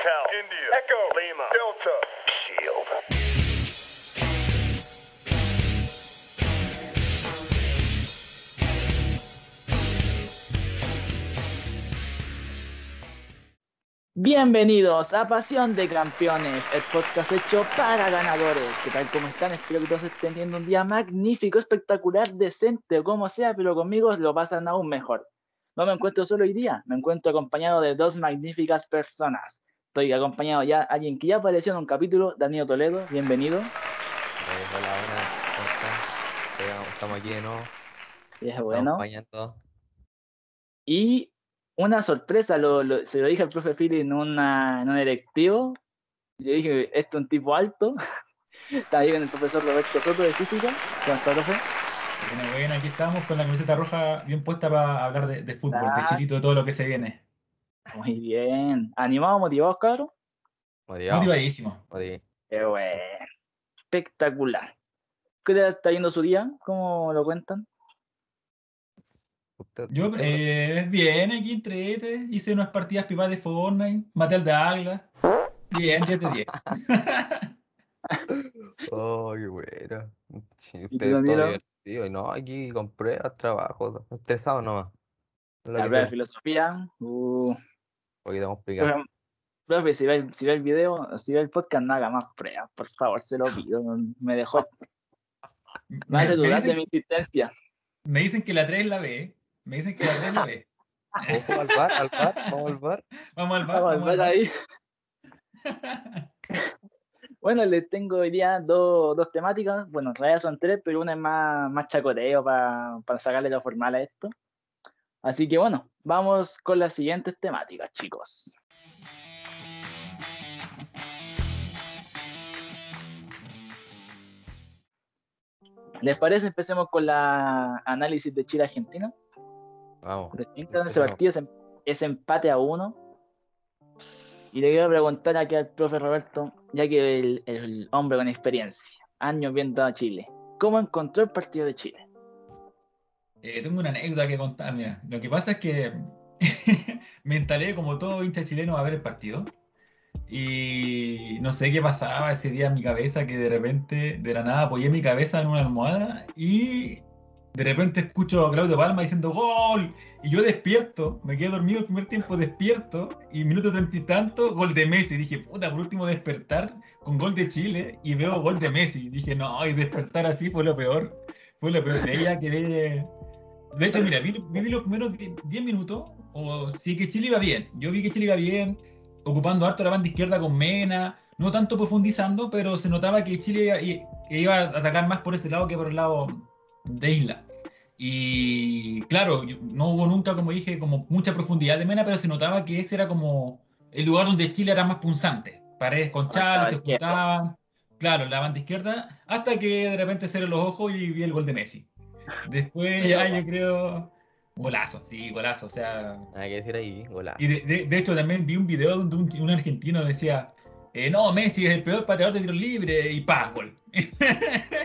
Hotel, India, Echo, Lima, Delta, Shield. Bienvenidos a Pasión de Campeones, el podcast hecho para ganadores. ¿Qué tal? ¿Cómo están? Espero que todos estén teniendo un día magnífico, espectacular, decente o como sea, pero conmigo lo pasan aún mejor. No me encuentro solo hoy día, me encuentro acompañado de dos magníficas personas. Estoy acompañado ya alguien que ya apareció en un capítulo, Danilo Toledo, bienvenido. Eh, hola, hola, ¿cómo están? Estamos- Estamos aquí de nuevo. Y es bueno. acompañando. Y una sorpresa, lo, lo- se lo dije al profe Philly en, una, en un electivo. Yo dije, este es un tipo alto. Está ahí con el profesor Roberto Soto de física. ¿Cómo está, profe? Bueno, bueno, aquí estamos con la camiseta roja bien puesta para hablar de, de fútbol, de Ah. chilito, de todo lo que se viene. Muy bien. ¿Animados, motivados, cabrón? Motivado, Motivadísimo. motiv- Qué bueno. Espectacular. ¿Qué tal está yendo su día? ¿Cómo lo cuentan? Yo, eh, bien, aquí entrete, hice unas partidas privadas de Fortnite, maté al de Agla. Bien, 10 de 10. Oh, qué bueno. Sí, tú, Danilo? divertido. Y no, aquí con pruebas, trabajo, estresado nomás. La prueba de filosofía. Uh, Hoy estamos picando. profe, si ve, el- si ve el video, si ve el podcast, no haga más pruebas. Por favor, se lo pido. Me dejó. Me hace me dudar de mi existencia. me dicen que la 3 es la B. Me dicen que la 3 es la B. Ojo al bar, al bar, vamos al bar. Vamos al bar, Vamos a vamos al bar. ahí. Bueno, les tengo hoy día dos, dos temáticas. Bueno, en realidad son tres, pero una es más, más chacoteo para sacarle lo formal a esto. Así que bueno, vamos con las siguientes temáticas, chicos. ¿Les parece? Empecemos con la análisis de Chile-Argentina. Vamos. Ese partido, ese, ese empate a uno. Y le quiero preguntar aquí al profe Roberto, ya que el, el hombre con experiencia, años viendo a Chile, ¿cómo encontró el partido de Chile? Eh, tengo una anécdota que contar. Mira, lo que pasa es que me instalé como todo hincha chileno a ver el partido. Y no sé qué pasaba ese día en mi cabeza, que de repente, de la nada, apoyé mi cabeza en una almohada y de repente escucho a Claudio Palma diciendo ¡Gol! Y yo despierto, me quedé dormido el primer tiempo, despierto y minuto treinta y tanto, gol de Messi. Dije, puta, por último despertar con gol de Chile y veo gol de Messi. Dije, no, y despertar así fue lo peor. Fue lo peor. De ya quedé de hecho, mira, vi, vi los primeros 10 minutos, o sí que Chile iba bien. Yo vi que Chile iba bien, ocupando harto la banda izquierda con Mena, no tanto profundizando, pero se notaba que Chile iba, a atacar más por ese lado que por el lado de Isla. Y claro, no hubo nunca, como dije, como mucha profundidad de Mena, pero se notaba que ese era como el lugar donde Chile era más punzante. Paredes con Chales, se juntaban, claro, la banda izquierda, hasta que de repente cerré los ojos y vi el gol de Messi. Después ya yo creo. Golazo, sí, golazo. O sea. Nada que decir ahí, golazo. Y de, de- de hecho también vi un video donde un, un argentino decía. eh, no, Messi es el peor pateador de tiro libre y pa, gol.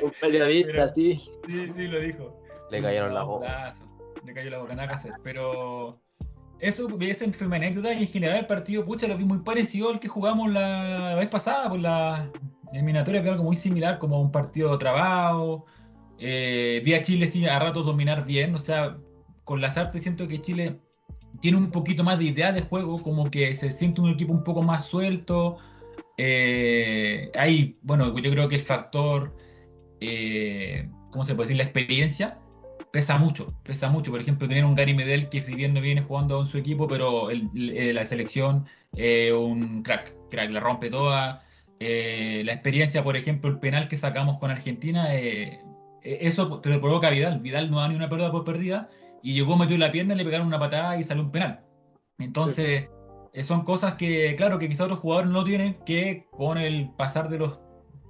Un periodista, Pero- sí. sí, sí, lo dijo. Le cayeron No, la boca. Le cayó la boca, nada que hacer. Pero eso, esa fue mi anécdota y en general el partido, pucha, lo vi muy parecido al que jugamos la vez pasada, por la eliminatoria, que algo muy similar, como un partido trabado. Eh, vi a Chile sí, a ratos dominar bien, o sea, con las artes siento que Chile tiene un poquito más de idea de juego, como que se siente un equipo un poco más suelto. Eh, hay, bueno, yo creo que el factor, eh, ¿cómo se puede decir? La experiencia pesa mucho, pesa mucho. Por ejemplo, tener un Gary Medel que si bien no viene jugando en su equipo, pero el- la selección, un crack, crack, la rompe toda. Eh, la experiencia, por ejemplo, el penal que sacamos con Argentina, eh, eso te lo provoca Vidal. Vidal no da ni una pelota por perdida y llegó, metió la pierna, le pegaron una patada y salió un penal. Entonces, eh, son cosas que, claro, que quizás otros jugadores no tienen, que con el pasar de los,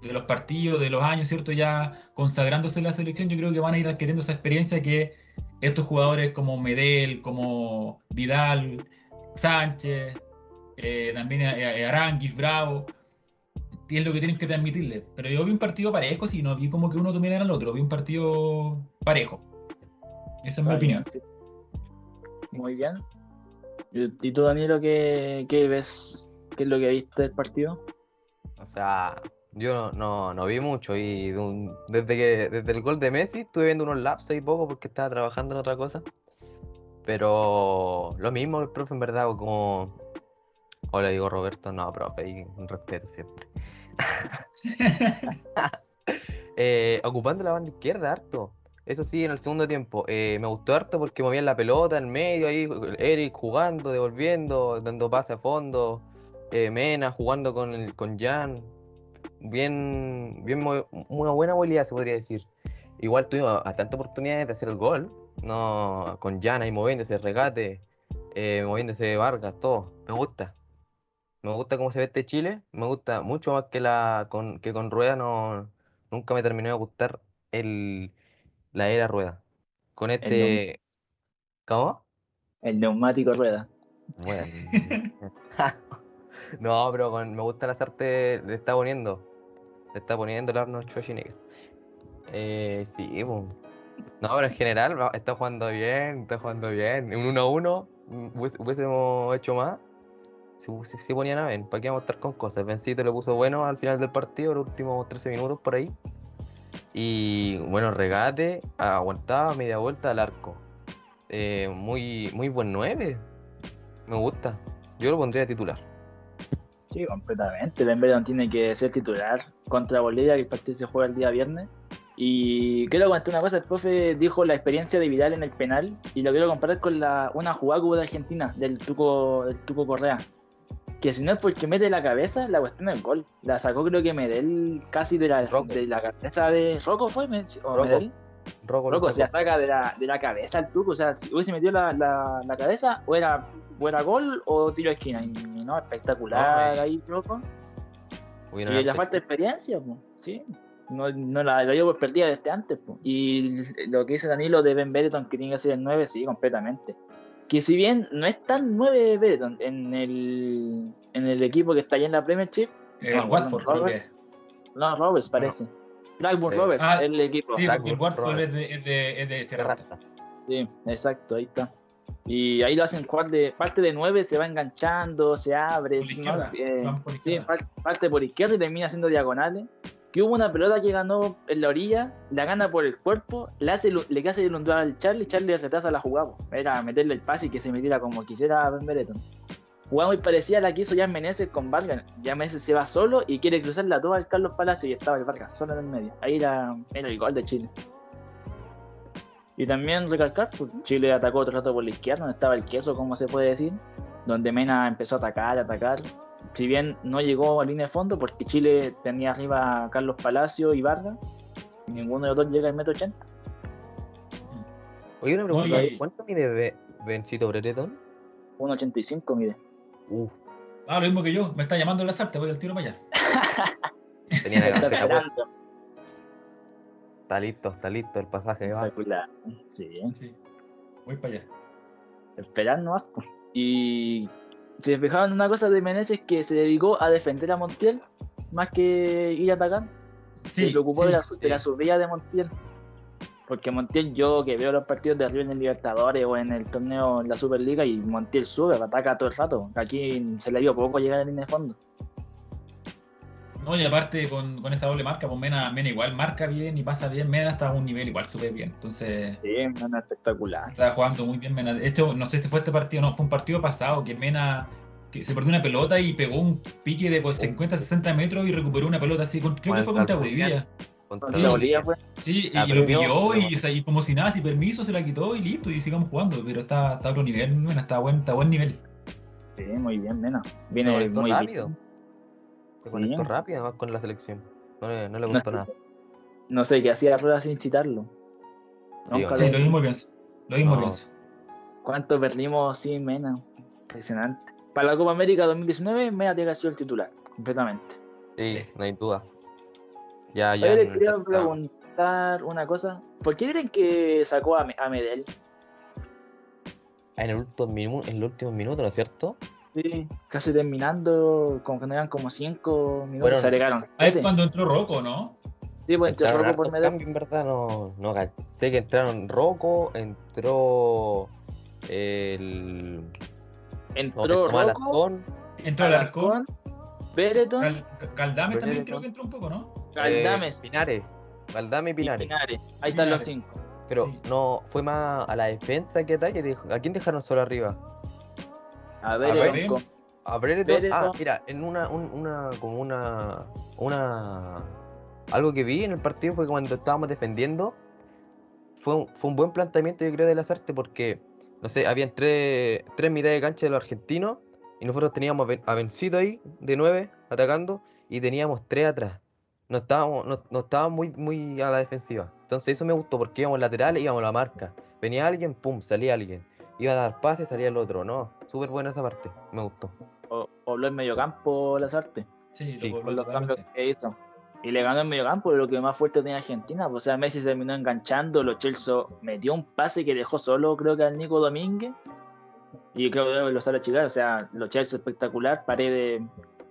de los partidos, de los años, ¿cierto? Ya consagrándose en la selección, yo creo que van a ir adquiriendo esa experiencia que estos jugadores como Medel, como Vidal, Sánchez, eh, también eh, Aranguis, Bravo, tienen lo que tienen que transmitirle. Pero yo vi un partido parejo, si no vi como que uno dominara al otro, vi un partido parejo. Esa es mi opinión. Sí. Muy bien. ¿Y tú, Danilo, qué, qué ves ¿Qué es lo que viste del partido? O sea, yo no, no, no vi mucho y de un- desde que desde el gol de Messi estuve viendo unos lapsos y poco porque estaba trabajando en otra cosa. Pero lo mismo el profe en verdad, como hola digo Roberto, no, profe, y un respeto siempre. Eh, ocupando la banda izquierda harto. Eso sí, en el segundo tiempo. eh, me gustó harto porque movían la pelota en medio ahí, Eric jugando, devolviendo, dando pase a fondo, eh, Mena jugando con el, con Jan. Bien, bien una buena movilidad se podría decir. Igual tuvimos bastantes oportunidades de hacer el gol. No, con Jan ahí moviéndose, regate, eh, moviéndose Vargas, todo. Me gusta. Me gusta cómo se ve este Chile. Me gusta mucho más que la con, que con Rueda. No, nunca me terminó de gustar el, la era Rueda. Con este. ¿Cómo? El neumático rueda. Bueno. No, pero con, me gusta las artes, le está poniendo. Le está poniendo el Arnold Schwarzenegger. Eh, sí, po. No, pero en general está jugando bien, está jugando bien. Un 1 a 1 mm, hubiésemos hecho más. Si, ponían a Ben, ¿para qué vamos a estar con cosas? Bencito le puso bueno al final del partido, los últimos 13 minutos por ahí. Y bueno, regate, aguantaba media vuelta al arco. Eh, muy, muy buen 9. Me gusta. Yo lo pondría titular. Sí, completamente. Dembélé tiene que ser titular contra Bolivia, que el partido se juega el día viernes. Y quiero comentar una cosa, el profe dijo la experiencia de Vidal en el penal y lo quiero comparar con la, una jugada que de Argentina, del Tuco, del Tuco Correa. Que si no es porque mete la cabeza, la cuestión es gol. La sacó creo que Medel casi de la, de la cabeza de Rocco fue, o Rocco. Medel. Rocco lo Loco, se saca de la, de la cabeza al Tuco. O sea, si hubiese metido la, la, la cabeza, o era, o era gol o tiro de esquina. Y no, espectacular No, ahí, Rocco. Hubieron Y la falta de experiencia, pues, sí. No, no la, llevo por perdida desde antes, pues. Y lo que dice Danilo de Ben Bereton, que tiene que ser el 9, sí, completamente. Que si bien no es tan 9 Bereton en el, en el equipo que está allá en la Premiership, El No, Watford, creo Robert. que no, Roberts parece. Blackburn Eh, Roberts, ah, el equipo. Sí, porque el Blackburn, Watford es de, es de, es de de Serrata. rata. Sí, exacto, ahí está. Y ahí lo hacen jugar de parte de 9, se va enganchando, se abre. Por la ¿no? izquierda. Eh, por izquierda. parte por izquierda y termina haciendo diagonales. Que hubo una pelota que ganó en la orilla, la gana por el cuerpo, le hace le hace el al Charlie, Charlie retrasa la jugada. Era meterle el pase y que se metiera como quisiera Ben Bereton. Jugada muy parecida a la que hizo Jan Meneses con Vargas. Jan Meneses se va solo y quiere cruzarla toda al Carlos Palacio y estaba el Vargas solo en el medio. Ahí era, era el gol de Chile. Y también recalcar, pues, Chile atacó otro rato por la izquierda, donde estaba el queso, como se puede decir, donde Mena empezó a atacar, a atacar. Si bien no llegó a línea de fondo, porque Chile tenía arriba a Carlos Palacio y Vargas, y ninguno de los dos llega al metro ochenta. Oye, una pregunta. Oye. ¿Cuánto mide Be- Bencito Brereton? 1.85 mide. Uf, Ah, lo mismo que yo. Me está llamando el azar, te voy al tiro para allá. tenía la Está. Está listo, está listo el pasaje va. Sí, Sí. Voy para allá. esperar nomás. po. Y se fijaban en una cosa de Meneses que se dedicó a defender a Montiel más que ir a atacar. Sí, se preocupó sí. de, la, de subida de Montiel. Porque Montiel, yo que veo los partidos de arriba en el Libertadores o en el torneo en la Superliga, y Montiel sube, ataca todo el rato. Aquí se le dio poco llegar línea de fondo. No, y aparte con, con esa doble marca, pues Mena, Mena igual marca bien y pasa bien. Mena está a un nivel igual súper bien. Entonces, Sí, no, espectacular. está jugando muy bien Mena. De hecho, no sé si fue este partido, no, fue un partido pasado que Mena que se perdió una pelota y pegó un pique de pues, 50, 60 metros y recuperó una pelota así. con- creo que fue Contra Bolivia. Contra. Bolivia fue. Sí, y, lo pilló pero- y, como si nada, sin permiso, se la quitó y listo, y sigamos jugando. Pero está, está a otro nivel, Mena, está a buen, está a buen nivel. Sí, muy bien, Mena. Viene muy rápido. bien. Se Sí. conectó rápido además con la selección. No le, no le No, gustó nada. no sé qué hacía Rueda sin citarlo. Sí, Sí, lo- mismo pienso. Lo mismo No. pienso. ¿Cuánto perdimos sin Mena? Impresionante. Para la Copa América 2019, Mena tiene que sido el titular, completamente. Sí, no hay duda. Ya, ya. Oye, les quería está- preguntar una cosa. ¿Por qué creen que sacó a, Me- a Medel? En el último, en el último minuto, ¿no es cierto? Sí, casi terminando, como que no eran como 5 minutos, Fueron- se agregaron. Ahí es cuando entró Rocco, ¿no? Sí, pues Entraron Rocco por cambios, en verdad, no, no Sé que entraron Rocco, entró el. Entró Tomás Rocco, Alarcón, Y Entró Alarcón. Bereton, Cal- Caldames también creo que entró un poco, ¿no? Galdames Eh, Pinares. Valdame y Pinares. Pinares. Ahí están los cinco. Pero Sí. no, fue más a la defensa que ataque. ¿A quién dejaron solo arriba? A ver, con- A. Ah, mira, en una, un- una, como una, una, algo que vi en el partido fue cuando estábamos defendiendo, fue un, fue un buen planteamiento yo creo de las artes porque, no sé, habían tres, tres mitades de cancha de los argentinos y nosotros teníamos a ahí, de nueve, atacando, y teníamos tres atrás. No estábamos, no, no estábamos muy, muy a la defensiva. Entonces eso me gustó porque íbamos laterales, íbamos a la marca. Venía alguien, pum, salía alguien. Iba a dar pases, salía el otro. No, súper buena esa parte, me gustó. o, pobló el mediocampo las artes. Sí, Sí, Con los cambios que hizo. Y le ganó el mediocampo, lo que más fuerte tenía Argentina. pues, o sea, Messi se terminó enganchando, los Chelsea metió un pase que dejó solo, creo que al Nico Domínguez. Y creo que lo sale a chicar. O sea, los Chelsea espectacular. Paredes,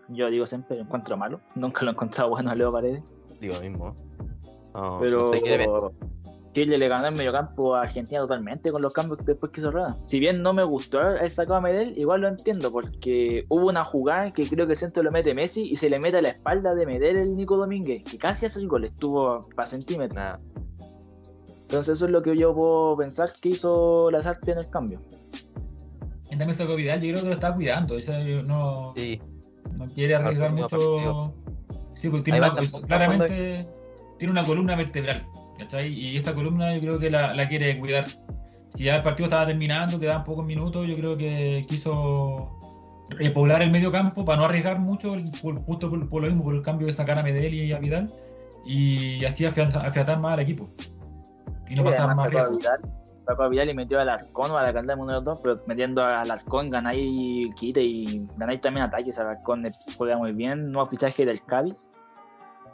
yo digo siempre, lo encuentro malo. Nunca lo he encontrado bueno a Leo Paredes. Digo lo mismo. ¿eh? No, Pero no sé. Chile le ganó el mediocampo a Argentina totalmente con los cambios que después que hizo Rueda. Si bien no me gustó haber sacado a Medel, igual lo entiendo, porque hubo una jugada que creo que el centro lo mete Messi y se le mete a la espalda de Medel el Nico Domínguez, que casi hace el gol, estuvo para centímetros. Entonces eso es lo que yo puedo pensar que hizo Lazarte en el cambio. Y también sacó Vidal, yo creo que lo está cuidando. o sea, no, Sí, no quiere arriesgar mucho. Sí, porque tiene una- tampoco claramente tiene una columna vertebral. ¿Cachai? Y esa columna yo creo que la, la quiere cuidar. Si ya el partido estaba terminando, quedaban pocos minutos, yo creo que quiso repoblar el medio campo para no arriesgar mucho, por- justo por, por lo mismo, por el cambio de sacar a Medel y a Vidal, y así afiatar más al equipo. Y no Y pasar más a riesgo. A Vidal y metió al Arcón o a la Caldera uno de los dos, pero metiendo al Arcón ganáis quite y ganáis también ataques. Al Arcón juega muy bien, nuevo fichaje del Cádiz.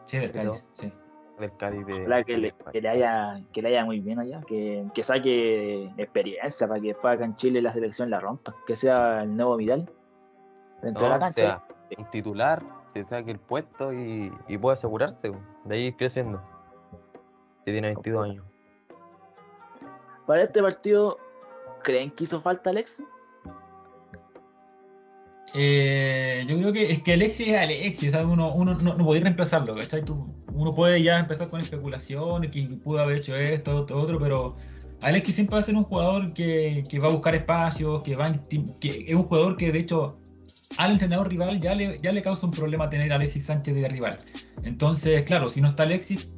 Sí, del Cádiz, sí. Del Cádiz de. Ojalá que le, que le haya que le haya muy bien allá, que, que saque experiencia para que después acá en Chile la selección la rompa, que sea el nuevo Vidal dentro de No, la o cancha. sea, un titular, se saque el puesto y, y puede asegurarse. De ahí ir creciendo. Que tiene 22 años. Para este partido, ¿creen que hizo falta Alex? Eh, yo creo que es que Alexis es Alexis, ¿sabes? Uno, uno no, no podía reemplazarlo, ¿cachai? Tú- uno puede ya empezar con especulaciones, que pudo haber hecho esto, esto, otro, pero Alexis siempre va a ser un jugador que, que va a buscar espacios, que va que es un jugador que de hecho al entrenador rival ya le, ya le causa un problema tener a Alexis Sánchez de rival. Entonces, claro, si no está Alexis,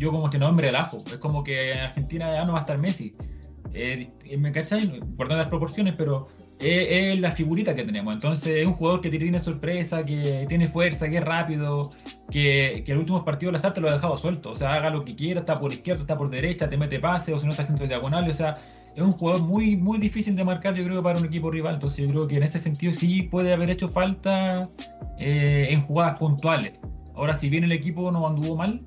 yo como entrenador me relajo. Es como que en Argentina ya no va a estar Messi. Eh, ¿Me cachai? Perdón las proporciones, pero es, es la figurita que tenemos. Entonces es un jugador que tiene sorpresa, que tiene fuerza, que es rápido, que, que en los últimos partidos la Sarte lo ha dejado suelto. O sea, haga lo que quiera, está por izquierda, está por derecha, te mete pase, o si no está haciendo diagonal. O sea, es un jugador muy, muy difícil de marcar, yo creo, para un equipo rival. Entonces yo creo que en ese sentido sí puede haber hecho falta eh, en jugadas puntuales. Ahora, si bien el equipo no anduvo mal,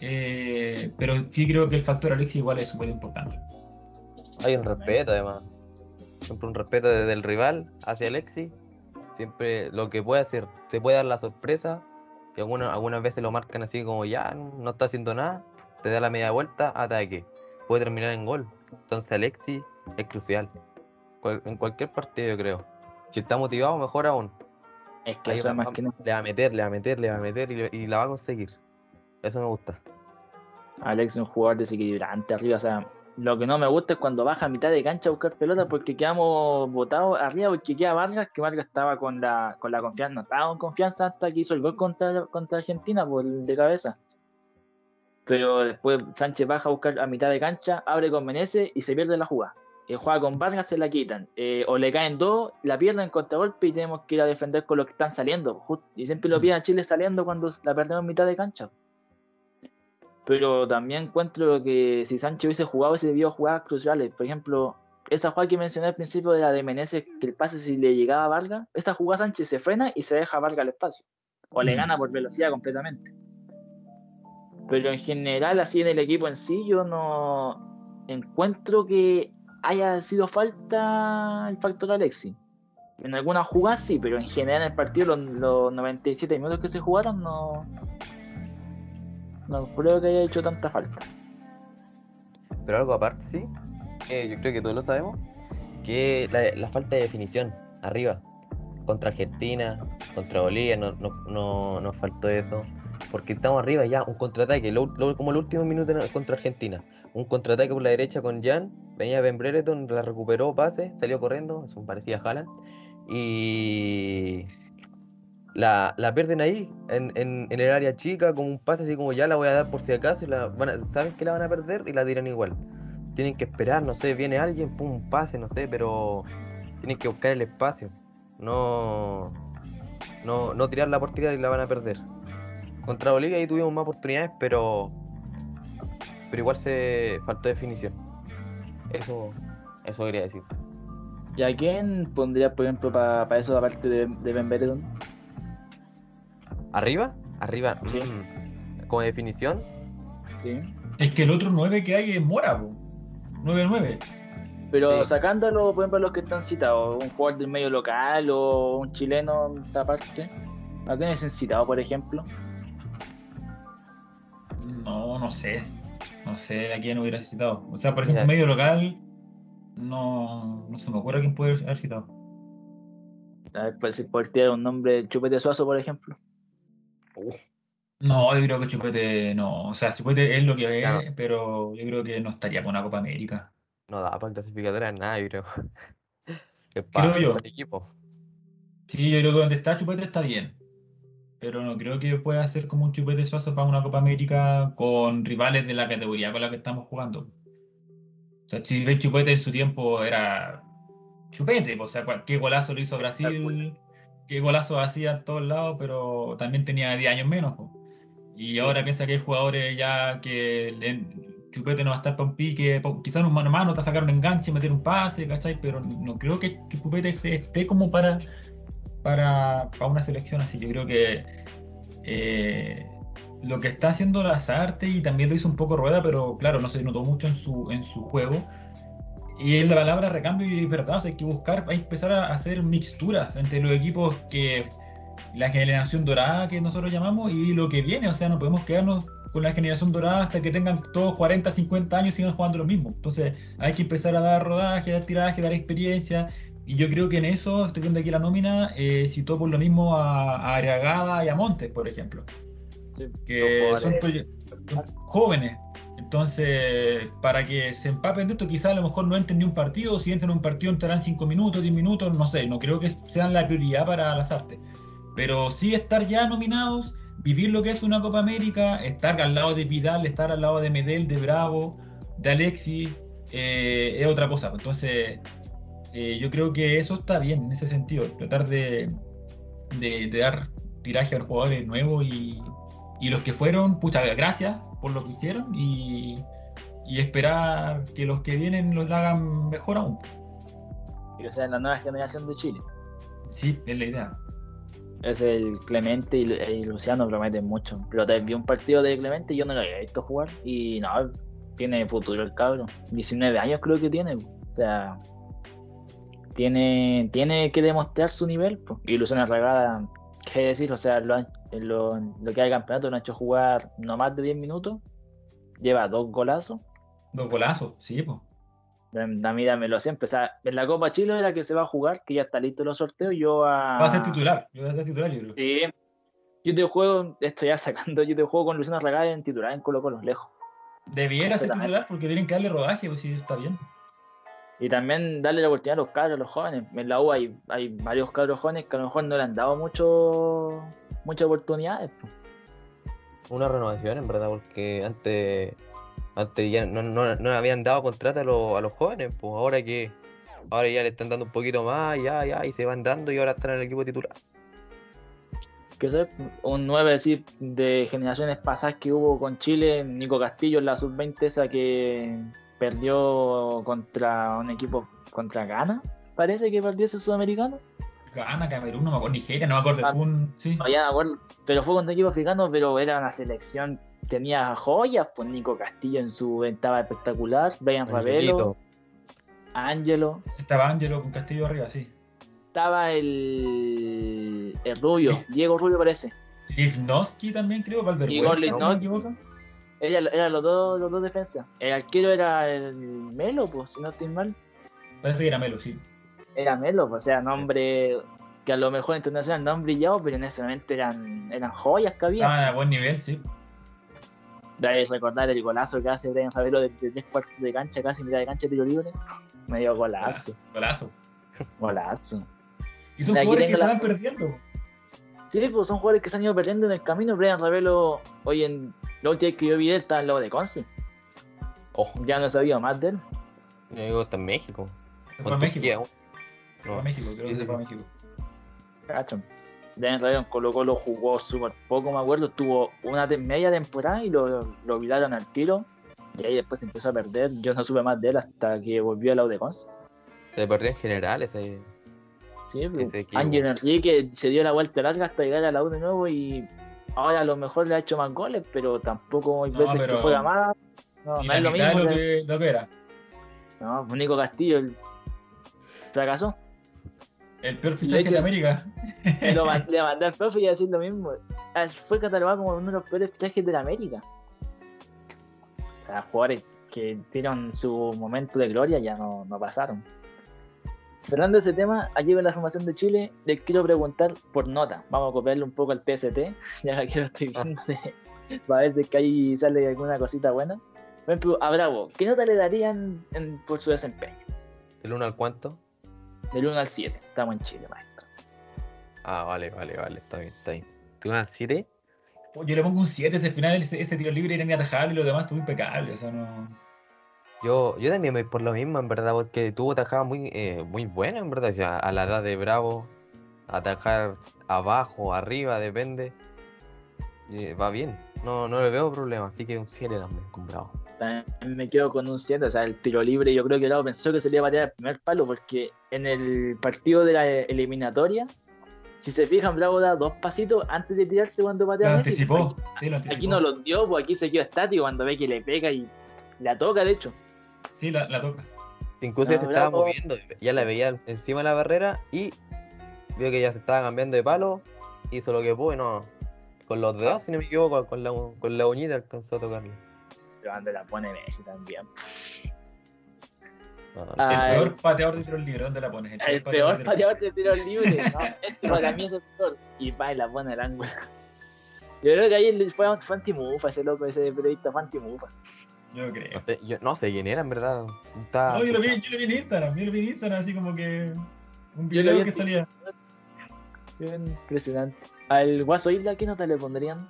eh, pero sí creo que el factor Alexis igual es súper importante. Hay un respeto además. Siempre un respeto desde el rival hacia Alexis. Siempre lo que puede hacer, te puede dar la sorpresa. Que algunas, algunas veces lo marcan así como ya, no está haciendo nada. Te da la media vuelta, ataque. Puede terminar en gol. Entonces Alexis es crucial. Cual- en cualquier partido yo creo. Si está motivado, mejor aún. Es que Ahí eso va- es más va- que nada. le va a meter, le va a meter, le va a meter y la va a conseguir. Eso me gusta. Alex es un jugador desequilibrante arriba. O sea, lo que no me gusta es cuando baja a mitad de cancha a buscar pelota porque quedamos botados arriba porque queda Vargas, que Vargas estaba con la, con la confianza, no estaba con confianza hasta que hizo el gol contra, contra Argentina por el de cabeza. Pero después Sánchez baja a buscar a mitad de cancha, abre con Menezes y se pierde la jugada. Eh, juega con Vargas, se la quitan. Eh, o le caen dos, la pierden en contragolpe y tenemos que ir a defender con los que están saliendo. Just- y siempre lo piden a Chile saliendo cuando la perdemos en mitad de cancha. Pero también encuentro que si Sánchez hubiese jugado, hubiese debido jugadas cruciales. Por ejemplo, esa jugada que mencioné al principio de la de Menezes, que el pase si le llegaba a Vargas, esa jugada Sánchez se frena y se deja a Vargas al espacio. O le gana por velocidad completamente. Pero en general, así en el equipo en sí, yo no encuentro que haya sido falta el factor Alexis. En algunas jugadas sí, pero en general en el partido, los, los 97 minutos que se jugaron, no, no creo que haya hecho tanta falta. Pero algo aparte, sí, yo creo que todos lo sabemos, que la, falta de definición arriba. contra Argentina, contra Bolivia, no, no, no- nos faltó eso. Porque estamos arriba ya, un contraataque, como el último minuto contra Argentina. Un contraataque por la derecha con Jan, venía Ben Brereton, la recuperó, pase, salió corriendo, eso parecía Haaland. Y la, la pierden ahí, en, en- en el área chica, como un pase así como ya la voy a dar por si acaso, y la van a- saben que la van a perder y la tiran igual. Tienen que esperar, no sé, viene alguien, pum, un pase, no sé, pero tienen que buscar el espacio. No, no, no tirar la portería y la van a perder. Contra Bolivia ahí tuvimos más oportunidades, pero pero igual se faltó definición. Eso, eso quería decir. ¿Y a quién pondrías, por ejemplo, para eso, aparte de, de Ben Brereton? ¿Arriba? Arriba. Sí. mm, Como definición, Sí. Es que el otro 9 que hay es Mora, po. 9-9. Pero Sí. sacándolo, por ejemplo, los que están citados, un jugador del medio local o un chileno aparte, ¿a quién es citado, por ejemplo? No, no sé. No sé a quién hubiera citado. O sea, por ejemplo, Mira. medio local, no, no se me ocurre quién puede haber citado. A ver, pues, si por tirar un nombre, Chupete Suazo, por ejemplo. No, yo creo que Chupete no. O sea, Chupete es lo que es, Claro. pero yo creo que no estaría por una Copa América. no da para clasificatoria nada, yo creo. Es Creo para yo. el equipo. Sí, yo creo que donde está Chupete está bien. Pero no creo que pueda ser como un Chupete Suazo para una Copa América con rivales de la categoría con la que estamos jugando. O sea, Chupete en su tiempo era Chupete, o sea, qué golazo lo hizo Brasil, qué golazo hacía en todos lados, pero también tenía 10 años menos. po. Y ahora piensa que hay jugadores ya que le- Chupete no va a estar para un pique, quizás un mano a mano te sacar un enganche, meter un pase, ¿cachai? Pero no creo que Chupete se- esté como para, para, para una selección así. Yo creo que eh, lo que está haciendo Lazarte y también lo hizo un poco Rueda, pero claro, no se notó mucho en su, en su juego. Y es la palabra recambio y es verdad, o sea, hay que buscar, hay que empezar a hacer mixturas entre los equipos que la generación dorada que nosotros llamamos y lo que viene, o sea, no podemos quedarnos con la generación dorada hasta que tengan todos 40, 50 años y sigan jugando lo mismo. Entonces hay que empezar a dar rodaje, dar tiraje, dar experiencia. Y yo creo que en eso, estoy viendo aquí la nómina, eh, citó por lo mismo a, a Arriagada y a Montes, por ejemplo Sí. que son jóvenes. Entonces, para que se empapen de esto, quizás a lo mejor no entren ni un partido, si entran en un partido entrarán 5 minutos, 10 minutos, no sé, no creo que sean la prioridad para las artes. Pero sí estar ya nominados, vivir lo que es una Copa América, estar al lado de Vidal, estar al lado de Medel, de Bravo, de Alexis, eh, es otra cosa. Entonces, eh, yo creo que eso está bien en ese sentido, tratar de, dar tiraje a los jugadores nuevos y los que fueron, pucha, gracias por lo que hicieron y, y esperar que los que vienen los hagan mejor aún. Y que sea la nueva generación de Chile. Sí, es la idea. Es el Clemente y, y Luciano prometen mucho. Pero te vi un partido de Clemente y yo no lo había visto jugar. Y no, tiene futuro el cabro. 19 años creo que tiene. O sea, tiene, tiene que demostrar su nivel. po. Y Luciano Regada, qué decir, o sea, lo, han- en lo, en lo que hay campeonato lo han hecho jugar no más de 10 minutos. Lleva dos golazos. Dos golazos, sí, pues. A mí dámelo siempre. O sea, en la Copa Chile era que se va a jugar, que ya está listo los sorteos. Yo a. Va a ser titular, yo voy a ser titular, yo creo. Sí. Yo te juego, esto ya sacando, yo te juego con Luciano Regada en titular en Colo Colo, lejos. Debiera ser titular porque tienen que darle rodaje, pues sí, está bien. Y también darle la oportunidad a los cabros, a los jóvenes. En la U hay, hay varios cabros jóvenes que a lo mejor no le han dado mucho, muchas oportunidades. po. Una renovación, en verdad, porque antes, antes ya no, no, no le habían dado contrato a, los- a los jóvenes, pues ahora que ahora ya le están dando un poquito más, ya, ya, y se van dando y ahora están en el equipo titular. Que sé, un 9 decir, de generaciones pasadas que hubo con Chile, Nico Castillo en la sub-20 esa que perdió contra un equipo, contra Ghana, parece que perdió ese sudamericano. Gana Camerún, no me acuerdo, Nigeria, no me acuerdo, Ah. fue un. Sí. No, ya me acuerdo, pero fue contra equipo africano, pero era una selección, tenía joyas, pues Nico Castillo en su estaba espectacular, Brian Ravelo, Ángelo, Estaba Ángelo con Castillo arriba, sí. estaba el, el Rubio, Sí. Diego Rubio parece, Livnowski también creo, Valverde. Igor si no me Livnowski. equivoco. Eran eran los dos, los dos defensas, el arquero era el Melo, pues si no estoy mal, Parece que era Melo, sí. Era Melo, pues, o sea, nombre, que a lo mejor internacional no han brillado, pero en ese momento eran, eran joyas que había. Estaban a buen nivel, sí. De ahí recordar el golazo que hace Brian Ravelo de, de tres cuartos de cancha, casi mitad de cancha, tiro libre. Medio golazo, Golazo. golazo. Y son jugadores que se la- van perdiendo. Sí, pues son jugadores que se han ido perdiendo en el camino. Brian Ravelo, hoy en la última vez que yo vi de él estaba en lado de Conce. Ojo, Ya no he sabido más de él. yo digo, está en México. Se a Con México. Turquía, Se fue No, a México, creo sí, que a México. Cacho. Colo Colo jugó súper poco, me acuerdo. Tuvo una media temporada y lo, lo olvidaron al tiro. Y ahí después se empezó a perder. Yo no supe más de él hasta que volvió al lado de Conce. Se perdió en general ese. Sí, pues, Ese. Ángel Enrique se dio la vuelta larga hasta llegar a la U de nuevo y ahora a lo mejor le ha hecho más goles, pero tampoco hay No, veces que juega más. No, no la es lo mismo. lo que- lo que era. No, pues Nico Castillo el- fracasó. El peor fichaje hecho- de América. Lo man- le mandé al profe y a decir lo mismo. Fue catalogado como uno de los peores fichajes de la América. O sea, jugadores que dieron su momento de gloria ya no, no pasaron. Cerrando ese tema, aquí con la formación de Chile, les quiero preguntar por nota. Vamos a copiarle un poco al TST, ya que lo estoy Ah. viendo, de- para ver si que ahí sale alguna cosita buena. Por ejemplo, a Bravo, ¿qué nota le darían en- por su desempeño? ¿Del 1 al cuánto? Del 1 al 7. Estamos en Chile, maestro. Ah, vale, vale, vale, está bien, está bien. ¿Tú al 7? Yo le pongo un 7, ese final, ese, ese tiro libre era inatajable y lo demás estuvo impecable. O sea, no. Yo, yo también voy por lo mismo, en verdad, porque tuvo tajadas muy, eh, muy buenas, en verdad. O sea, a la edad de Bravo, atajar abajo, arriba, depende. Eh, va bien, no, no le veo problema, así que un 7 también con Bravo. También me quedo con un 7, o sea, el tiro libre. Yo creo que Bravo pensó que se le iba a patear el primer palo, porque en el partido de la eliminatoria, si se fijan, Bravo da dos pasitos antes de tirarse cuando patea. Lo anticipó. Sí, lo Aquí, anticipó. aquí no los dio, pues aquí se quedó estático cuando ve que le pega y la toca, de hecho. Sí, la, la toca. Incluso ya se estaba moviendo, ya la veía encima de la barrera y vio que ya se estaba cambiando de palo, hizo lo que pudo y no. Con los dedos, si no me equivoco, con la, con la uñita alcanzó a tocarle. Pero cuando la pone Messi también. No, no, Ah, El peor pateador de tiro libre, ¿dónde la pones? El peor de- pateador de tiro libre, ¿no? Ese para mí es el peor. Y va y la pone al ángulo. Yo creo que ahí fue, fue antimufa ese loco, ese periodista fue antimufa. Yo creo. no sé, yo no sé quién era, en verdad. No, yo lo, vi, yo lo vi en Instagram, yo lo vi en Instagram, así como que un video que salía. Bien impresionante. Al Guaso Isla, ¿qué nota le pondrían?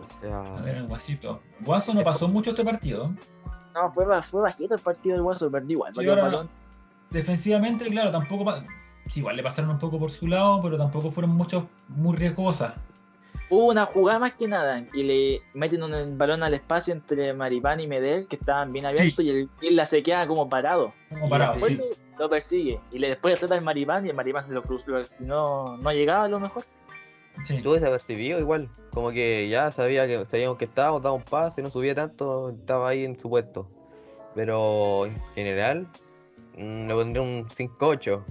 O sea, A ver, el Guasito. Guaso no pasó mucho este partido. No, fue, fue bajito el partido del Guaso, perdió igual. Sí, ahora-. Defensivamente, claro, tampoco. Sí, igual le pasaron un poco por su lado, pero tampoco fueron muchos muy riesgosas. Hubo una jugada más que nada, en que le meten un balón al espacio entre Maripán y Medel, que estaban bien abiertos, y el Isla se queda como parado. Como Y parado, sí. Lo persigue. Y le, después le trata el Maripán y el Maripán se lo cruzó. Si no, no llegaba a lo mejor. sí. Tuve desapercibido igual. Como que ya sabía que sabíamos que estábamos, daba un pase, no subía tanto, estaba ahí en su puesto. Pero en general, mm, le pondría un 5-8.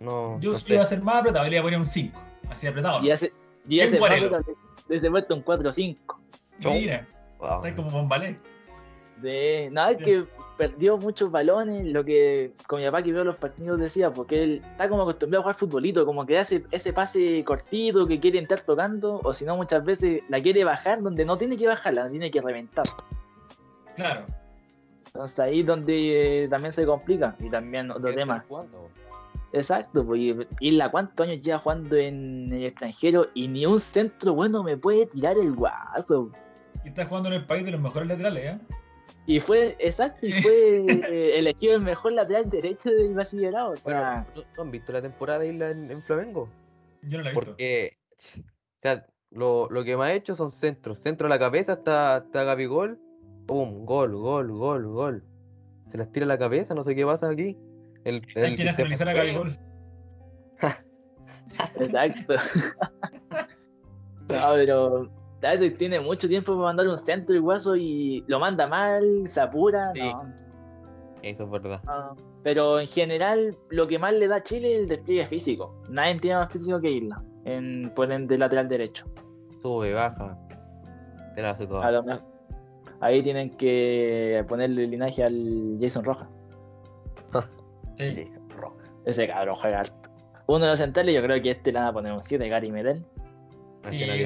No, Yo, no yo sé. iba a ser más apretado, le iba a poner un 5. Así apretado. Y ¿no? hace, y hace Guarelo. falta de ese puesto un 4-5. Mira, Wow. está como bombalé. Sí, nada, es Sí. que perdió muchos balones, lo que con mi papá que veo los partidos decía, porque él está como acostumbrado a jugar futbolito, como que hace ese pase cortito que quiere entrar tocando, o si no muchas veces la quiere bajar donde no tiene que bajarla, tiene que reventar. Claro. Entonces ahí es donde eh, también se complica. Y también otro ¿Quién tema. jugando? Exacto, pues y- Isla, ¿cuántos años lleva jugando en el extranjero? Y ni un centro bueno me puede tirar el guaso. Y está jugando en el país de los mejores laterales, ¿eh? Y fue, exacto, y fue eh, elegido el mejor lateral derecho del Brasileirao. O Bueno, sea, ¿no, no han visto la temporada de Isla en, en Flamengo? Yo no la he visto. Porque o sea, lo, lo que me ha hecho son centros. Centro a la cabeza hasta, hasta Gabigol. Pum, gol, gol, gol, gol. Se las tira a la cabeza, no sé qué pasa aquí. El, Hay el que nacionalizar a. Gabigol. exacto. no, pero a veces tiene mucho tiempo para mandar un centro el guaso y lo manda mal, se apura. Sí. No, Eso es verdad. no. Pero en general, lo que más le da a Chile es el despliegue físico. Nadie tiene más físico que Isla, en, por el de lateral derecho. Sube, baja. Te la hace A toda. lo mejor- ahí tienen que ponerle linaje al Jason Rojas. Sí. Jason Rojas. Ese cabrón juega harto. Uno de los centrales, yo creo que este le van a poner un 7, Gary Medel. Sí, Gary.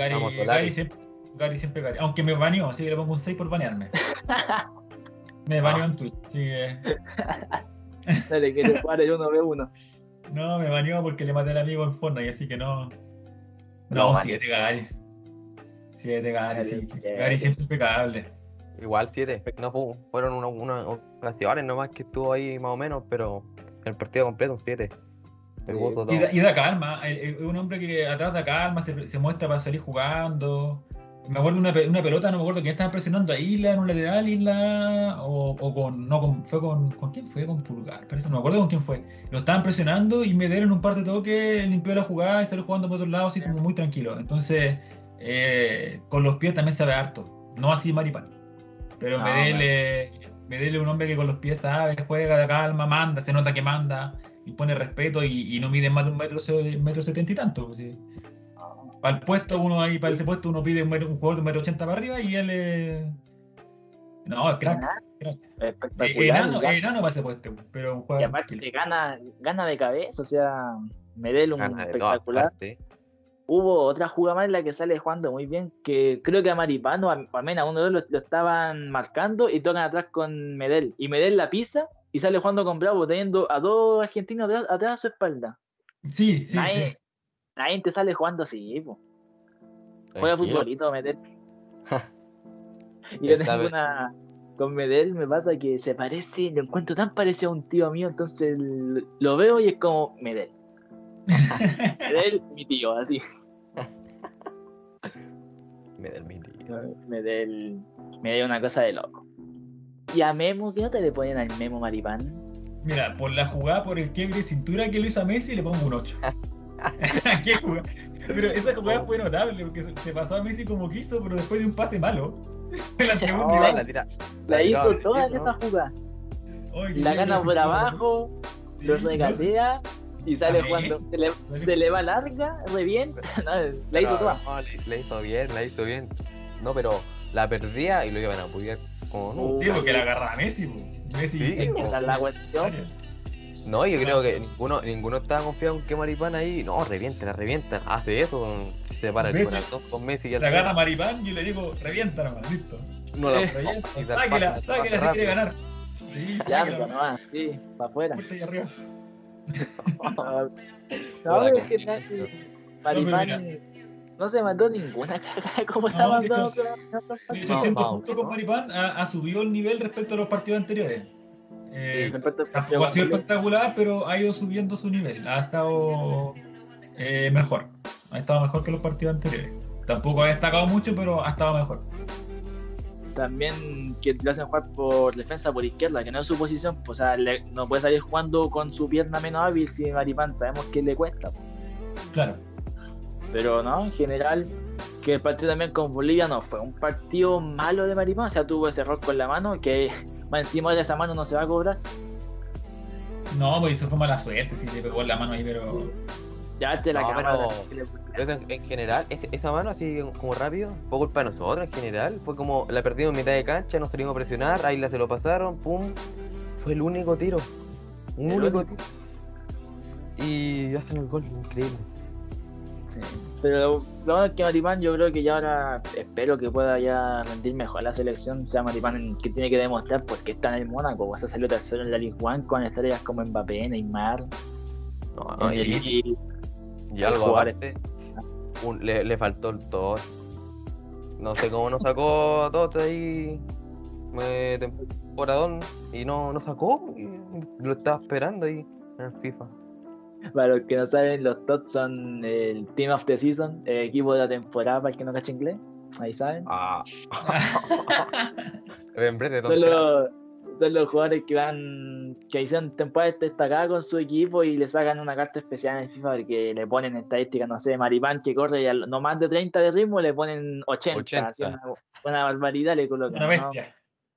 Gary siempre, Gary siempre Gary. Aunque me baneó, así que le pongo un 6 por banearme. Me baneó en Twitch. así que- Dale, quiere jugar el 1v1. No, me baneó porque le maté al amigo en Fortnite, así que no. No, No, vale. 7 Gary. 7 Gary, sí. Gary, siempre impecable. Igual 7. No fu- fueron una- unas ocasiones nomás que estuvo ahí más o menos, pero el partido completo un 7. Sí. El gozo todo. Y da, y da calma, es es un hombre que atrás da calma, se, se muestra para salir jugando. Me acuerdo de una, una pelota, no me acuerdo quién estaba presionando a Isla en un lateral, Isla, o, o con, no, con, fue con, ¿con quién fue? Con Pulgar, parece, no me acuerdo con quién fue. Lo estaban presionando y Medel en un par de toques limpió la jugada y salió jugando por otro lado, así como muy tranquilo. Entonces, eh, con los pies también sabe harto, no así Maripán. Pero No, Medel, bueno. eh, Medel es un hombre que con los pies sabe, juega de calma, manda, se nota que manda, y pone respeto y, y no mide más de un metro setenta y tanto. pues, sí. Para el puesto, uno ahí, para ese puesto, uno pide un, jugador de un metro ochenta para arriba y él. No, es crack. crack. Espectacular. enano, enano para ese puesto, pero un y jugador. aparte tranquilo. gana, gana de cabeza, o sea, Medel un Gana espectacular. Hubo otra jugada más en la que sale jugando muy bien, que creo que a Maripano, a, a Mena, uno de los lo, estaban marcando y tocan atrás con Medel. Y Medel la pisa y sale jugando con Bravo, teniendo a dos argentinos atrás, atrás a su espalda. Sí, sí. nadie, sí. Nadie te sale jugando así, po. Juega futbolito, Medel. y yo tengo sabe. una. Con Medel me pasa que se parece, lo encuentro tan parecido a un tío mío, entonces lo veo y es como Medel. Medel, mi tío, así. Me da el mini. Me dé el- me dé una cosa de loco. Y a Memo, ¿qué nota le ponen al Memo Maripán? Mira, por la jugada, por el quiebre de cintura que le hizo a Messi, le pongo un 8. ¿Qué jugada? Pero esa jugada fue notable porque se, pasó a Messi como quiso, pero después de un pase malo. Se la No, rival. la tira. La hizo toda en ¿no? esa jugada. La gana por abajo, Sí, lo no, regatea y sale ¿A jugando. Se le, se le va larga, revienta. No, la hizo toda. no, le, le hizo bien, la hizo bien. No, pero la perdía y lo iban a apoyar como no. Sí, porque la agarra a Messi. Messi. Sí, esa es la cuestión. No, yo creo que ninguno, ninguno estaba confiado en que Maripán ahí. No, revienta, la revienta. Hace eso, se separa el corazón con Messi y La final Maripán y yo le digo, revienta nomás, listo. no la Eh, Revienta, y sáquela, sáquela si quiere ganar. Sí, Ya, nomás, sí, para afuera. fuerte ahí arriba. No, es que Maripán no se mandó ninguna cagada como se ha mandado. De hecho, siento justo con Maripán ha subido el nivel respecto a los partidos anteriores. Eh, tampoco ha sido espectacular, pero ha ido subiendo su nivel. Ha estado eh, mejor. Ha estado mejor que los partidos anteriores. Tampoco ha destacado mucho, pero ha estado mejor. también que lo hacen jugar por defensa por izquierda, que no es su posición, pues, o sea, le- no puede salir jugando con su pierna menos hábil si Maripán sabemos que le cuesta. Claro. Pero no, en general, que el partido también con Bolivia no fue un partido malo de Maripán, o sea, tuvo ese error con la mano que más encima de esa mano no se va a cobrar. No, pues eso fue mala suerte, si le pegó en la mano ahí, pero. Ya te la No, cámara. pero- Eso en, en general, esa mano así como rápido, fue culpa de nosotros en general. Fue como la perdimos en mitad de cancha, nos salimos a presionar, ahí la se lo pasaron, pum. Fue el único tiro. Un El único único. tiro. Y hacen el gol, increíble. Sí. Pero lo bueno es que Maripán yo creo que ya ahora espero que pueda ya rendir mejor la selección. O sea, Maripán que tiene que demostrar pues que está en el Mónaco. O sea, salió tercero en la Ligue 1 con estrellas como Mbappé, Neymar. No, no, y, y- y algo aparte, un- le, le faltó el todo. No sé cómo nos sacó a todos ahí eh, temporadón y no, no sacó. lo estaba esperando ahí en el FIFA. Para los que no saben, los TOTS son el Team of the Season, el equipo de la temporada para el que no cache inglés. Ahí saben. Ah. En breve, Son los, son los jugadores que van que hicieron temporada destacada con su equipo y le sacan una carta especial en el FIFA porque le ponen estadísticas, no sé, Maripán que corre al- no más de 30 de ritmo, le ponen 80. 80. así una, una barbaridad le colocan. Una ¿no? bestia.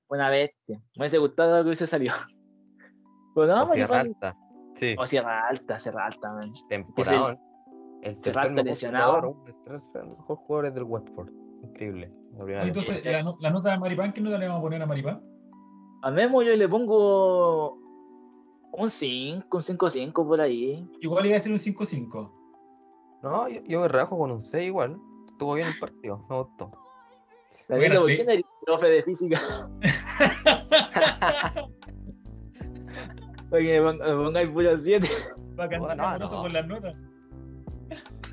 Una bestia. Me hubiese gustado que hubiese salido. Pues no, o. Sí, O Sierra Alta, Sierra Alta, man. temporada. El tercer falta mejor lesionado. jugador, tres mejores jugadores del Watford. Increíble. la Entonces, la, la nota de Maripán, ¿qué nota le vamos a poner a Maripán? A Memo yo le pongo Un 5, un 5-5 por ahí. Igual iba a ser un 5-5. No, yo, yo me rajo con un 6 igual. Estuvo bien el partido, me gustó. Daniela, ¿por Pe- qué no eres profe de física? Me pon- me pongáis puro 7. Va a cantar no. con las notas.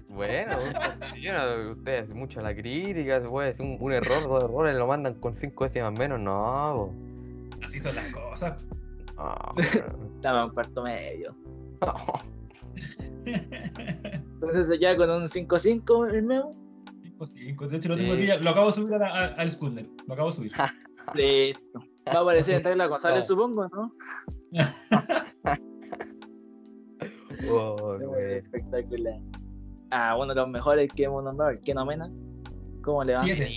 Bueno, no, ustedes hacen mucho la crítica, se puede decir un, un error, dos errores, lo mandan con 5 décimas menos, no. Así son las cosas. No, Estaba en cuarto medio. no. Entonces se queda con un 5-5 el meu. 5-5. De hecho, lo tengo Sí. aquí, ya- lo acabo de subir a la- a- al Skulner. Lo acabo de subir. Listo. Va a aparecer en Tecla González, No. supongo, ¿no? Oh. Espectacular. Ah, uno de los mejores que hemos nombrado, el Keno Mena. ¿Cómo le va? Siete.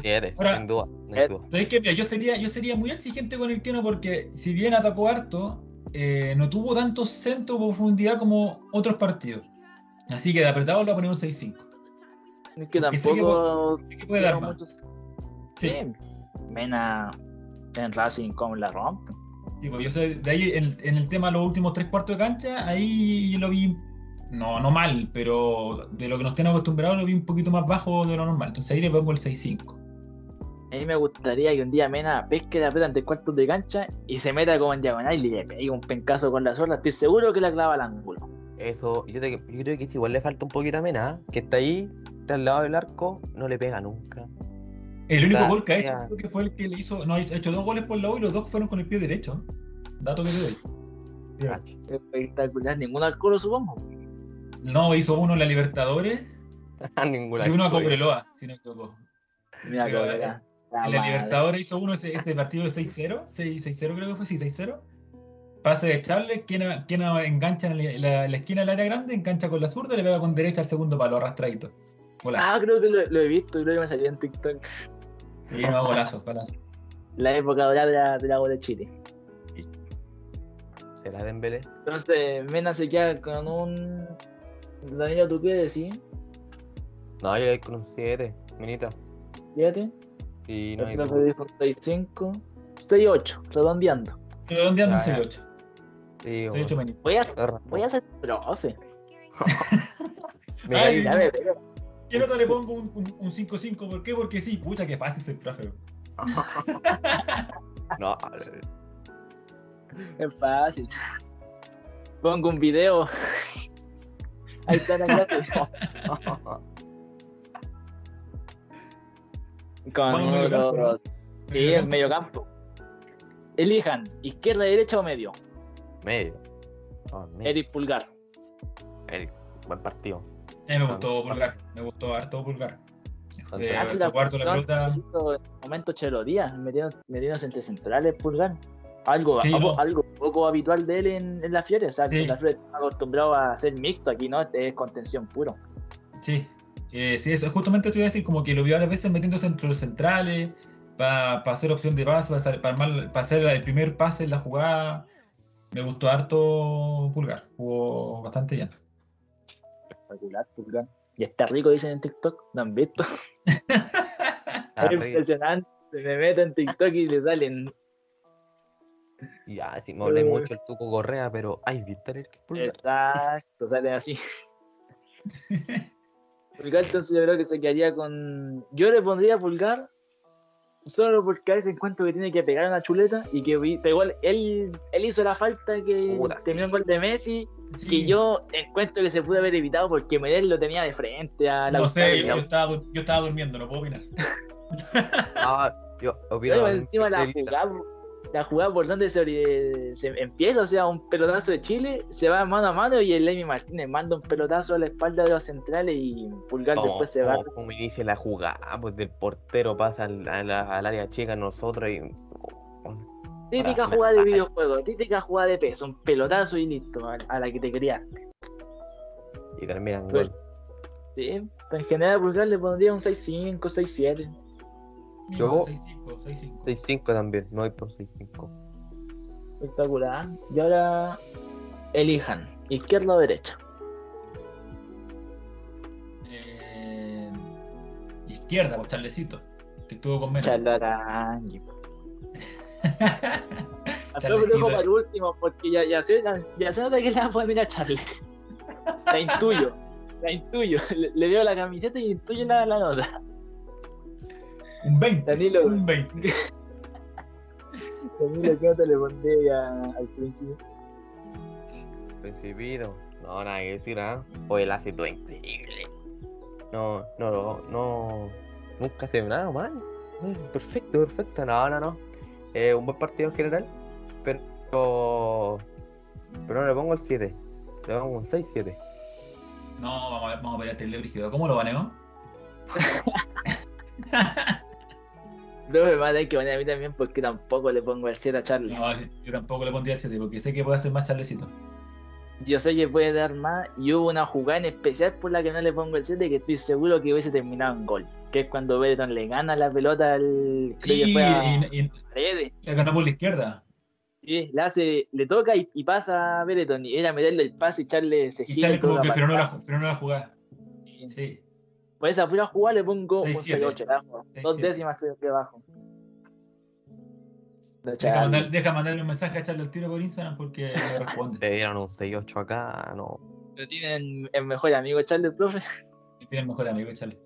Siete, Ahora- sin duda, hay Eh, duda. Mira, yo sería, yo sería muy exigente con el Keno porque si bien atacó harto, eh, no tuvo tanto centro o profundidad como otros partidos. Así que de apretado le voy a poner un 6-5. Es que porque sé que tampoco. Que puede dar más. muchos- Sí. Sí. Mena en Racing, como la rompe. Sí, pues yo sé, de ahí en, en el tema de los últimos tres cuartos de cancha, ahí yo lo vi, no, no mal, pero de lo que nos tienen acostumbrados lo vi un poquito más bajo de lo normal. Entonces ahí le pongo el 6-5. A mí me gustaría que un día Mena pesque la pelota ante cuartos de cancha y se meta como en diagonal y le pegue un pencazo con la zorra. Estoy seguro que la clava al ángulo. Eso, yo, te- yo creo que sí, igual le falta un poquito a Mena, ¿eh? que está ahí, está al lado del arco, no le pega nunca. El único gol que ha hecho ya. creo que fue el que le hizo, no, ha hecho dos goles por la U y los dos fueron con el pie derecho. Dato que te doy. Cacho. Espectacular. Ningún alcohol, supongo. No, hizo uno en la Libertadores Ninguna y uno a. Cobreloa, si no me equivoco. Mira Pero, eh, era. En la Libertadores hizo uno ese, ese partido de 6-0, 6 6-0 creo que fue, sí, 6-0. Pase de Charles, quien, quien engancha en la, la- la esquina del área grande, engancha con la zurda y le pega con derecha al segundo palo, arrastradito. Golazo. Ah, creo que lo, lo he visto, creo que me salió en TikTok. Y no, golazo, golazo. La época dorada de la, de la U de Chile. ¿Será Dembélé? Entonces, Mena se queda con un. Danilo, ¿tú qué decís? No, yo le doy con un 7, minita. Fíjate. Y no hay El profe duda. dijo un 65. 68, redondeando. Redondeando un Ya, ya. 6-8. Sí, 6-8 menito. Voy a, bueno. voy a ser profe. Me Ay. ¿Qué nota le pongo un, un, un 5-5? ¿Por qué? Porque sí, pucha, que fácil ser profe. No, Es fácil. Pongo un video. Ahí está la clase. Con Bueno, medio los-. Sí, en medio campo. Elijan, izquierda, derecha o medio. medio. No, medio. Eric Pulgar. Eric, buen partido. A mí me gustó Pulgar, me gustó harto Pulgar. Eh, Ah, sí, tocó harto la pelota. momento Chelo Díaz, metiendo- metiéndose entre centrales Pulgar. Algo, Sí, algo, no. algo poco habitual de él en, en la Fiore. O sea, Sí. en la Fiore está acostumbrado a ser mixto, aquí no, este es contención puro. Sí, eh, sí, eso justamente te iba a decir, como que lo vi varias veces metiéndose entre los centrales, para hacer opción de pase, para hacer el primer pase en la jugada. Me gustó harto Pulgar, jugó bastante bien. Espectacular. Y está rico, dicen en TikTok. ¿No han visto? Es impresionante. Me meto en TikTok y le salen. Ya, sí, me hablé mucho el Tuco Correa, pero ay, ¿viste el? Exacto, salen así. Pulgar, entonces yo creo que se quedaría con. Yo le pondría Pulgar solo porque a veces encuentro que tiene que pegar una chuleta y que pegó él, él hizo la falta que Puta, terminó el gol de Messi Sí. que yo encuentro que se pudo haber evitado porque Medel lo tenía de frente a la No sé, yo, yo estaba, dur- yo estaba durmiendo, no puedo opinar. Yo opino. Pero encima la jugada, la jugada por donde se, ori- se empieza, o sea, un pelotazo de Chile, se va mano a mano y el Emi Martínez manda un pelotazo a la espalda de los centrales y Pulgar después se va. como, inicia la jugada, pues del portero pasa al, al área chica nosotros y. Típica para- jugada de videojuego, típica jugada de peso, un pelotazo y listo, a, a la que te criaste. Y terminan Pues, gol. Sí, en general Pulgar le pondría un 6-5, 6-7. Yo- 6-5, 6-5. 6-5 también, me voy por 6-5. Espectacular. Y ahora elijan, izquierda o derecha. Eh, izquierda, pues Charlecito, que estuvo con menos. Charlatán. Al profe lo dejo para el último, porque ya, ya sé, ya se nota que le va a poner a Charlie. La intuyo, la intuyo. Le, le veo la camiseta y intuyo la, la nota. Un 20. Danilo. Un 20. Danilo, ¿qué nota le pondré a- al principio? Principito. No, nada que decir, ¿ah? Oye, el hace todo increíble. No, no, no, no. Nunca se ve nada mal. Eh, Perfecto, perfecto. No, no, no. Eh, un buen partido en general. Pero. Pero no le pongo el 7. Le pongo un 6-7. No, vamos a ver, vamos a ver este brígido. ¿Cómo lo baneo? Profe, me va a tener que poner a mí también porque tampoco le pongo el 7 a Charlie. No, yo tampoco le pondría el 7 porque sé que puede hacer más charlecito. Yo sé que puede dar más y hubo una jugada en especial por la que no le pongo el 7 que estoy seguro que hubiese terminado en gol. Que es cuando Bereton le gana la pelota al... creo que Sí, fue a y, y, y ganó por la izquierda. Sí, le hace, le toca y, y pasa a Bereton y era meterle el pase y echarle ese Y giro Charles y toda como que la frenó la, frenó la jugada. Sí. Sí. Por esa pura jugada le pongo un 6-7. 6-8 abajo. Dos 6-7. décimas de abajo. De Deja, mandar- deja mandarle un mensaje a Charlie al tiro por Instagram porque no responde. Te dieron un 6-8 acá, no. Lo tienen el mejor amigo Charlie, el profe. Y tiene el mejor amigo, Charlie.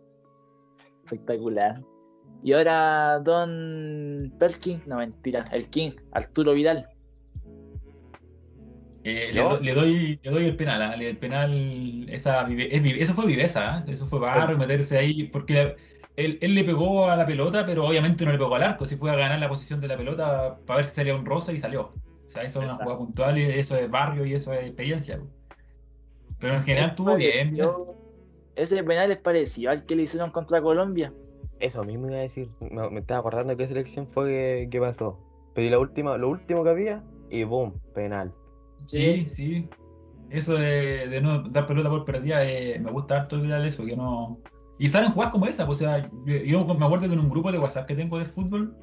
Espectacular. Y ahora Don Perkin, no mentira, el King, Arturo Vidal. Eh, do- le doy, le doy el penal. Le- el penal, esa, vive- es eso fue viveza, ¿ah? eso fue barro, meterse ahí, porque la- él, él le pegó a la pelota, pero obviamente no le pegó al arco, si fue a ganar la posición de la pelota para ver si salía un rosa y salió. O sea, eso es una jugada puntual y eso es barrio y eso es experiencia. po. Pero en general Es estuvo bien. Ese penal es parecido al que le hicieron contra Colombia. Eso mismo iba a decir. Me, me estaba acordando de qué selección fue que, que pasó. Pedí la última, lo último que había y boom, penal. Sí, sí. Eso de, de no dar pelota por perdida, eh, me gusta harto Vidal eso, que no... Y salen jugadas como esa, pues, o sea, yo, yo me acuerdo que en un grupo de WhatsApp que tengo de fútbol,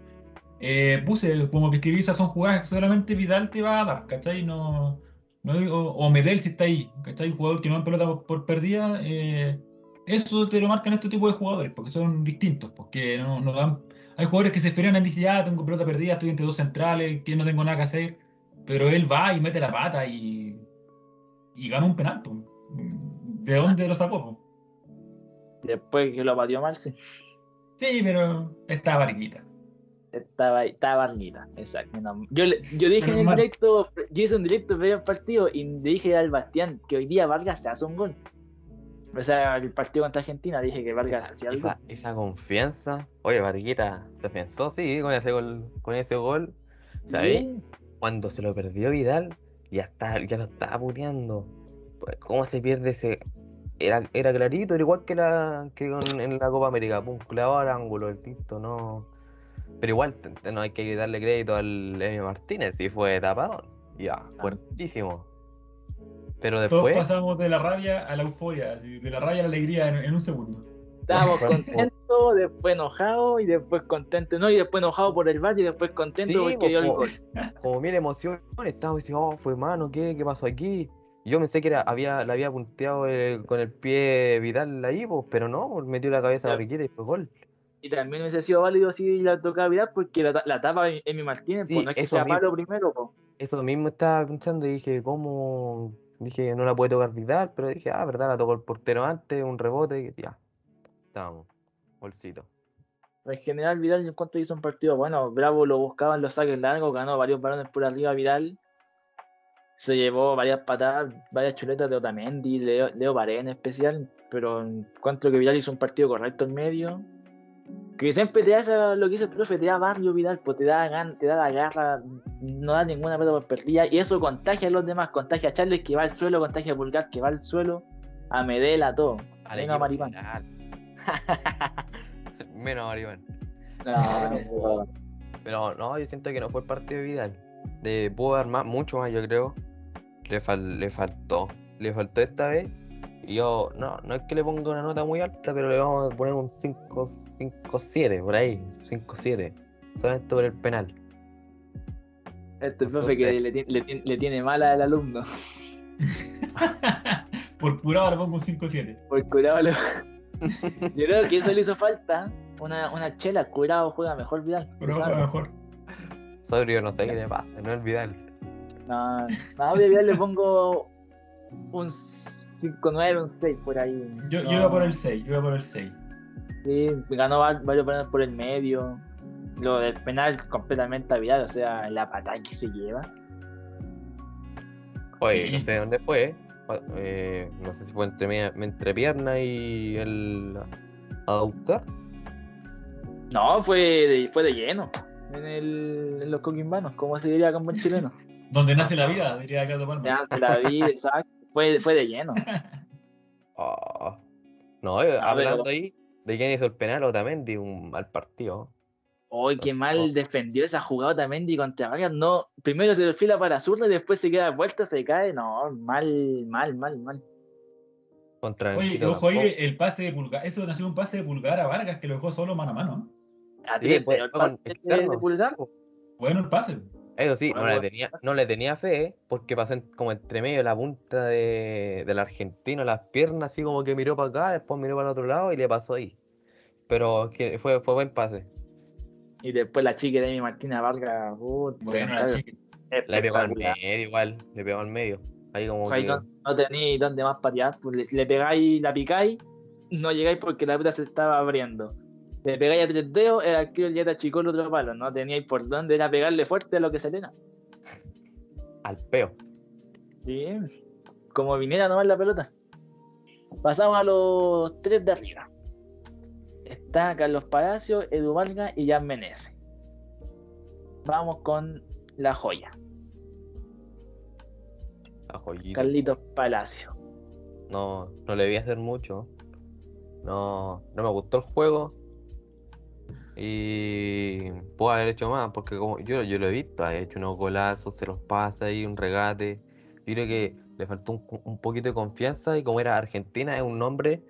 eh, puse como que escribí esas son jugadas que solamente Vidal te va a dar, ¿cachai? No, no o, o Medel si está ahí, ¿cachai? Un jugador que no da pelota por, por perdida, eh, eso te lo marcan este tipo de jugadores, porque son distintos, porque no, no dan... Hay jugadores que se frenan y dicen, ya, tengo pelota perdida, estoy entre dos centrales, que no tengo nada que hacer, pero él va y mete la pata y, y gana un penal. po. ¿De dónde lo sacó? po? Después que lo pateó mal, sí. Sí, pero está barquita. Estaba, estaba barnita, exacto. no. Yo, le- yo dije en el directo, yo hice un directo previo al partido y le dije al Bastián que hoy día Vargas se hace un gol. O sea, el partido contra Argentina dije que Vargas Esa, hacía algo. esa, esa confianza. Oye, Barguita defensó, sí, con ese gol, con ese gol. ¿Sabes? Cuando se lo perdió Vidal, ya está, ya lo estaba puteando. Pues, ¿Cómo se pierde ese? Era, era clarito, era igual que la que con- en la Copa América, pum, clavado al ángulo, el pinto, no. Pero igual, no hay que darle crédito al Emio Martínez, si fue tapadón. Ya, fuertísimo. Pero Todos después, pasamos de la rabia a la euforia, de la rabia a la alegría en, en un segundo. Estábamos contentos, después enojados y después contentos, no, y después enojados por el bar y después contentos Sí, porque pues, dio el gol. como mil emociones, estábamos diciendo, oh, fue mano, ¿qué? ¿Qué pasó aquí? Yo pensé que era, había, le había punteado el- con el pie Vidal ahí, pues, pero no, pues, metió la cabeza a la. Barquita y fue gol. Y también hubiese sido válido si la tocaba Vidal porque la, la tapa Emi Martínez, Sí, pues no es que sea mismo. palo primero, pues. Eso mismo estaba pensando y dije, ¿cómo? Dije, no la puede tocar Vidal, pero dije, ah, verdad, la tocó el portero antes, un rebote, y ya. Estábamos, bolsito. En general, Vidal yo encuentro que hizo un partido bueno. Bravo lo buscaba en los saques largos, ganó varios balones por arriba Vidal. Se llevó varias patadas, varias chuletas de Otamendi, Leo, Leo Paredes en especial. Pero encuentro que Vidal hizo un partido correcto en medio. Que siempre te da lo que dice el profe, te da barrio Vidal, pues te da gan- te da la garra, no da ninguna pelota por perdida. Y eso contagia a los demás, contagia a Charles que va al suelo, contagia a Pulgar que va al suelo, a Medel, a todo. Al equipo. Menos a Maripán. No, Pero no, yo siento que no fue el partido de Vidal. De, pudo dar más, mucho más, yo creo. Le, fal- le faltó. Le faltó esta vez. Y yo, no, no es que le ponga una nota muy alta, pero le vamos a poner un 5, 5, 7, por ahí. 5, 7. Solamente por el penal. Este profe que le, le le tiene mala al alumno. Por curado le pongo un 5-7. Por curado le- Yo creo que eso le hizo falta. Una, una chela, curado juega mejor Vidal. Sabes. mejor. Sobrio no sé qué le pasa, no es Vidal. No, no, día le pongo un 5-9, un 6 por ahí. Yo, No, yo iba por el 6, yo iba por el 6. Sí, ganó va- varios penales por el medio. Lo del penal completamente a Vidal, o sea, la patada que se lleva. Oye, Sí. no sé dónde fue. Eh, no sé si fue entre, media- entre pierna y el aductor. No, fue de, fue de lleno. En, el, en los coquimbanos, como se diría con buen chileno. Donde nace la vida, diría Ricardo Palma. Ya se la vi, exacto. Fue, fue de lleno. Oh. No, eh, Ah, pero- hablando ahí de quién hizo el penal, Otamendi, un mal partido. Hoy qué Oh. mal defendió esa jugada Otamendi contra Vargas. No, primero se perfila para zurda y después se queda de vuelta, se cae. No, mal, mal, mal, mal. Contra Oye, ojo ahí, el pase de pulgar. Eso nació un pase de pulgar a Vargas que lo dejó solo mano a mano. A Sí, ti, fue- pero el pase de pulgar. Bueno el pase. Eso sí, no Bueno, le, tenía, no le tenía fe, porque pasó en- como entre medio de la punta de, del argentino, las piernas, así como que miró para acá, después miró para el otro lado y le pasó ahí. Pero que fue, fue buen pase. Y después la chica de mi Martina Vargas. puta, Bueno, la chica. Le pegó al medio igual, le pegó al medio. Ahí como Ahí que... no, no tenéis dónde más patear. Pues le- si le pegáis, la picáis, no llegáis porque la pelota se estaba abriendo. Le pegáis a tres dedos, el arquero ya te achicó el otro palo. No teníais por dónde era pegarle fuerte a lo que saliera. al peo. Sí, como viniera nomás la pelota. Pasamos a los tres de arriba. Está Carlos Palacio, Edu Valga y Jan Menezes. Vamos con la joya, La joyita. Carlitos Palacio. No, no le vi hacer mucho. No, no me gustó el juego. Y puedo haber hecho más, porque como yo, yo lo he visto, ha hecho unos golazos, se los pasa ahí, un regate. Yo creo que le faltó un, un poquito de confianza y como era Argentina, es un nombre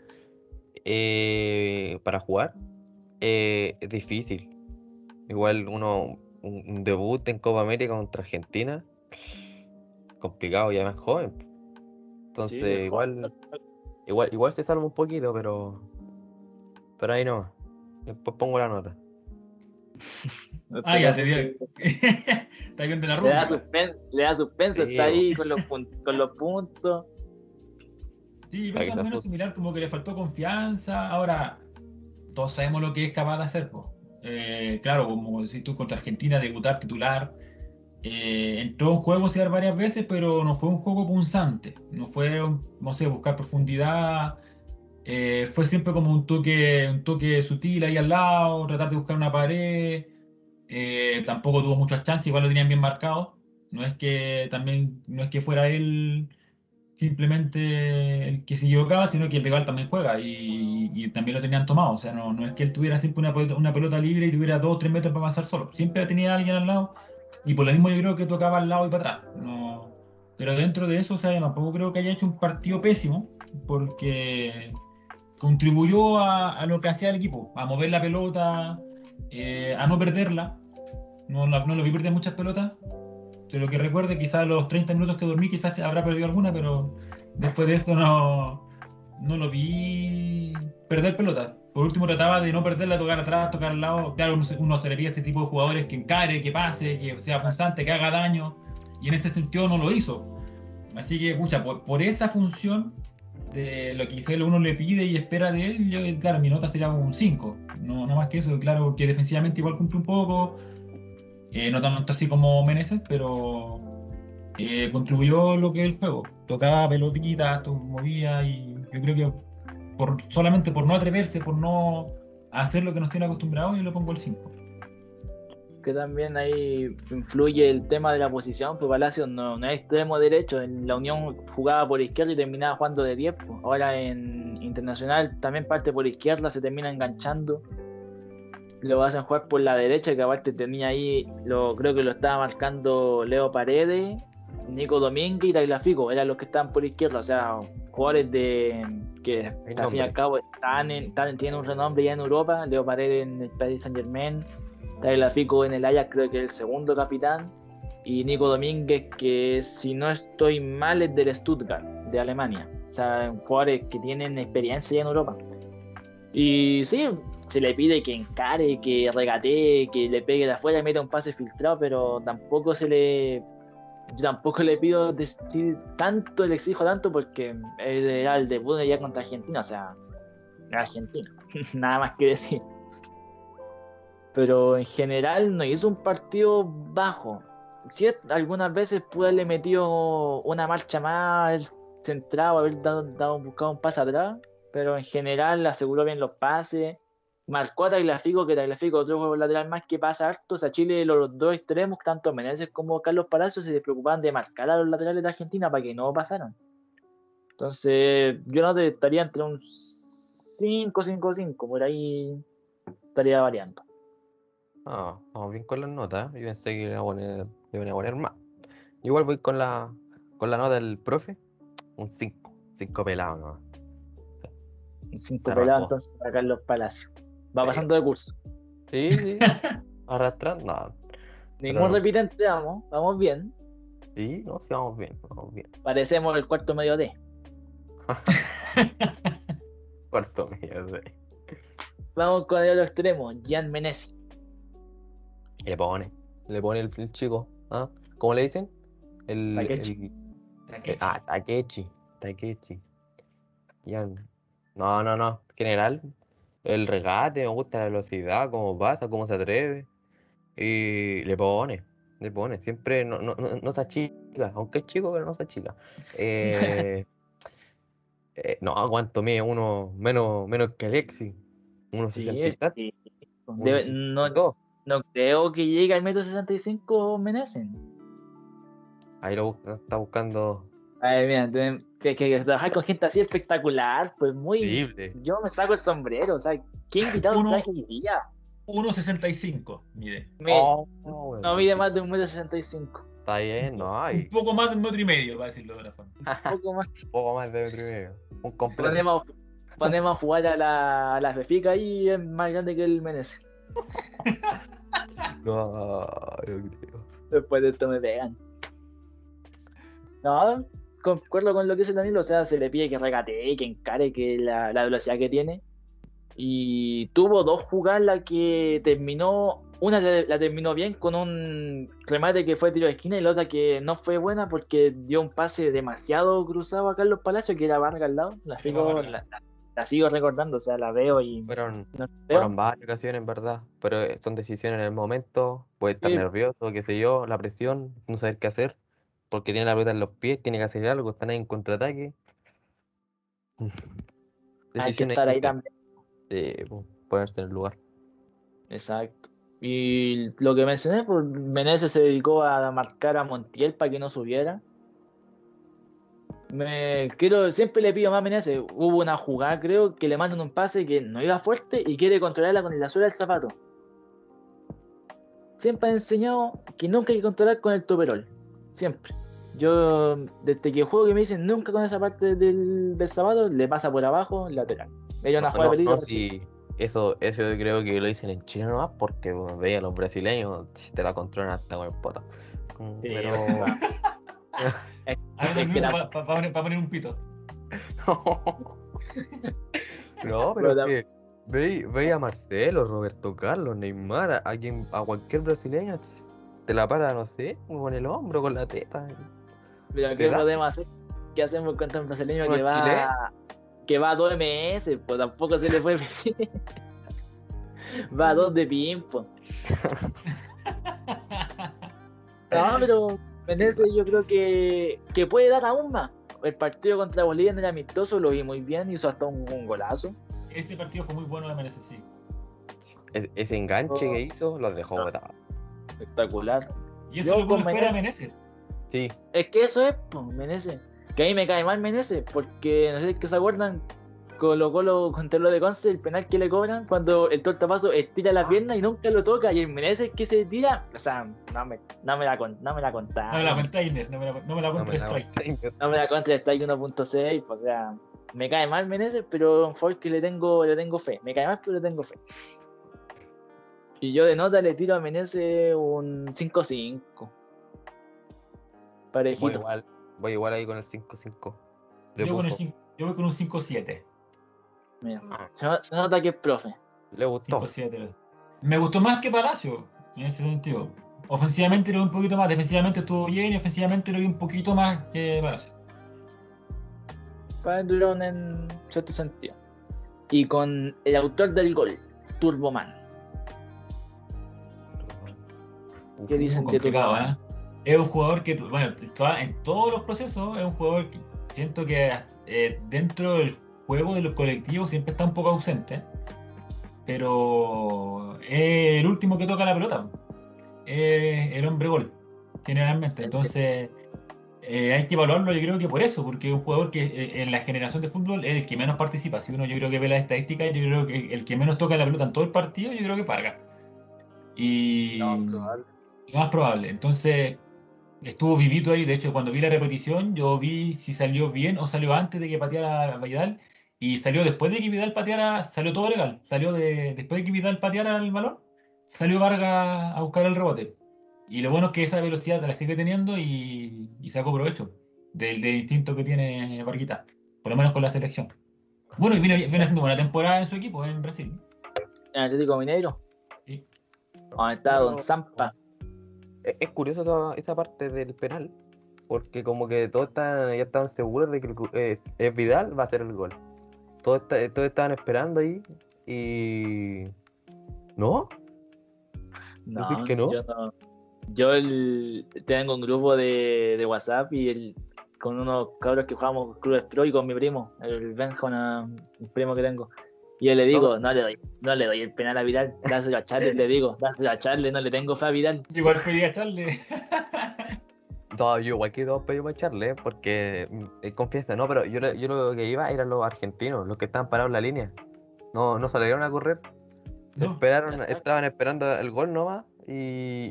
eh, para jugar, eh, es difícil. Igual uno, un, un debut en Copa América contra Argentina, complicado, ya más joven. Entonces, Sí, igual, igual, igual se salva un poquito, pero, pero ahí no. Después pongo la nota. Ah, ya te di. Está viendo la Le da, ruta. suspen- le da suspenso, Sí, está ahí con los, con los puntos. Sí, yo al menos similar, como que le faltó confianza. Ahora, todos sabemos lo que es capaz de hacer. po. Eh, claro, como decís tú contra Argentina, debutar titular. Eh, entró en juego sí, varias veces, pero no fue un juego punzante. No fue, no sé, buscar profundidad. Eh, fue siempre como un toque, un toque sutil ahí al lado, tratar de buscar una pared. Eh, tampoco tuvo muchas chances, igual lo tenían bien marcado. No es que también, no es que fuera él simplemente el que se equivocaba, sino que el rival también juega y, y también lo tenían tomado. O sea, no, no es que él tuviera siempre una pelota, una pelota libre y tuviera dos o tres metros para avanzar solo. Siempre tenía a alguien al lado y por lo mismo yo creo que tocaba al lado y para atrás. No, pero dentro de eso, o sea, tampoco creo que haya hecho un partido pésimo porque contribuyó a, a lo que hacía el equipo, a mover la pelota, eh, a no perderla. No, no lo vi perder muchas pelotas. De lo que recuerde, quizás los 30 minutos que dormí, quizás habrá perdido alguna, pero después de eso no, no lo vi perder pelota. Por último, trataba de no perderla, tocar atrás, tocar al lado. Claro, uno, se- le pide a ese tipo de jugadores que encare, que pase, que sea punzante, que haga daño. Y en ese sentido no lo hizo. Así que, pucha, por, por esa función de lo que uno le pide y espera de él, yo, claro, mi nota sería un 5. No, no más que eso, claro, porque defensivamente igual cumple un poco. Eh, no tanto así como Meneses, pero eh, contribuyó lo que es el juego. Tocaba pelotita, to- movía y yo creo que por, solamente por no atreverse, por no hacer lo que nos tiene acostumbrados, yo le pongo el 5. Que también ahí influye el tema de la posición, pues Palacio no, no es extremo derecho. En la Unión jugaba por izquierda y terminaba jugando de 10. pues. Ahora en Internacional también parte por izquierda, se termina enganchando. Lo hacen jugar por la derecha, que aparte tenía ahí, lo, creo que lo estaba marcando Leo Paredes, Nico Domínguez y Tagliafico, eran los que estaban por izquierda, o sea, jugadores de que al fin y al cabo están en, están- tienen un renombre ya en Europa, Leo Paredes en el Paris Saint Germain, Tagliafico en el Ajax creo que es el segundo capitán, y Nico Domínguez que si no estoy mal es del Stuttgart, de Alemania, o sea, jugadores que tienen experiencia ya en Europa. Y sí, se le pide que encare, que regatee, que le pegue de afuera y meta un pase filtrado, pero tampoco se le. Yo tampoco le pido decir tanto, le exijo tanto porque era el debut ya contra Argentina, o sea, Argentina, nada más que decir. Pero en general no hizo un partido bajo. Sí, algunas veces pude haberle metido una marcha más, haber centrado, haber dado, dado- buscado un pase atrás, pero en general aseguró bien los pases. Marcó a Tagliafico, que Tagliafico otro juego lateral más que pasa harto. O sea, Chile, los dos extremos, tanto Meneses como Carlos Palacios, se preocupaban de marcar a los laterales de Argentina para que no pasaran. Entonces, yo no te estaría entre un 5-5-5, por ahí estaría variando. Ah, vamos bien con las notas. Yo pensé que iba a poner, le iban a poner más. Igual voy con la, con la nota del profe. Un 5. 5 pelado nomás. Un 5 Se pelado entonces para Carlos Palacios. Va pasando de curso. Sí, sí. Arrastrando. No. Ningún Pero- repitente, vamos, vamos bien. Sí, no, sí, vamos bien. Vamos bien. Parecemos el cuarto medio D. Cuarto medio, sí. Vamos con el otro extremo, Jan Menesi. Le pone. Le pone el, el chico. ¿ah? ¿Cómo le dicen? El. Takechi. el- eh, ah, Takechi. Takechi. Ya. No, no, no. General. El regate, me gusta la velocidad, cómo pasa, cómo se atreve. Y le pone. Le pone. Siempre no, no, no, no se achica. Aunque es chico, pero no se achica. Eh, eh, no, ¿cuánto mide? Uno menos, menos que Alexi. Unos Sí, 60 y tantos. sí. Debe- 62. no, no creo que llegue al metro 65 Menesen. Ahí lo está buscando. Ay, mira, que, que, que trabajar con gente así espectacular, pues muy. Increíble. Yo me saco el sombrero, o sea, ¿qué invitado Uno- traje hoy día? 1.65, mire. Me- Oh, bueno, no mide más de un metro 65. Está bien, no hay. Un poco más de un metro y medio, para decirlo de una forma. Un poco más. Un poco más de metro y medio. Un completo. Ponemos, ponemos a jugar a la, a la Fefica y es más grande que el Menezes. No, yo creo. Después de esto me pegan. No, concuerdo con lo que dice Danilo, o sea, se le pide que regatee, que encare, que la, la velocidad que tiene. Y tuvo dos jugadas las que terminó, una la, la terminó bien con un remate que fue tiro de esquina y la otra que no fue buena porque dio un pase demasiado cruzado a Carlos Palacios, que era Vargas al lado. La, sigo, la, la- la sigo recordando, o sea, la veo y Fueron, no veo. fueron varias ocasiones, en verdad. Pero son decisiones en el momento. Puede estar Sí. nervioso, qué sé yo, la presión, no saber qué hacer. Porque tiene la pelota en los pies, tiene que hacer algo, están ahí en contraataque. Hay que estar ahí que también. se- de ponerse en el lugar. Exacto. Y lo que mencioné, pues Menezes se dedicó a marcar a Montiel para que no subiera. Me quiero, siempre le pido más a Menezes. Hubo una jugada, creo, que le mandan un pase que no iba fuerte y quiere controlarla con la suela del zapato. Siempre he enseñado que nunca hay que controlar con el toperol. Siempre. Yo, desde que juego que me dicen nunca con esa parte del, del zapato, le pasa por abajo, lateral. Ella una No, jugada de no, no, sí, eso, eso yo creo que lo dicen en Chile nomás porque bueno, veía a los brasileños, te la controlan hasta con el poto. Mm, Sí, Pero es A ver, Es que la- para poner, pa poner un pito. no, Pero pero que ve, ve a Marcelo, Roberto Carlos, Neymar, a, a quien, a cualquier brasileño te la para, no sé, con el hombro, con la teta. Pero ¿qué podemos hacer? ¿Qué hacemos contra un brasileño que va, que va a 2 MS? Pues tampoco se le puede pedir. va a 2 de pimpo. No, pero Menezes yo creo que, que puede dar aún más. El partido contra Bolivia en el amistoso lo vi muy bien, hizo hasta un, un golazo. Ese partido fue muy bueno de Menezes, sí. Es- ese enganche Oh. que hizo los dejó botados. Espectacular. Y eso Yo es lo que espera de Menezes-. Sí, Es que eso es, pues, Menezes. Que a mí me cae mal Menezes, porque no sé si es que se acuerdan, Colo Colo contra lo de Conce, el penal que le cobran cuando el tortapaso estira la pierna y nunca lo toca, y el Menezes que se tira, o sea, no me, no me la, con- no me la contaron. No me la no me la, no me la no cuenta me la Strike. No me la contra Strike 1.6, pues, o sea, me cae mal Menezes, pero porque le tengo, le tengo fe. Me cae mal, pero le tengo fe. Y yo de nota le tiro a Menezes un 5-5. Voy Parejito. igual, voy igual ahí con el 5-5. Le Yo, con el yo voy con un 5-7. Mira, se, no- se nota que es profe. Le gustó. 5-7. Me gustó más que Palacio, en ese sentido. Ofensivamente lo vi un poquito más, defensivamente estuvo bien y ofensivamente lo vi un poquito más que Palacio. Para el Durón en cierto sentido. Y con el autor del gol, Turboman. ¿Qué dicen complicado? ¿eh? Es un jugador que, bueno, en todos los procesos es un jugador que siento que eh, dentro del juego de los colectivos siempre está un poco ausente, pero es el último que toca la pelota, es el hombre gol, generalmente. Entonces eh, hay que evaluarlo, yo creo que por eso, porque es un jugador que eh, en la generación de fútbol es el que menos participa. Si uno yo creo que ve las estadísticas, yo creo que el que menos toca la pelota en todo el partido, yo creo que Vargas. Y lo más probable. Entonces, estuvo vivito ahí. De hecho, cuando vi la repetición, yo vi si salió bien o salió antes de que pateara Vidal. Y salió después de que Vidal pateara, salió todo legal. Salió de, después de que Vidal pateara el balón, salió Vargas a buscar el rebote. Y lo bueno es que esa velocidad la sigue teniendo y, y sacó provecho del, del instinto que tiene Varguita. Por lo menos con la selección. Bueno, y viene, viene haciendo buena temporada en su equipo, en Brasil. En Atlético Mineiro. Sí. Donde está Don Zampa. Es, es curioso esa, esa parte del penal, porque como que todos están, ya estaban seguros de que el eh, es Vidal va a hacer el gol. Todos, esta- todos estaban esperando ahí y... ¿No? ¿Decís que no? Yo, no. Yo el- tengo un grupo de, de WhatsApp y el, con unos cabros que jugamos Club Pro y con mi primo, el Benja, un primo que tengo. Y yo le digo, no le doy, no le doy el penal a Vidal, dáselo a Charles, le digo, dáselo a Charles, no le tengo fe a Vidal. Igual pedí a Charlie. No, yo igual que todos pedimos echarle, ¿eh? porque eh, confiesa, no, pero yo, lo- yo lo que iba eran los argentinos, los que estaban parados en la línea. No, no salieron a correr, No, esperaron, estaban esperando el gol nomás y,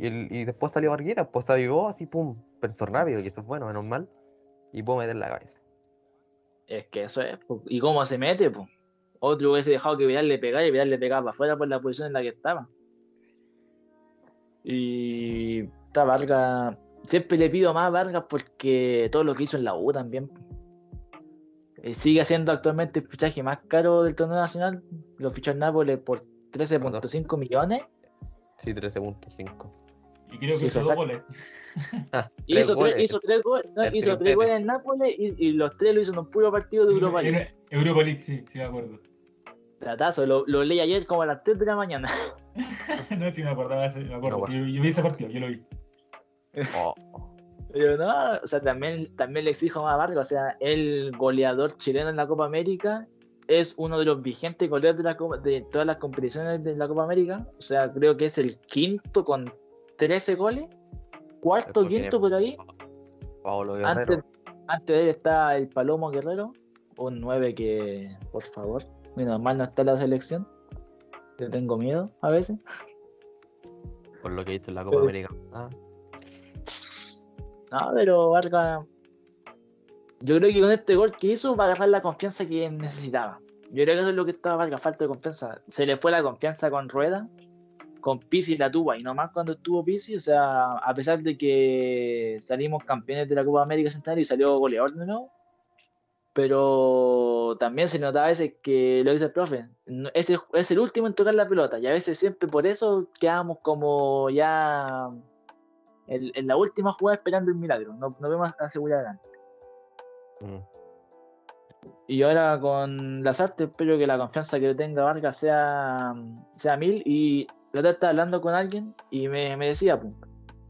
y, y después salió Barguera, pues se avivó así, pum, pensó rápido, y eso es bueno, menos mal, y pudo meter la cabeza. Es que eso es. ¿y cómo se mete? po? Otro hubiese dejado que Vidal le pegara y Vidal le pegaba para afuera por la posición en la que estaba. Y esta Vargas, siempre le pido más a Vargas porque todo lo que hizo en la U también. Eh, sigue siendo actualmente el fichaje más caro del torneo nacional. Lo fichó el Nápoles por 13.5 millones. Sí, 13.5. Y creo que Sí, hizo dos goles. Tres hizo, goles. tres, hizo tres goles, no, hizo tres goles en Nápoles y, y los tres lo hizo en un puro partido de Europa League. Europa League, sí, sí me acuerdo. Tratazo, lo, lo leí ayer como a las 3 de la mañana. no, sí me acordaba, me acuerdo. No, sí, yo vi ese partido, yo lo vi. Oh, Pero no, o sea, también, también le exijo más a Vargas, o sea, el goleador chileno en la Copa América es uno de los vigentes goleadores de, la Copa- de todas las competiciones de la Copa América, o sea, creo que es el quinto con 13 goles, cuarto, quinto por ahí, Paolo antes, antes de él está el Palomo Guerrero, un 9 que, por favor, menos mal no está la selección, le tengo miedo a veces. por lo que he visto en la Copa. América. Ah, No, pero Vargas. Yo creo que con este gol que hizo va a agarrar la confianza que necesitaba. Yo creo que eso es lo que estaba Vargas, falta de confianza. Se le fue la confianza con Rueda, con Pizzi la tuvo y nomás cuando estuvo Pizzi, o sea, a pesar de que salimos campeones de la Copa América Centenario y salió goleador de nuevo, pero también se notaba a veces que lo dice el profe, es el, es el último en tocar la pelota y a veces siempre por eso quedamos como ya en, en la última jugada esperando el milagro, no, no vemos asegurar adelante. mm. Y ahora con las artes espero que la confianza que tenga Vargas sea, sea mil. Y la otra estaba hablando con alguien y me, me decía pues,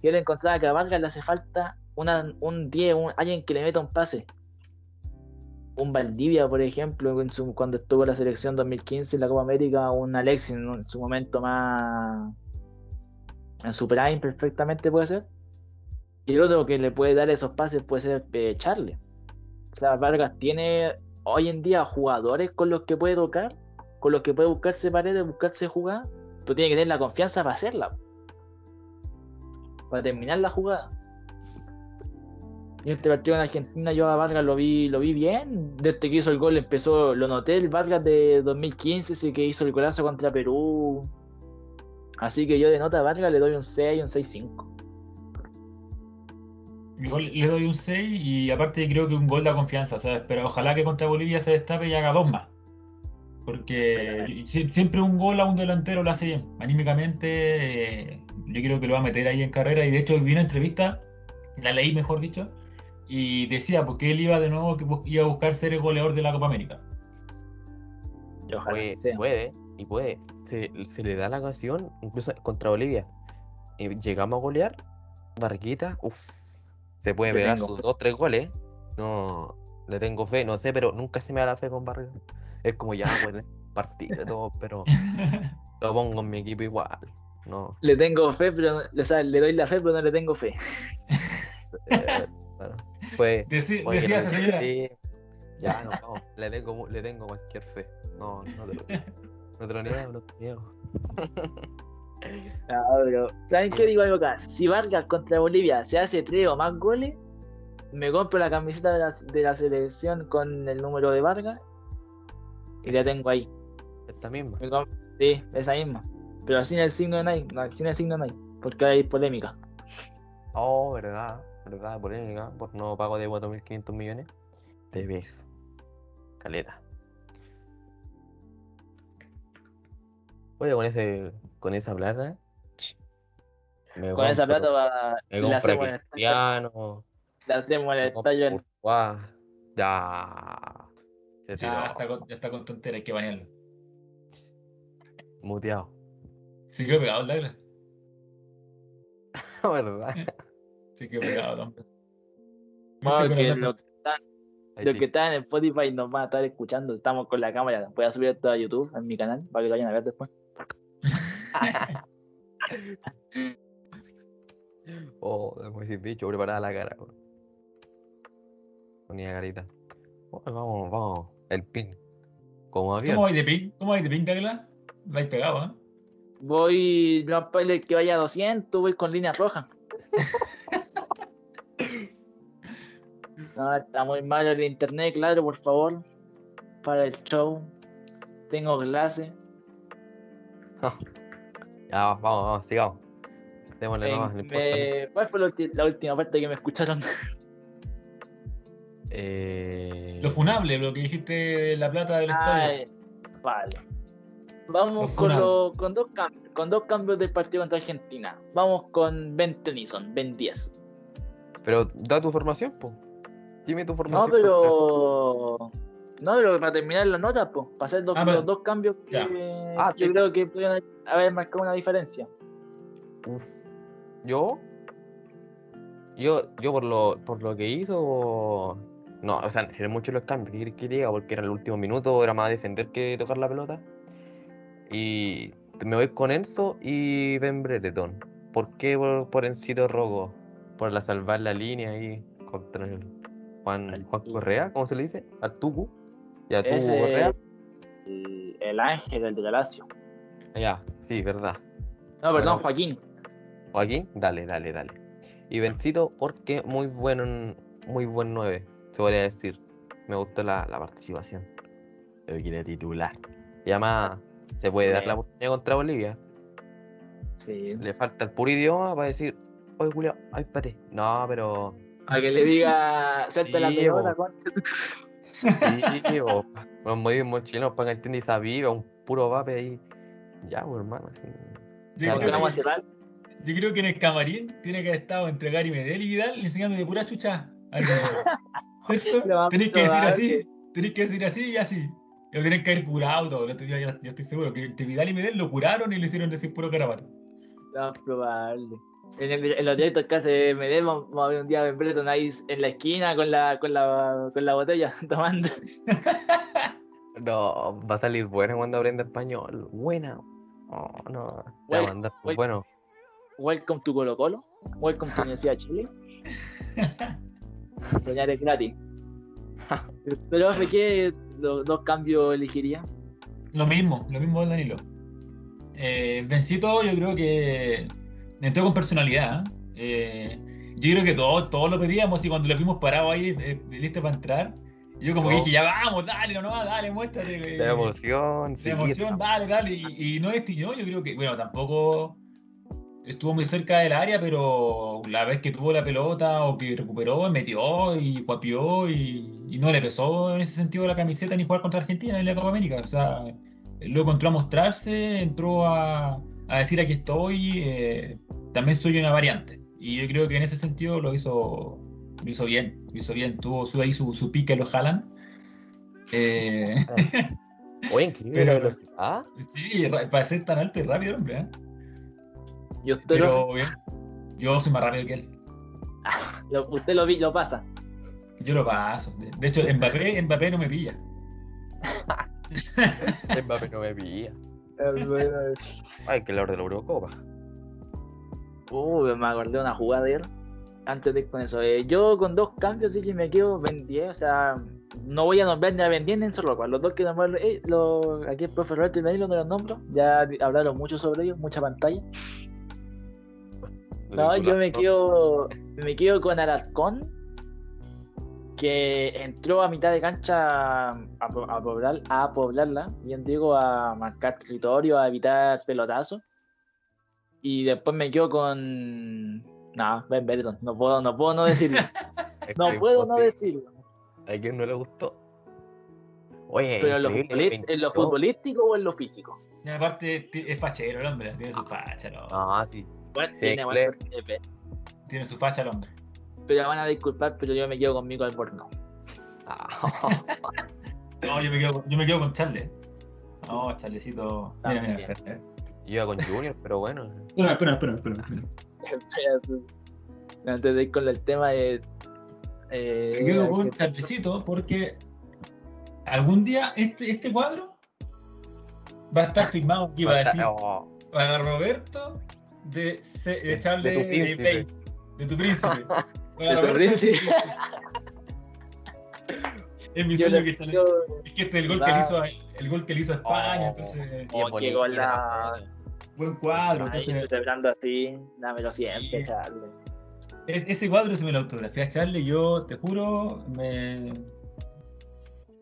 que él encontraba que a Vargas le hace falta una, un 10, un- alguien que le meta un pase. Un Valdivia, por ejemplo, cuando estuvo la selección 2015 en la Copa América, un Alexis en, en su momento más. en su prime, perfectamente puede ser. Y el otro que le puede dar esos pases puede ser eh, Charlie. O sea, Vargas tiene hoy en día jugadores con los que puede tocar, con los que puede buscarse paredes, buscarse jugar, pero tiene que tener la confianza para hacerla. Para terminar la jugada. Y este partido en Argentina yo a Vargas lo vi, lo vi bien. Desde que hizo el gol empezó, lo noté, el Vargas de 2015, ese que hizo el golazo contra Perú. Así que yo de nota a Vargas le doy un 6, un 6-5. Igual le doy un 6 y aparte creo que un gol da confianza, ¿sabes? Pero ojalá que contra Bolivia se destape y haga dos más. Porque yo- sie- siempre un gol a un delantero lo hace bien. Anímicamente, eh, yo creo que lo va a meter ahí en carrera. Y de hecho, vi una entrevista, la leí mejor dicho, y decía porque él iba de nuevo que iba a buscar ser el goleador de la Copa América. Y ojalá Puede, así sea. puede, y puede. Se, se le da la ocasión, incluso contra Bolivia. Y llegamos a golear, Barquita, uff, se puede Te pegar sus fe. dos, tres goles. No, le tengo fe, no sé, pero nunca se me da la fe con Barriga. Es como ya, bueno, partido y todo, pero lo pongo en mi equipo igual. No, Le tengo fe, pero no- o sea, le doy la fe, pero no le tengo fe. eh, bueno, fue. Deci- Oye, decía no, esa señora. sí, ya, no, vamos, le tengo, mu- le tengo cualquier fe. No, no te lo, no te lo niego, no te lo niego. Ah, pero, ¿saben qué digo algo acá? Si Vargas contra Bolivia se hace tres o más goles, me compro la camiseta de la, de la selección con el número de Vargas y la tengo ahí. Esta misma. Sí, esa misma. Pero sin el signo de Nike, no, sin el signo de Nike, porque hay polémica. Oh, verdad, verdad, polémica, por no pago de 4.500 millones. Te ves. Caleta. Oye, con ese, con esa plata. me Con esa compro- plata va, Me compro hacemos a el estadio, le hacemos el estadio en-. Ya. Se tiró. Ya está con, ya está con tontera, hay que banearlo. Muteado. Quedó pegado el Douglas. ¿Verdad? Se quedó pegado el hombre. Viste con que el lo, lo sí. que en Spotify nos van a estar escuchando. Estamos con la cámara. Voy a subir esto a YouTube, en mi canal, para que lo vayan a ver después. Oh, como decís, bicho, preparada la cara. weón. Ponía carita. Oh, vamos, vamos. El pin. Como. ¿Cómo vais de ping? ¿Cómo vais de Douglas? Lo habéis pegado, ¿eh? Voy, no que vaya a 200, voy con líneas rojas. No, está muy mal el internet, claro, por favor. Para el show. Tengo clase. Ya, vamos, vamos, sigamos. Démosle Eh, nomás, me- ¿Cuál fue la, ulti- la última parte que me escucharon? Eh... Lo funable, lo que dijiste de la plata del estadio. Ay, vale. Vamos con, lo- con, dos cambios, con dos cambios del partido contra Argentina. Vamos con Ben Tennyson, Ben 10. Pero da tu formación, po. Dime tu No, formación. pero. No, pero para terminar la nota, pues, para hacer dos, Ah, los dos cambios que. Ah, yo te- creo que pueden haber marcado una diferencia. Uf. Yo. Yo, yo por lo, por lo que hizo. No, o sea, hicieron muchos los cambios que quería porque era el último minuto, era más defender que tocar la pelota. Y me voy con Enzo y Ben Brereton. ¿Por qué por, por Encito Rojo? Por la salvar la línea ahí contra el Juan, Al Juan. Correa, ¿cómo se le dice? Al Tucu. Y a Tucu Correa. el, el ángel, el de Galacio. Ya, sí, verdad. No, perdón, Bueno. Joaquín. Joaquín, dale, dale, dale. Y Bencito, porque muy bueno, en- muy buen 9, se podría decir. Me gustó la, la participación. Lo quiere titular. Y además, se puede dar la oportunidad contra Bolivia. Sí. Le falta el puro idioma para decir, oye, Julio, ay, pate. No, pero. A que le diga, suelta la pelota, concha tu- Sí, o los modismos chilenos para que entienda esa viva, un puro vape ahí. Ya, pues, hermano. así. Yo creo, vamos a que, yo creo que en el camarín tiene que haber estado entre Gary Medel y Vidal enseñando de pura chucha. Tenéis que decir así, tenéis que decir así y así. Y lo tienen que haber curado todo. Yo, yo- yo estoy seguro que entre Vidal y Medel lo curaron y le hicieron decir puro carapato. Lo más probable. En, el- en los directos que hace Medel, vamos vamos a ver un día a Ben Brereton ahí en la esquina con la, con la, con la botella tomando. No, va a salir buena cuando aprenda español. Buena. Oh, no. Well, a mandar por well. bueno. Welcome to Colo Colo. Welcome to Universidad de Chile. Soñar es gratis. Pero, ¿qué los dos cambios elegiría? Lo mismo, lo mismo del Danilo. Eh, Bencito, yo creo que entró con personalidad. ¿eh? Eh, yo creo que todos, todos lo pedíamos y cuando lo vimos parado ahí, eh, listo para entrar, yo como que dije, ya vamos, dale, no, no, dale, muéstrate. La emoción. sí, La emoción, dale, dale. Y, y no destiñó, yo creo que, bueno, tampoco estuvo muy cerca del área, pero la vez que tuvo la pelota o que recuperó, metió y guapió y y no le pesó en ese sentido la camiseta ni jugar contra Argentina en la Copa América. O sea, luego entró a mostrarse, entró a, a decir aquí estoy, eh, también soy una variante. Y yo creo que en ese sentido lo hizo, lo hizo bien, lo hizo bien. Tuvo su, ahí su, su pique, lo jalan. Eh, Oye, increíble Pero- velocidad. sí, ra- para ser tan alto y rápido, hombre. ¿eh? Y usted, lo, Pero bien, yo soy más rápido que él. lo- usted lo, vi, lo pasa. Yo lo paso. De, de hecho, Mbappé, Mbappé no me pilla. Mbappé no me pilla. Ay, que la hora de la Eurocopa. Uy, me acordé de una jugada de él. Antes de ir con eso, eh, yo con dos cambios sí que me quedo Ben 10, o sea, no voy a nombrar ni a Ben 10 ni a los dos que nombraron, eh, los- aquí el profe Roberto y Danilo no los nombro, ya hablaron mucho sobre ellos, mucha pantalla. No, yo me quedo, me quedo con Alarcón, que entró a mitad de cancha a, po- a poblar, a poblarla, bien digo, a marcar territorio, a evitar pelotazos. Y después me quedo con. No, Ben Brereton, no puedo, no puedo no decirlo. Es No puedo no decirlo. ¿A quién no le gustó? Oye, Pero en lo, en lo futbolístico o en lo físico. Y aparte, es fachero el hombre, tiene su facha, ¿no? Ah, sí. Bueno, Sí, tiene buen claro. perfil de pe- Tiene su facha el hombre. Pero van a disculpar, pero yo me quedo conmigo al borno. Ah, No, yo me quedo, con- yo me quedo con Charles. No, Charlecito. Mira, mira, yo iba con Junior, pero bueno. Espera, espera, espera, espera. Antes de ir con el tema de. eh, Me quedo con que- Charlecito porque algún día este, este cuadro va a estar firmado aquí, va a decir Oh, para Roberto de, de De- Charles de tu príncipe. De tu príncipe. De Roberto príncipe. Es mi Yo sueño le que Charles. yo- Es que este es el gol que le hizo a, el gol que le hizo a España, Oh. entonces Oh, qué bonito, gol la- bueno. buen cuadro. Ahí Entonces, celebrando así, dámelo siempre, Sí. Charles. es- ese cuadro se me lo autografía a Charles, yo te juro, me.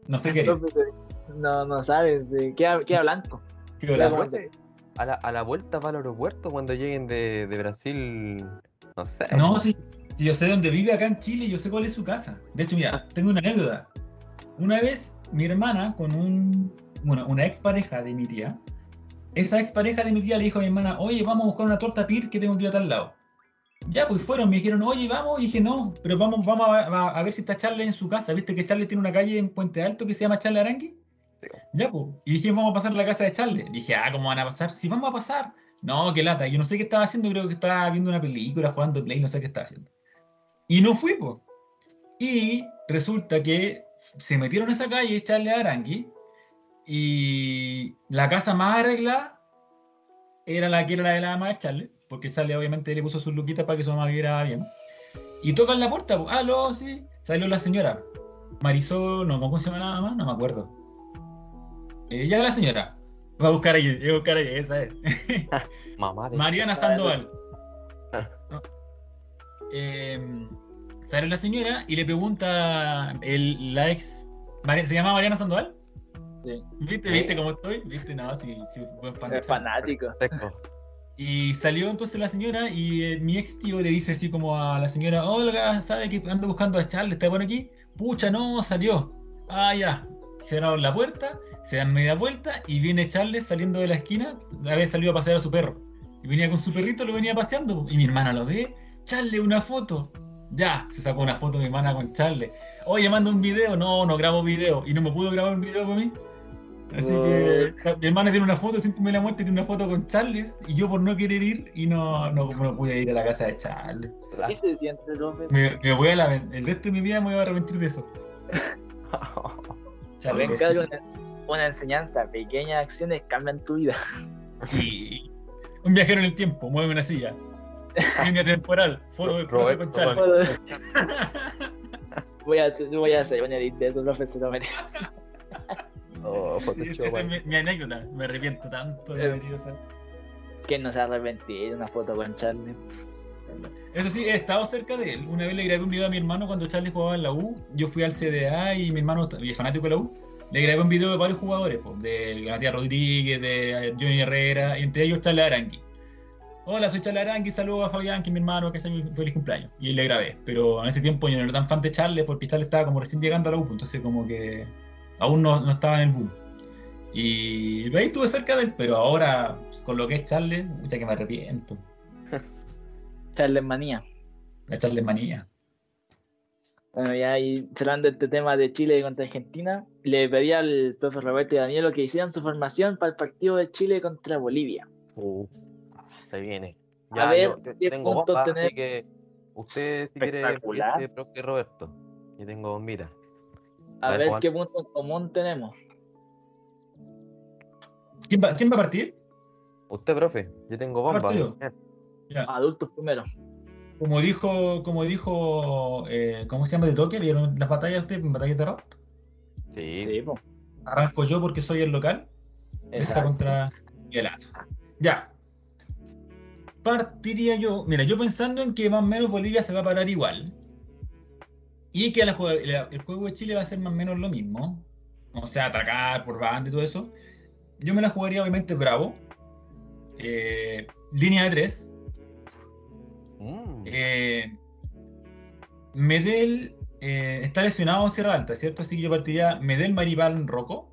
No sé qué. haría. No, no sabes, queda, queda blanco. Golazo. bueno. A la, a la vuelta para el aeropuerto cuando lleguen de, de Brasil. No sé. No, si, si yo sé dónde vive acá en Chile, yo sé cuál es su casa. De hecho, mira, tengo una anécdota. Una vez mi hermana con un, una, una expareja de mi tía, esa expareja de mi tía le dijo a mi hermana, oye, vamos a buscar una torta pir que tengo que ir a tal lado. Ya, pues fueron, me dijeron, oye, vamos, y dije, no, pero vamos, vamos a, a- a ver si está Charles en su casa. ¿Viste que Charles tiene una calle en Puente Alto que se llama Charles Arangui? Sí. Ya, pues. Y dije, vamos a pasar a la casa de Charles. Dije, ah, ¿cómo van a pasar? Sí, vamos a pasar. No, qué lata. Yo no sé qué estaba haciendo, creo que estaba viendo una película, jugando Play, no sé qué estaba haciendo. Y no fui, pues. Y resulta que se metieron a esa calle, Charles Arangui, y la casa más arreglada era la que era la de la mamá de Charles, porque Charles obviamente le puso sus luquitas para que su mamá viera bien. Y tocan la puerta, pues, aló, sí, salió la señora. Marisol, no, ¿cómo se llama la mamá? No me acuerdo. Eh, ya la señora. Va a buscar ahí, a buscar ahí, esa es. Mamá de. Mariana Sandoval. Ah. Eh, sale la señora y le pregunta el, la ex. ¿Se llama Mariana Sandoval? Sí. ¿Viste? Sí. ¿Viste cómo estoy? ¿Viste? No, sí, sí, buen fan Es fanático. Seco. Y salió entonces la señora y eh, mi ex tío le dice así como a la señora, Olga, ¿sabe que ando buscando a Charles? ¿Está por aquí? Pucha, no, salió. Ah, ya. Cerraron la puerta, se dan media vuelta y viene Charles saliendo de la esquina, había salido a pasear a su perro. Y venía con su perrito, lo venía paseando. Y mi hermana lo ve, Charles, una foto. Ya, se sacó una foto mi hermana con Charles. Oye, manda un video. No, no grabo video. Y no me pudo grabar un video para mí. Así que o sea, mi hermana tiene una foto, siempre me la muestra y tiene una foto con Charles. Y yo por no querer ir y no, no, no pude ir a la casa de Charles. ¿Qué se siente? Me, me voy a la, el resto de mi vida me voy a arrepentir de eso. Charles, Ven, una enseñanza, pequeñas acciones cambian tu vida. sí. Un viajero en el tiempo, mueve una silla. Línea temporal, foto del profe con voy a hacer, voy a hacer un edit de eso, profe, se lo merece. Oh, Sí, esa es mi, mi anécdota. Me arrepiento tanto de haber ido a ¿Quién no se arrepentido de una foto con Charlie? Eso sí, he estado cerca de él. Una vez le grabé un video a mi hermano cuando Charlie jugaba en la U. Yo fui al CDA y mi hermano y es fanático de la U. Le grabé un video de varios jugadores, pues, de Matías Rodríguez, de Johnny Herrera, y entre ellos Charles Arangui. Hola, soy Charles Arangui, saludo a Fabián, que es mi hermano, que es mi feliz cumpleaños. Y le grabé, pero en ese tiempo yo no era tan fan de Charles porque Charles estaba como recién llegando a la U, pues, entonces como que aún no, no estaba en el boom. Y ahí estuve cerca de él, pero ahora con lo que es Charles, mucha que me arrepiento. Charles Manía. La Charles manía. Bueno, ya ahí cerrando este tema de Chile contra Argentina, le pedí al profe Roberto y Danielo que hicieran su formación para el partido de Chile contra Bolivia. Uf, se viene. A Ya, ver, yo te- ¿qué tengo puntos bomba, tenés? así que usted si quiere empiece, profe Roberto. Yo tengo bombita. A A ver, qué punto en común tenemos. ¿Quién va, ¿Quién va a partir? Usted, profe, yo tengo bomba. Partido. Bien. Ya. Adultos primero. Como dijo, como dijo, eh, ¿cómo se llama de toque? ¿Vieron las batallas ustedes? ¿Batallas de rap? Sí. Sí. Arranco yo porque soy el local. Esa contra Miguelazo. Ya. Partiría yo. Mira, yo pensando en que más o menos Bolivia se va a parar igual. Y que la jue- la- el juego de Chile va a ser más o menos lo mismo. O sea, atacar por banda y todo eso. Yo me la jugaría obviamente bravo. Eh, línea de tres. Mm, Eh, Medel eh, está lesionado en Sierra Alta, ¿cierto? Así que yo partiría Medel, Maribal, Rocco.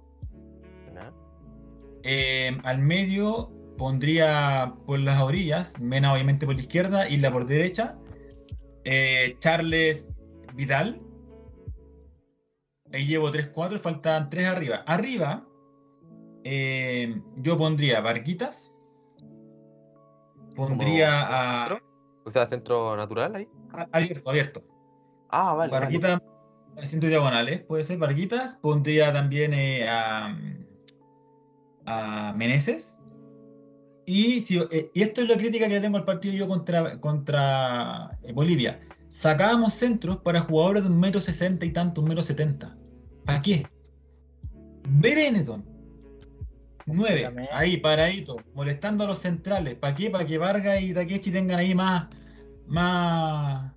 Eh, al medio pondría por las orillas, Mena obviamente por la izquierda, Isla por derecha, eh, Charles Vidal. Ahí llevo 3-4, faltan 3 arriba. Arriba eh, yo pondría Barquitas. Pondría a, centro? O sea, centro natural ahí. abierto, abierto. Ah, vale. vale. Barquitas haciendo diagonales, puede ser Barquitas. Pondría también eh, a, a Meneses. Y, si- eh, y esto es la crítica que le tengo al partido yo contra, contra eh, Bolivia. Sacábamos centros para jugadores de un metro sesenta y tanto, un metro setenta. ¿Para qué? Benetton. 9, Exactamente. ahí paradito, molestando a los centrales. ¿Para qué? Para que Vargas y Takechi tengan ahí más, más,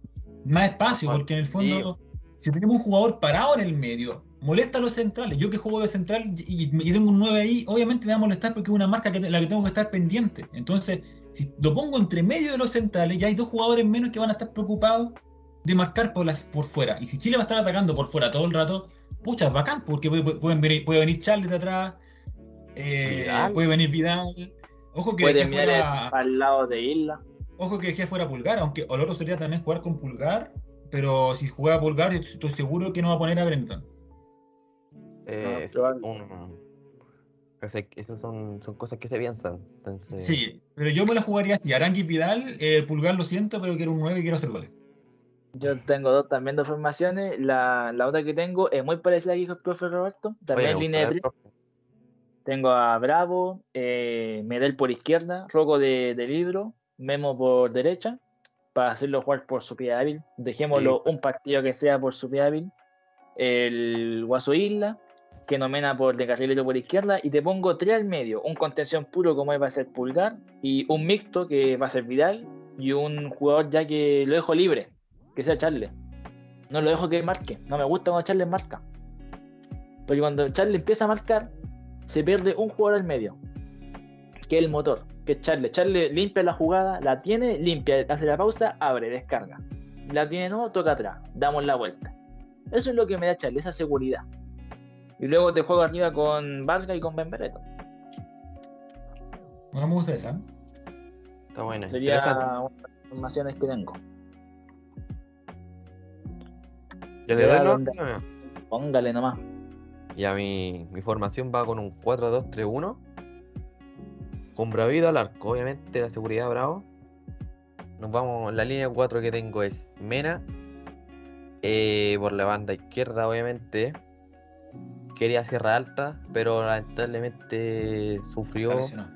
más espacio, porque en el fondo, si tenemos un jugador parado en el medio, molesta a los centrales. Yo que juego de central y, y tengo un 9 ahí, obviamente me va a molestar porque es una marca que la que tengo que estar pendiente. Entonces, si lo pongo entre medio de los centrales, ya hay dos jugadores menos que van a estar preocupados de marcar por, las, por fuera. Y si Chile va a estar atacando por fuera todo el rato, pucha, es bacán, porque puede, pueden venir, puede venir Charles de atrás, eh, puede venir Vidal. Ojo que Puede fuera, al lado de Isla. ojo que dejé fuera Pulgar, aunque el otro sería también jugar con Pulgar, pero si juega Pulgar, estoy seguro que no va a poner a Brenton. Eh, Ah, un- esas son, son cosas que se piensan. Entonces, Sí, pero yo me la jugaría así. Aranguis Vidal, eh, Pulgar lo siento, pero quiero un 9 y quiero hacer goles. Yo tengo dos también dos formaciones. La, la otra que tengo es muy parecida a la que dijo el profe Roberto. También línea de tres. Tengo a Bravo, eh, Medel por izquierda, Rocco de, de libro, Memo por derecha, para hacerlo jugar por su pie hábil. Dejémoslo un partido que sea por su pie hábil. El Guaso Isla, que nomena por de carrilero por izquierda, y te pongo tres al medio, un contención puro como va a ser Pulgar, y un mixto que va a ser Vidal, y un jugador ya que lo dejo libre, que sea Charles. No lo dejo que marque, no me gusta cuando Charles marca. Porque cuando Charles empieza a marcar, se pierde un jugador al medio, que es el motor, que es Charles. Charles limpia la jugada, la tiene, limpia, hace la pausa, abre, descarga. La tiene no, toca atrás, damos la vuelta. Eso es lo que me da Charles, esa seguridad. Y luego te juego arriba con Vargas y con Benvereto. No me gusta esa. ¿eh? Está buena. Sería una de las formaciones que tengo. Yo le Ya, doy última. Póngale nomás. Ya mi, mi formación va con un 4-2-3-1. Con Bravido al arco, obviamente la seguridad Bravo. Nos vamos, la línea 4 que tengo es Mena. eh, por la banda izquierda, obviamente. Quería Sierra Alta, pero lamentablemente sufrió. Lesionado.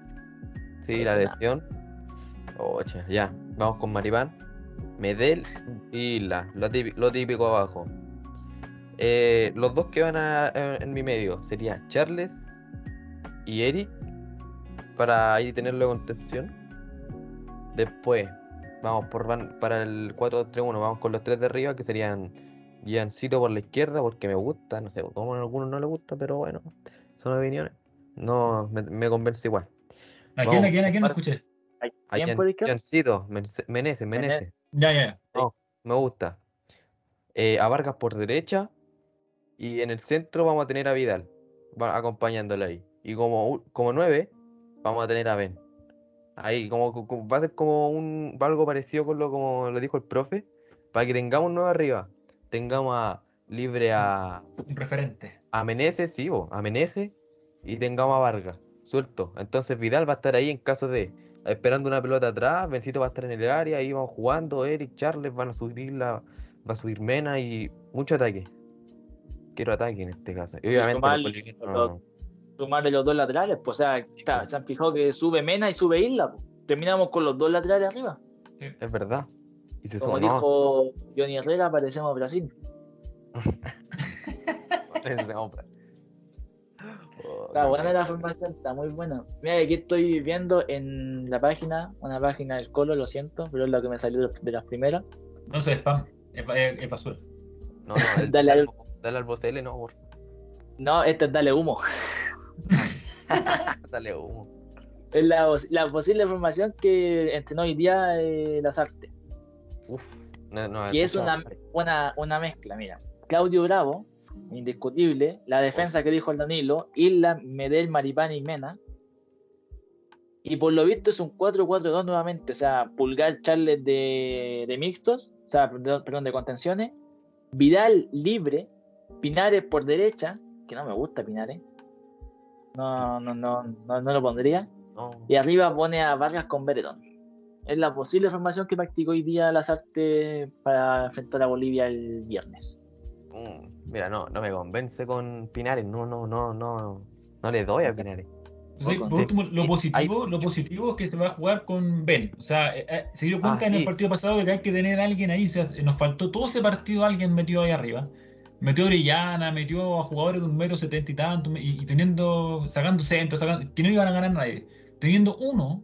Sí, la lesión. Ocha, ya. Vamos con Maripán. Medel y Isla. Lo típico, lo típico abajo. Eh, los dos que van a- en, en mi medio sería Charles y Eric. Para ahí tenerlo de contención. Después, vamos por van- para el 4-3-1. Vamos con los tres de arriba que serían Giancito por la izquierda porque me gusta. No sé cómo a algunos no les gusta, pero bueno, son opiniones. No, me, me convence igual. ¿A quién, a Vamos, quién, a quién no escuché? A ¿Quién por izquierda? Jancito, Mense- Meneses, Meneses. Ya, ya. Me gusta. Eh, a Vargas por derecha. Y en el centro vamos a tener a Vidal. va- acompañándole ahí. Y como, como nueve, vamos a tener a Ben. Ahí, como, co- como- va a ser como un algo parecido con lo como lo dijo el profe. Para que tengamos nueve arriba. Tengamos a libre a, Un referente. a Meneses, sí, bo, a. Y tengamos a Vargas, suelto. Entonces Vidal va a estar ahí en caso de esperando una pelota atrás. Bencito va a estar en el área. Ahí vamos jugando. Eric, Charles van a subir la, va a subir Mena y mucho ataque. Quiero ataque en este caso. Y obviamente los sumarle los- no- Sumarle los dos laterales, pues, o sea, claro, se han fijado que sube Mena y sube Isla. pues. Terminamos con los dos laterales arriba. es verdad. Y se Como dijo Johnny Herrera, parecemos Brasil. se compra. Oh, Está buena la formación, está muy buena. Mira, aquí estoy viendo en la página, una página del Colo, lo siento, pero es lo que me salió de las primeras. No sé, spam. Es, ba- es- es basura. No, no, el- Dale al- dale al Bocele, no, por No, este es Dale Humo. Dale humo. Es la, la posible formación que entrenó hoy día eh, las artes. Uf. No, no, Que es una, una, una mezcla, mira. Claudio Bravo, indiscutible. La defensa que dijo el Danilo, Isla, Medel, Maripán y Mena. Y por lo visto es un 4-4-2 nuevamente. O sea, Pulgar, Charles de, de mixtos. O sea, perdón, perdón, de contenciones. Vidal libre. Pinares por derecha. Que no me gusta Pinares. No, no, no, no, no lo pondría. No. Y arriba pone a Vargas con Beretón. Es la posible formación que practicó hoy día las artes para enfrentar a Bolivia el viernes. Mm, Mira, no, no me convence con Pinares. No, no, no, no. No le doy a Pinares. Entonces, por último, lo hay- positivo, lo positivo es que se va a jugar con Ben. O sea, eh, eh, se dio cuenta Ah, en el partido pasado de que hay que tener a alguien ahí. O sea, nos faltó todo ese partido alguien metido ahí arriba. Metió a Orellana, metió a jugadores de un metro setenta y tanto, y, y teniendo, sacando centros, sacando- que no iban a ganar nadie. Teniendo uno,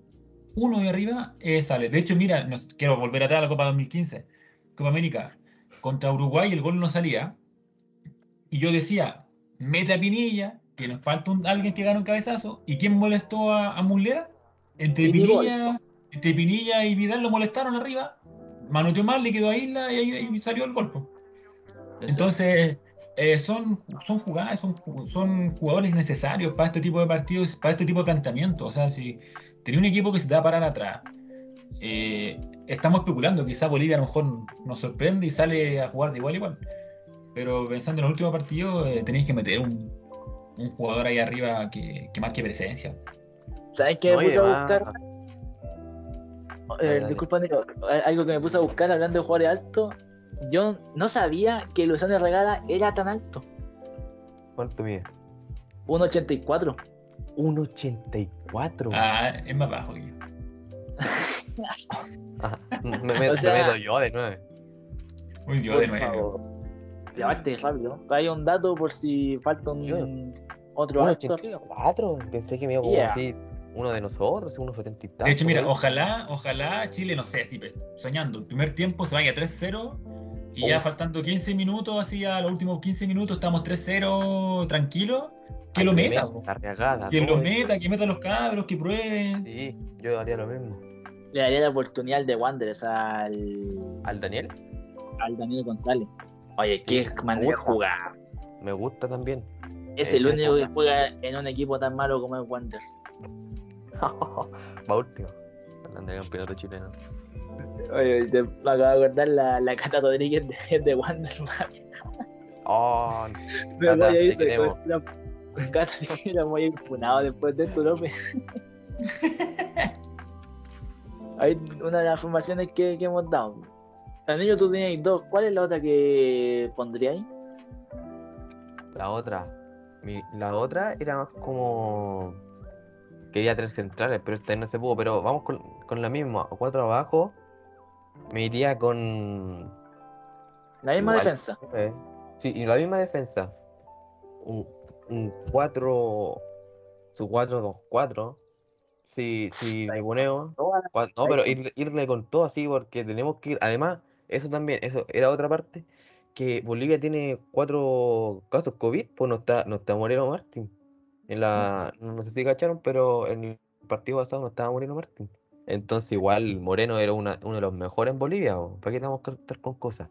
uno de arriba, eh, sale. De hecho, mira, nos- quiero volver atrás a la Copa 2015, Copa América. Contra Uruguay el gol no salía. Y yo decía, mete a Pinilla, que nos falta un- alguien que gane un cabezazo. ¿Y quién molestó a, a Muslera? Entre. Pinilla, entre Pinilla y Vidal lo molestaron arriba. Manoteó mal, le quedó a Isla y ahí salió el golpe. Entonces, eh, son, son jugadas, son, son jugadores necesarios para este tipo de partidos, para este tipo de planteamiento. O sea, si tenía un equipo que se te va a parar atrás, eh, estamos especulando, quizás Bolivia a lo mejor nos sorprende y sale a jugar de igual a igual. Pero pensando en el último partido, eh, tenéis que meter un, un jugador ahí arriba que, que más que presencia. ¿Sabes qué me puse a buscar? Eh, disculpa, Nico, algo que me puse a buscar hablando de jugadores altos. Yo no sabía que Luciano Regada era tan alto. ¿Cuánto mide? 1.84. 1.84. Ah, es más bajo que yo. Me, me- O me sea- meto yo de nueve. Muy bien, Por de nuevo. favor. Y aparte rápido. Hay un dato por si falta un Yo- otro alto arriba. 1.84. Pensé que me iba como Yeah. así uno de nosotros, 1.70 y tanto. De hecho, mira, ojalá, ojalá Chile, no sé, si pe- soñando, el primer tiempo se vaya 3-0 y ya faltando 15 minutos, así a los últimos 15 minutos estamos 3-0 tranquilos, que lo meta, regada, que lo meta, que meta a los cabros, que prueben. Sí, yo haría lo mismo. Le daría la oportunidad al de Wanderers al, ¿Al Daniel? al Daniel González. Oye, qué Sí, manera de jugar. Me gusta también. Es Eh, el único que juega en un equipo tan malo como el Wanderers. Va último. Hablando de campeonato chileno. Oye, te me acabo de acordar la, la Cata Rodríguez de, de Wanderers. man. Oh, Cata, te queremos. la- Cata te era muy impunado después de esto, López. Hay una de las formaciones que, que hemos dado. Anillo, tú tenías dos. ¿Cuál es la otra que pondríais? la otra. Mi- la otra era más como. Quería tres centrales, pero esta vez no se pudo. Pero vamos con, con la misma. O cuatro abajo. Me iría con. La misma Igual. defensa. Sí, y la misma defensa. Un, un 4. Su 4-2-4. Si, si le ponemos. No, pero ir- irle con todo así, porque tenemos que ir. Además, eso también, eso era otra parte. Que Bolivia tiene cuatro casos COVID, pues no está, no está Moreno Martín. En la, no sé si cacharon, pero en el partido pasado no estaba Moreno Martín. Entonces igual Moreno era una- uno de los mejores en Bolivia, po, ¿para qué tenemos que estar con cosas?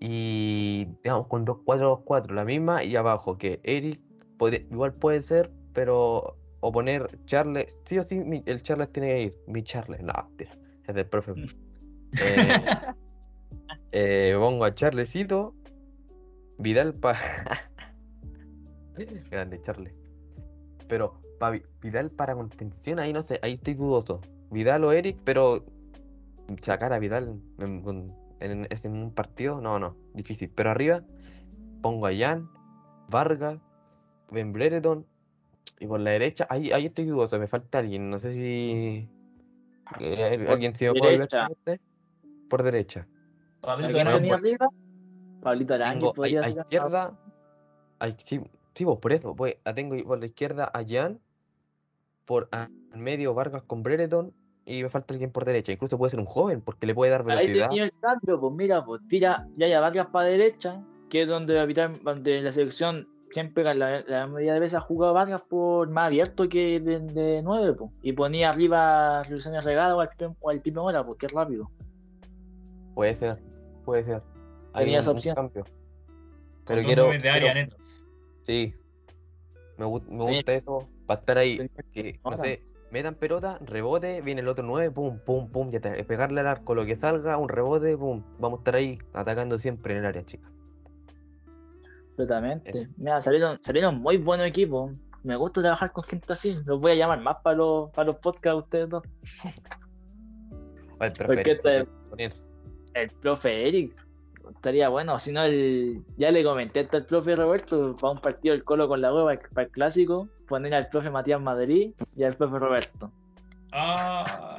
Y digamos con 2-4-2-4, la misma, y abajo que Eric podría- igual puede ser, pero o poner Charles, sí o sí, mi- el Charles tiene que ir, mi Charles, no, tira, es del profe. Eh, eh, pongo a Charlesito, Vidal para... Grande Charles. Pero pa Vidal para contención, ahí no sé, ahí estoy dudoso. Vidal o Eric, pero sacar a Vidal en, en- es en un partido, no, no, difícil. Pero arriba pongo a Jan, Vargas, Ben Brereton y por la derecha, ahí, ahí estoy dudoso, me falta alguien, no sé si eh, alguien se me puede con este. por derecha. ¿A Pablito tenía arriba? Pablito Arangue Tengo a, izquierda, a, sí, sí, por eso, pues, tengo por la izquierda a Jan, por al medio Vargas con Brereton y me falta alguien por derecha. Incluso puede ser un joven porque le puede dar Ahí velocidad. tenía el cambio, pues mira, pues tira ya ya Vargas para derecha, que es donde, habitar- donde la selección siempre la, la mayoría de veces ha jugado Vargas por más abierto que de, de 9, pues. Y ponía arriba a Luciano Regado o al, Pipe- o al Pipe Mora, porque es rápido. Puede ser, puede ser. Hay Tenía esa un- un opción. cambio. Pero quiero, nueves de área quiero- netos. sí, me, gusta eso, para estar ahí, que, no sé, metan pelota, rebote, viene el otro 9, pum, pum, pum, ya te, pegarle al arco lo que salga, un rebote, pum, vamos a estar ahí atacando siempre en el área, chica. Completamente. Eso. Mira, salieron, salieron muy buenos equipos. Me gusta trabajar con gente así. Los voy a llamar más para los, para los podcasts ustedes dos. Al Porque preferir, este-. El profe Eric. Estaría bueno. Si no, el, ya le comenté hasta al profe Roberto para un partido del Colo con la hueva para el clásico. Poner al profe Matías Madrid y al profe Roberto. Ah,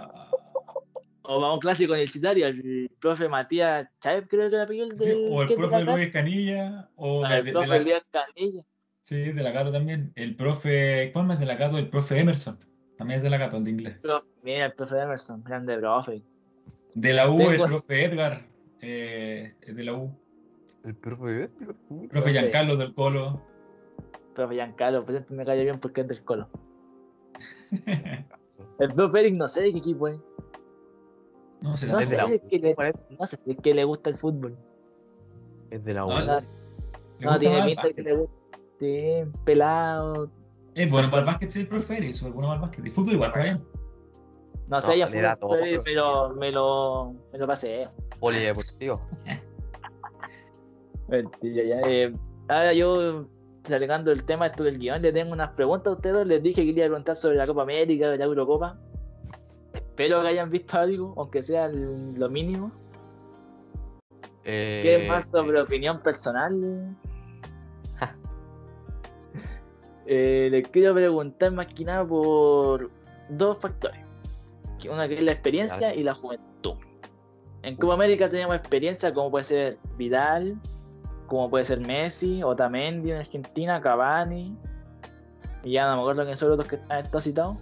O para un clásico universitario, el profe Matías Chávez, creo que era el sí, del. o el profe Luis Canilla, o de, El de profe la, Luis Canilla. sí, de la Cato también. El profe, ¿cuál más de la Cato? El profe Emerson. También es de la Cato, el de inglés. Profe- mira, el profe Emerson, grande profe. De la U, el profe Edgar, eh, es de la U. El profe, Profe Profe- Giancarlo del Colo. Profe Giancarlo, pues siempre me cayó bien porque es del Colo. El profe Eric no sé de qué equipo es. No sé, No es sé, de la si es que le, no sé si es que le gusta el fútbol. Es de la U. No, No, tiene el pinta que le gusta. Sí, pelado. Es bueno para el básquet, sí, el profe Eris, es bueno para el básquet. Y fútbol igual, está bien. No sé, ya fue, todo, pero me lo, me lo, me lo pasé. Polideportivo. Mentira, ya. eh, ahora yo, sacando el tema esto del guion, le tengo unas preguntas a ustedes. Les dije que quería preguntar sobre la Copa América, de la Eurocopa. Espero que hayan visto algo, aunque sea lo mínimo. ¿Qué Eh, más sobre opinión personal? Eh, les quiero preguntar más que nada por dos factores. Una que es la experiencia y la juventud. En Copa América tenemos experiencia como puede ser Vidal, como puede ser Messi, Otamendi en Argentina, Cavani. Y ya no me acuerdo quiénes son los otros que han estado citados.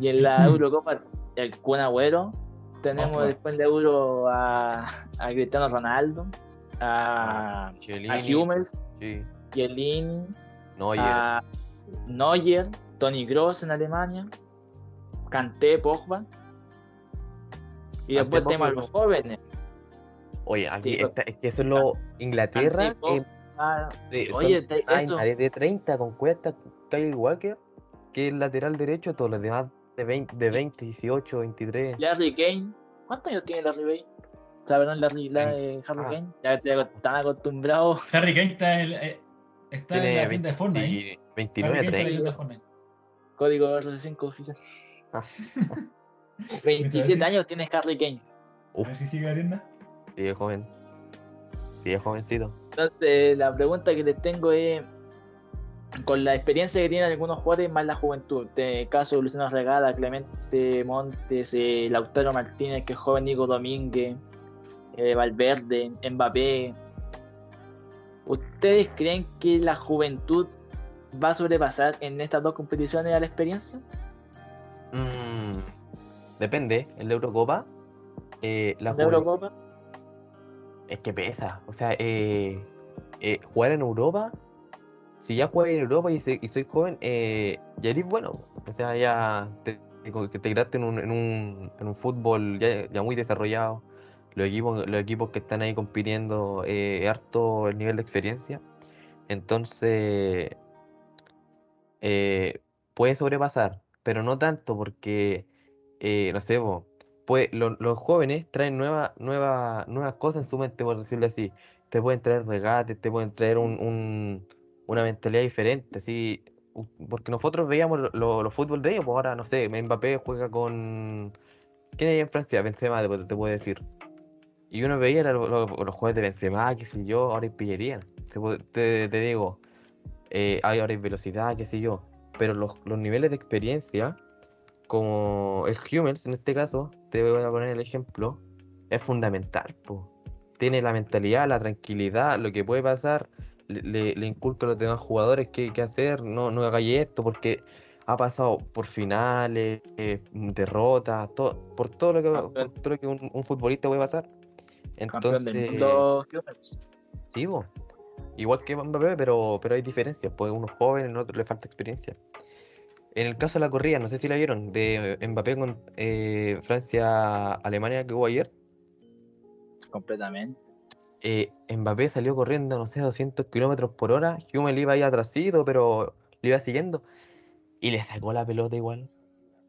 Y en la Eurocopa, el Kun Agüero. Tenemos Ojo. después de Euro a, a Cristiano Ronaldo, a, a Chiellini, Hummels, Sí. Chiellini, Neuer. a Neuer, Tony Kroos en Alemania, Kanté, Pogba. Y después tenemos a los jóvenes. Oye, aquí Sí, es que eso es lo. Inglaterra. Kanté, eh, Ah, Sí, oye, te- esto, de 30 con Cuesta, Kyle Walker, que es el lateral derecho, todos los demás de 20, de 20 18, 23. Larry Kane. ¿Cuántos años tiene Larry Kane? O sea, perdón, Larry, la, eh, Harry Ah. Kane. Ya estoy aco- tan acostumbrado. Harry Kane está en, eh, está en la tienda de Fortnite. 20 Harry 29, Kane está en la 30. tienda de Fortnite. Código RC5 oficial. Ah. 27 años tiene Harry Kane. A ver si sigue la tienda. Sí, es joven. Sí, es jovencito. Entonces, la pregunta que les tengo es, con la experiencia que tienen algunos jugadores más la juventud, de caso de Luciano Regada, Clemente Montes, eh, Lautaro Martínez, que es joven, Nico Domínguez, eh, Valverde, Mbappé, ¿ustedes creen que la juventud va a sobrepasar en estas dos competiciones a la experiencia? Mm, depende, en la Eurocopa. eh, la ¿En la Eurocopa? Es que pesa. O sea, eh, jugar en Europa, si ya juegas en Europa y, se- y soy joven, eh, ya eres bueno. O sea, ya te- te integraste en un, en un, en un fútbol ya, muy desarrollado. Los equipos, los equipos que están ahí compitiendo, eh, harto el nivel de experiencia. Entonces, eh, puede sobrepasar, pero no tanto porque, eh, no sé, lo- los jóvenes traen nuevas nuevas nuevas cosas en su mente, por decirlo así. Te pueden traer regates, te pueden traer un- una mentalidad diferente, así, porque nosotros veíamos lo- lo- los fútbol de ellos, pues ahora, no sé, Mbappé juega con... ¿Quién hay en Francia? Benzema, te, te puedo decir. Y uno veía lo- lo- los juegos de Benzema, qué sé yo, ahora hay pillería. Te, digo, eh, ahora hay velocidad, qué sé yo. Pero los, los niveles de experiencia, como el Hummels en este caso, te voy a poner el ejemplo, es fundamental. po. Tiene la mentalidad, la tranquilidad, lo que puede pasar, le, le- inculca a los demás jugadores qué, qué hacer, no, no hagáis esto, porque ha pasado por finales, eh, derrotas, todo, por todo lo que, por Campeón. todo lo que un, un futbolista puede pasar. Campeón del Entonces, mundo. Sí, po. Igual que Mbappé, pero, pero hay diferencias, pues uno es joven, en otro le falta experiencia. En el caso de la corrida, no sé si la vieron, de Mbappé con eh, Francia-Alemania que hubo ayer, Completamente. Eh, Mbappé salió corriendo, no sé, 200 kilómetros por hora, Hummel iba ahí atrasito, pero le iba siguiendo, y le sacó la pelota igual,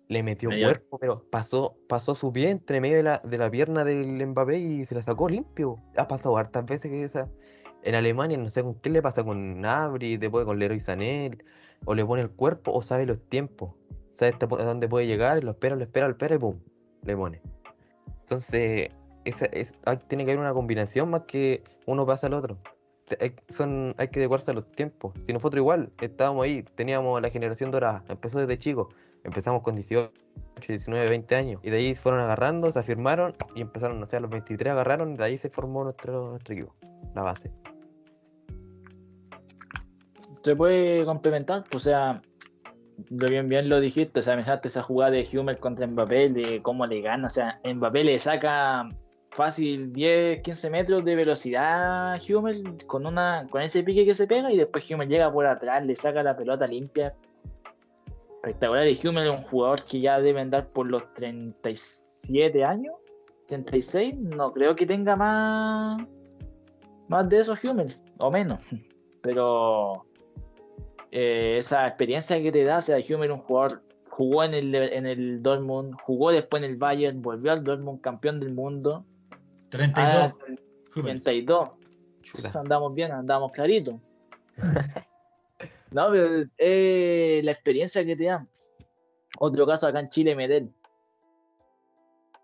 le metió cuerpo, pero pasó, pasó su pie entre medio de la, de la pierna del Mbappé y se la sacó limpio. Ha pasado hartas veces que esa... En Alemania, no sé con qué le pasa con Nabri, después con Leroy Sané, o le pone el cuerpo o sabe los tiempos. Sabe hasta dónde puede llegar, lo espera, lo espera, lo espera y pum, le pone. Entonces, esa, es, hay- tiene que haber una combinación más que uno pasa al otro. Hay, son, hay que adecuarse a los tiempos. Si nosotros igual estábamos ahí, teníamos la generación dorada, empezó desde chicos, empezamos con 18, 19, 20 años, y de ahí fueron agarrando, se afirmaron y empezaron, no sé, a los 23 agarraron, y de ahí se formó nuestro, nuestro equipo, la base. Se puede complementar, o sea, bien, bien lo dijiste, o sea, mencionaste esa jugada de Hummel contra Mbappé, de cómo le gana, o sea, Mbappé le saca fácil 10, 15 metros de velocidad Hummel con, una, con ese pique que se pega y después Hummel llega por atrás, le saca la pelota limpia. Espectacular, y Hummel es un jugador que ya debe andar por los 37 años, 36, no creo que tenga más, más de esos Hummel, o menos, pero eh, esa experiencia que te da, o sea, Hummel un jugador, jugó en el, en el Dortmund, jugó después en el Bayern, volvió al Dortmund campeón del mundo, 32. ah, Hummels. 32, Chuta. andamos bien, andamos claritos. no, pero eh, la experiencia que te da. Otro caso acá en Chile, Medel.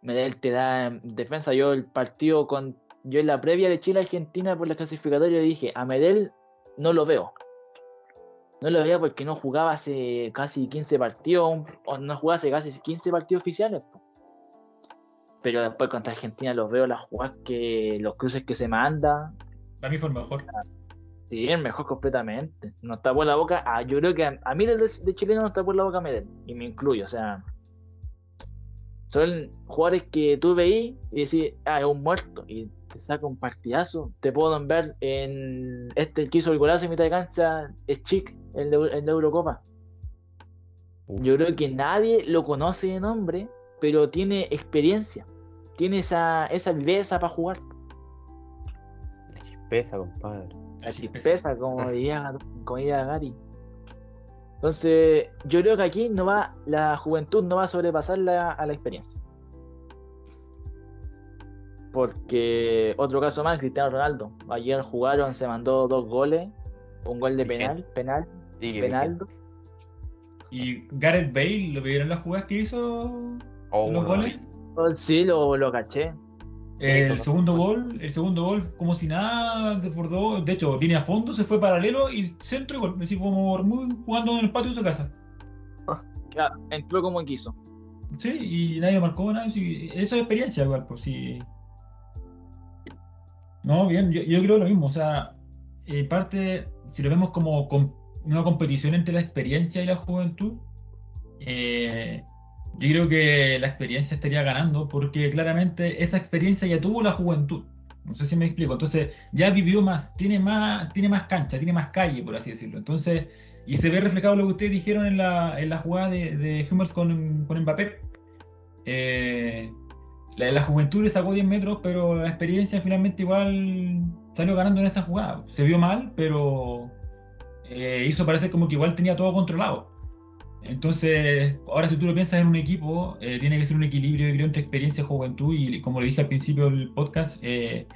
Medel te da en defensa. Yo el partido con. Yo en la previa de Chile-Argentina por la clasificatoria dije, a Medel no lo veo. No lo veo porque no jugaba hace casi 15 partidos, o no jugaba hace casi 15 partidos oficiales. po. Pero después contra Argentina los veo las jugadas que. los cruces que se manda. Para mí fue el mejor. Sí, el mejor completamente. Nos tapó la boca. ah, yo creo que a, a mí de, de chileno nos tapó la boca Medel. Y me incluyo, o sea. Son jugadores que tú veís y decís, ah, es un muerto. Y te saca un partidazo. Te puedo ver en este que hizo el golazo en mitad de cancha, es Chic, en la, en la Eurocopa. Uf. Yo creo que nadie lo conoce de nombre, pero tiene experiencia. Tiene esa, esa viveza para jugar. La chispeza, compadre. La Sí, chispeza, como diría, como diría Gary. Entonces, yo creo que aquí no va, la juventud no va a sobrepasar la, a la experiencia. Porque otro caso más, Cristiano Ronaldo. Ayer jugaron, se mandó dos goles, un gol de penal, penal, Sí, penaldo. Y Gareth Bale, ¿lo vieron las jugadas que hizo? Oh, los goles? Sí, lo, lo caché. El Eso. segundo gol, el segundo gol, como si nada, desbordó. De hecho, línea a fondo, se fue paralelo y centro y gol. Así como muy jugando en el patio de su casa. Ya, entró como quiso. Sí, y nadie marcó nada. sí, eso es experiencia, igual, pues sí. No, bien, yo, yo creo lo mismo. O sea, eh, parte, si lo vemos como com- una competición entre la experiencia y la juventud, eh, yo creo que la experiencia estaría ganando porque claramente esa experiencia ya tuvo la juventud. No sé si me explico. Entonces, ya vivió más, tiene más, tiene más cancha, tiene más calle, por así decirlo. Entonces, Y se ve reflejado lo que ustedes dijeron en la, en la jugada de, de Hummels con, con Mbappé. Eh, la, la juventud le sacó 10 metros, pero la experiencia finalmente igual salió ganando en esa jugada. Se vio mal, pero eh, hizo parecer como que igual tenía todo controlado. Entonces, ahora si tú lo piensas en un equipo, eh, tiene que ser un equilibrio, entre experiencia y juventud. Y como le dije al principio del podcast, eh,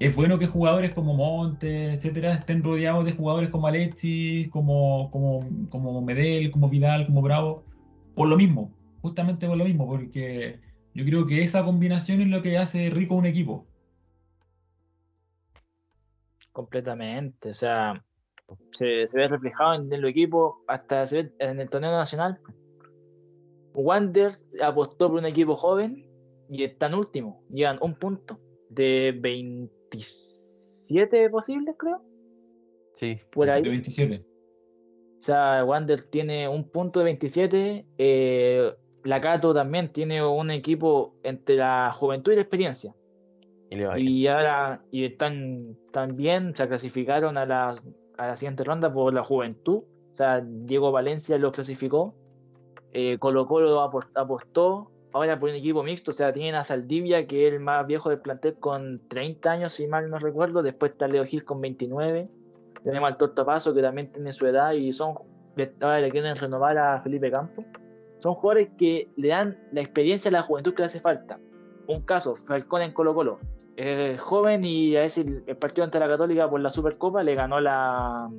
es bueno que jugadores como Montes, etcétera, estén rodeados de jugadores como Alexis, como, como, como Medel, como Vidal, como Bravo, por lo mismo, justamente por lo mismo, porque yo creo que esa combinación es lo que hace rico un equipo. Completamente, o sea, se, se ve reflejado en el equipo, hasta se ve en el torneo nacional. Wanderers apostó por un equipo joven y están último, llevan un punto de 27 posibles, creo, Sí. por ahí. De 27. O sea, Wander tiene un punto de 27. Eh, la Cato también tiene un equipo entre la juventud y la experiencia. Y ahora y están también se clasificaron a la, a la siguiente ronda por la juventud. O sea, Diego Valencia lo clasificó. Eh, Colo Colo apostó. Ahora por un equipo mixto. O sea, tienen a Saldivia, que es el más viejo del plantel, con 30 años, si mal no recuerdo. Después está Leo Gil con 29. Tenemos al Tortapaso, que también tiene su edad. Y son ahora le quieren renovar a Felipe Campos. Son jugadores que le dan la experiencia a la juventud que le hace falta. Un caso, Falcón en Colo Colo. Eh, joven y a veces el, partido ante la Católica por la Supercopa le ganó la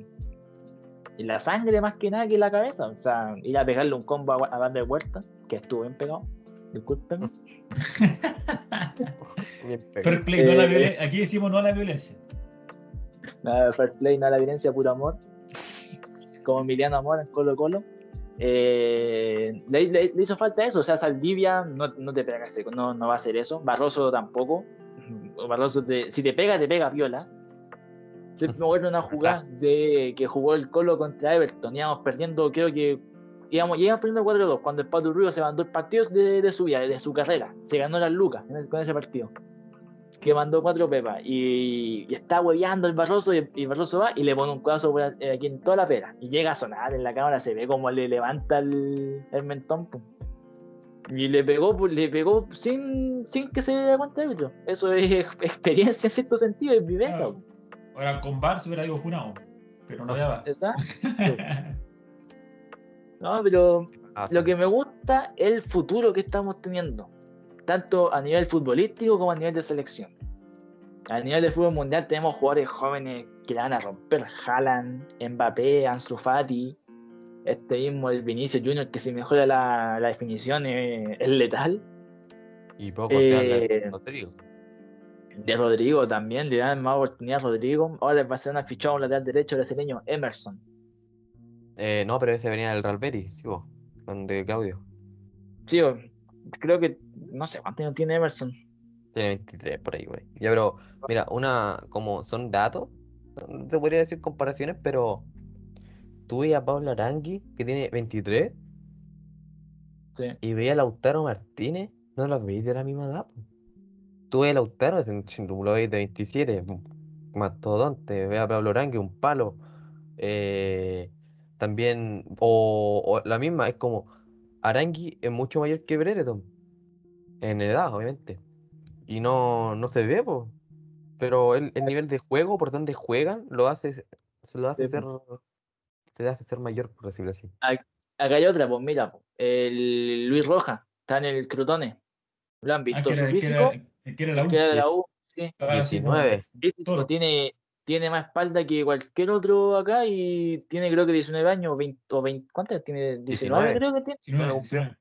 la sangre más que nada que la cabeza. O sea, ir a pegarle un combo a, a darle vuelta, que estuvo bien pegado. Pegado. Fair play, no a la Eh, violen- Aquí decimos no a la violencia. Nada de fair play, nada de la violencia, puro amor. Como Emiliano Amor en Colo Colo. Eh, le, le- le hizo falta eso, o sea, Saldivia no, no te pega ese- no, no va a hacer eso. Barroso tampoco. Barroso, te- si te pega, te pega viola. Se me acuerdo una jugada de que jugó el Colo contra Everton. Íbamos perdiendo, creo que íbamos, íbamos perdiendo 4-2 cuando el Pato Rubio se mandó el partido de, de su vida, de su carrera. Se ganó las lucas con ese partido que mandó cuatro pepas y, y está hueveando el Barroso y, y Barroso va y le pone un codazo por a- aquí en toda la pera y llega a sonar en la cámara, se ve como le levanta el, el mentón pum. Y le pegó pues, le pegó sin, sin que se diera cuenta de ello. Eso es ex- experiencia en cierto sentido, es viveza. Claro. Ahora con Bar se hubiera ido funado, pero no ya va. ¿Exacto? No, pero Ah, lo que me gusta es el futuro que estamos teniendo, tanto a nivel futbolístico como a nivel de selección. A nivel de fútbol mundial tenemos jugadores jóvenes que la van a romper, Haaland, Mbappé, Ansu Fati, este mismo el Vinicius Junior que si mejora la, la definición es, es letal. Y poco se habla Eh, de Rodrigo. De Rodrigo también, le dan más oportunidad a Rodrigo. Ahora el Barcelona fichado a un lateral derecho brasileño, Emerson. Eh, no, pero ese venía del Real Betis, sí, vos, de Claudio. Tío, creo que no sé cuánto años tiene Emerson. Tiene 23 por ahí, güey. Ya, pero mira, una, como son datos, se podría decir comparaciones, pero tú veías a Pablo Arangui, que tiene 23, Sí. y veías a Lautaro Martínez, no los veis de la misma edad. po. Tú ves a Lautaro, lo veis de 27, un mastodonte, ve a Pablo Arangui, un palo. eh, también, o, o la misma, es como, Arangui es mucho mayor que Brereton, en edad, obviamente. Y no, no se ve, po. Pero el, el nivel de juego, por donde juegan, lo hace, se lo hace Sí, ser, se le hace ser mayor, por decirlo así. Acá hay otra, pues mira, po, el Luis Roja está en el Crotone. ¿Lo han Ah, visto? que Su era, físico, que era la que era de la U. Sí. Ah, sí, como- 19. Físico, Toro. tiene, tiene más espalda que cualquier otro acá y tiene creo que 19 años, 20, o 20, ¿cuántos tiene? 19, 19. creo que tiene. 19, Bueno, 19.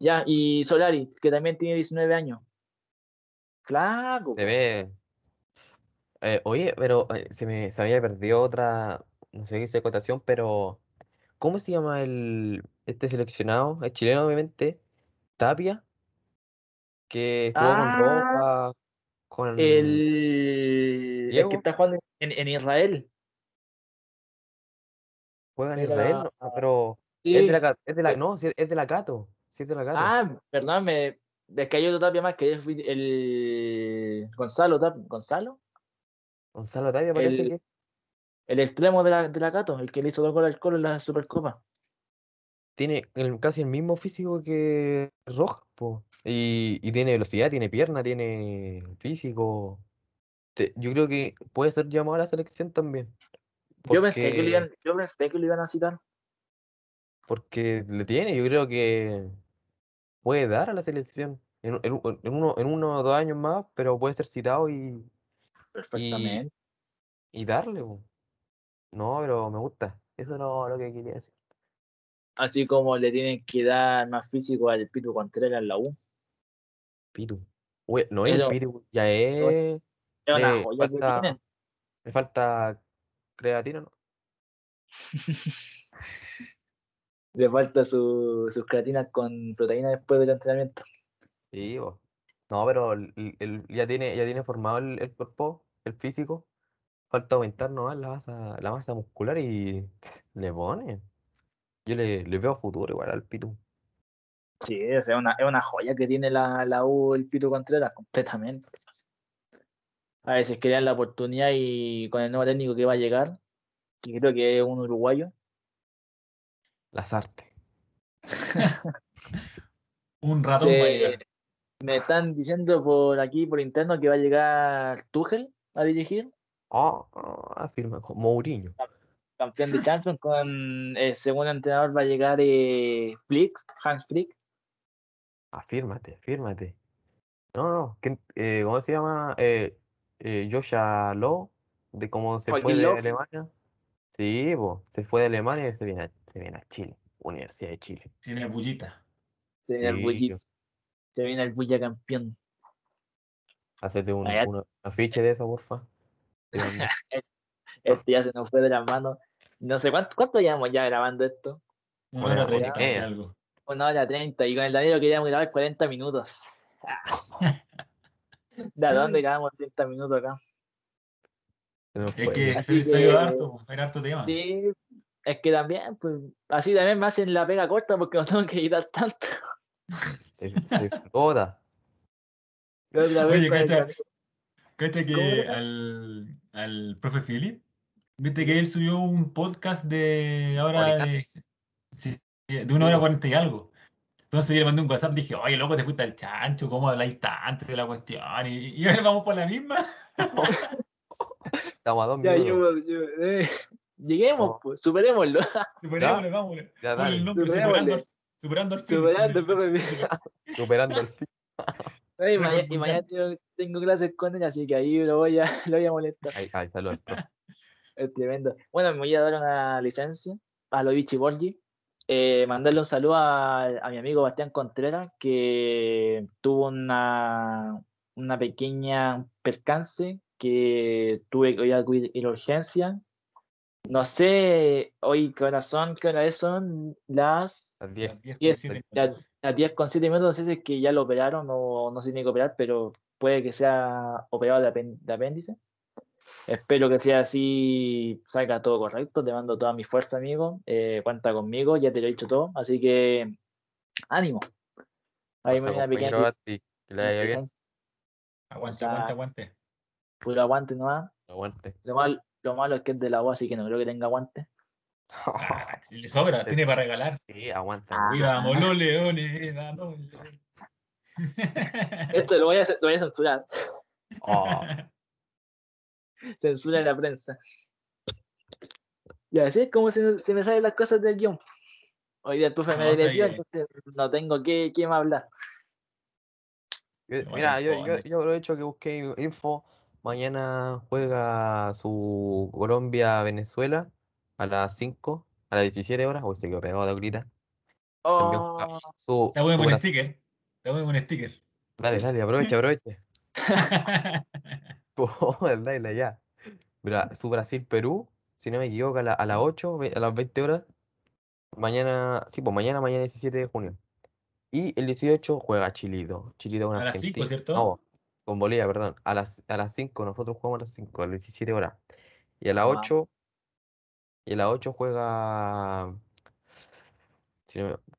Ya, y Solari, que también tiene 19 años. Flaco. Se ve. Eh, oye, pero eh, se me se había perdido otra, no sé qué dice cotación, pero ¿cómo se llama el este seleccionado? Es chileno, obviamente. Tapia, que jugó con Ah, Roja, con El, el que está jugando en, en Israel. juega en Israel, no, no, pero es de la, es de la, no, es de la Cato, sí es de la Cato. Ah, perdón, me, me cayó otro Tapia más que es el Gonzalo Tapia. ¿Gonzalo? Gonzalo Tapia parece el- que El extremo de la, de la Cato, el que le hizo dos goles al Colo en la Supercopa. Tiene el- casi el mismo físico que Rojas, po. Y, y tiene velocidad, tiene pierna, tiene físico. Te- yo creo que puede ser llamado a la selección también. Yo pensé, que porque- le iban, yo pensé que lo iban a citar. Porque le tiene, yo creo que puede dar a la selección en, en un- en uno, en uno o dos años más, pero puede ser citado y, Perfectamente. y darle. po. No, pero me gusta. Eso es lo, lo que quería decir. Así como le tienen que dar más físico al Pitu Contreras en la U. Pitu. Uy, no, el Pero- Pitu ya es. Es que falta-. Me falta creatina, ¿no? Le falta su- sus creatinas con proteína después del entrenamiento. Sí, po. No, pero el- el- ya tiene, ya tiene formado el, el cuerpo, el físico. Falta aumentar nomás la masa, la masa muscular y le pone. Yo le, le veo futuro igual al Pitu. Sí, o sea, es una, es una joya que tiene la, la U, el Pitu Contreras, completamente. A veces querían la oportunidad y con el nuevo técnico que va a llegar, que creo que es un uruguayo, Las artes. Un ratón va a se- llegar. me están diciendo por aquí, por interno, que va a llegar Tuchel a dirigir, Ah, ah, afirma, como Mourinho. campeón de Champions, con el segundo entrenador va a llegar eh, Flick, Hans Flick. Afírmate, afírmate. No, no, ¿quién- eh, ¿cómo se llama? Eh, eh, Joshua Low, de cómo se fue de. Alemania. Sí, po, se fue de Alemania y se viene a, se viene a Chile, Universidad de Chile. Tiene bullita. Se viene el Sí, Bulli- se viene el Bulla campeón. Hacete un, Allá- un afiche de eso, porfa. Mando. Este ya se nos fue de las manos. No sé cuánto, cuánto llevamos ya grabando esto. Una Bueno, hora treinta y algo. Una hora treinta y con el Danilo queríamos grabar 40 minutos. ¿De dónde grabamos 30 minutos acá? Es fue. que se, se dio harto, era harto tema. Sí, es que también, pues, así también me hacen la pega corta porque no tengo que editar tanto. Vez Oye, con el cacha, Danilo- cacha ¿Cómo que al, al profe Philip, viste que él subió un podcast de ahora de, sí, de una hora cuarenta y algo. Entonces yo le mandé un WhatsApp dije, oye, loco, te fuiste al chancho, ¿cómo habláis tanto de la cuestión? Y, y ahora vamos por la misma. Estamos a dos Ya, minutos. yo- yo- eh, Lleguemos, Oh. pues, superémoslo. Superémosle, vámonos. Ya, el nombre, superando, al- superando al. Superando el fin. Oye, y Récord mañana, y mundial. mañana tengo, tengo clases con él, así que ahí lo voy a, lo voy a molestar. Ay, saludos. Es tremendo. Bueno, me voy a dar una licencia a lo Vichy Borgi. Eh, mandarle un saludo a, a mi amigo Bastián Contreras, que tuvo una, una pequeña percance que tuve que ir a urgencia. No sé hoy qué horas son, qué son las Las 10. Las 10 Diez, con siete ya- minutos. A 10 con 7 minutos, no sé si es que ya lo operaron o no se tiene que operar, pero puede que sea operado de, apén- de apéndice. Espero que sea así, salga todo correcto. Te mando toda mi fuerza, amigo. Eh, cuenta conmigo, ya te lo he dicho todo. Así que, ánimo. Ahí me una pequeña compañero Basti, que le vaya bien. licencia. Aguante, aguante, aguante. Puro aguante nomás. Aguante. Lo, mal, lo malo es que es de la U, así que no creo que tenga aguante. Ah, si le sobra, tiene para regalar. Sí, aguanta. Vamos los leones, vamos. Esto lo voy a, lo voy a censurar. Oh, Censura de la prensa. Y así es como se, se me salen las cosas del guion. Hoy día el profe me bien. entonces no tengo que, que más hablar. yo- Bueno, mira, yo, yo, yo aprovecho que busqué info. Mañana juega su Colombia-Venezuela a las 5, a las 17 horas. Uy, se quedó pegado. También juega Oh, su, Está bueno su con Bra- sticker. Está bueno con sticker. Dale, dale, aproveche, aproveche. Oh, dale, ya. Mira, su Brasil-Perú, si no me equivoco, a, la- a las 8, ve- a las 20 horas. Mañana, sí, pues mañana, mañana 17 de junio. Y el 18 juega Chilito. Chilito con A las 5, Argentina. ¿cierto? No, con Bolivia, perdón. A las, a las 5, nosotros jugamos a las 5, a las 17 horas. Y a las Ah. 8, y a las 8 juega.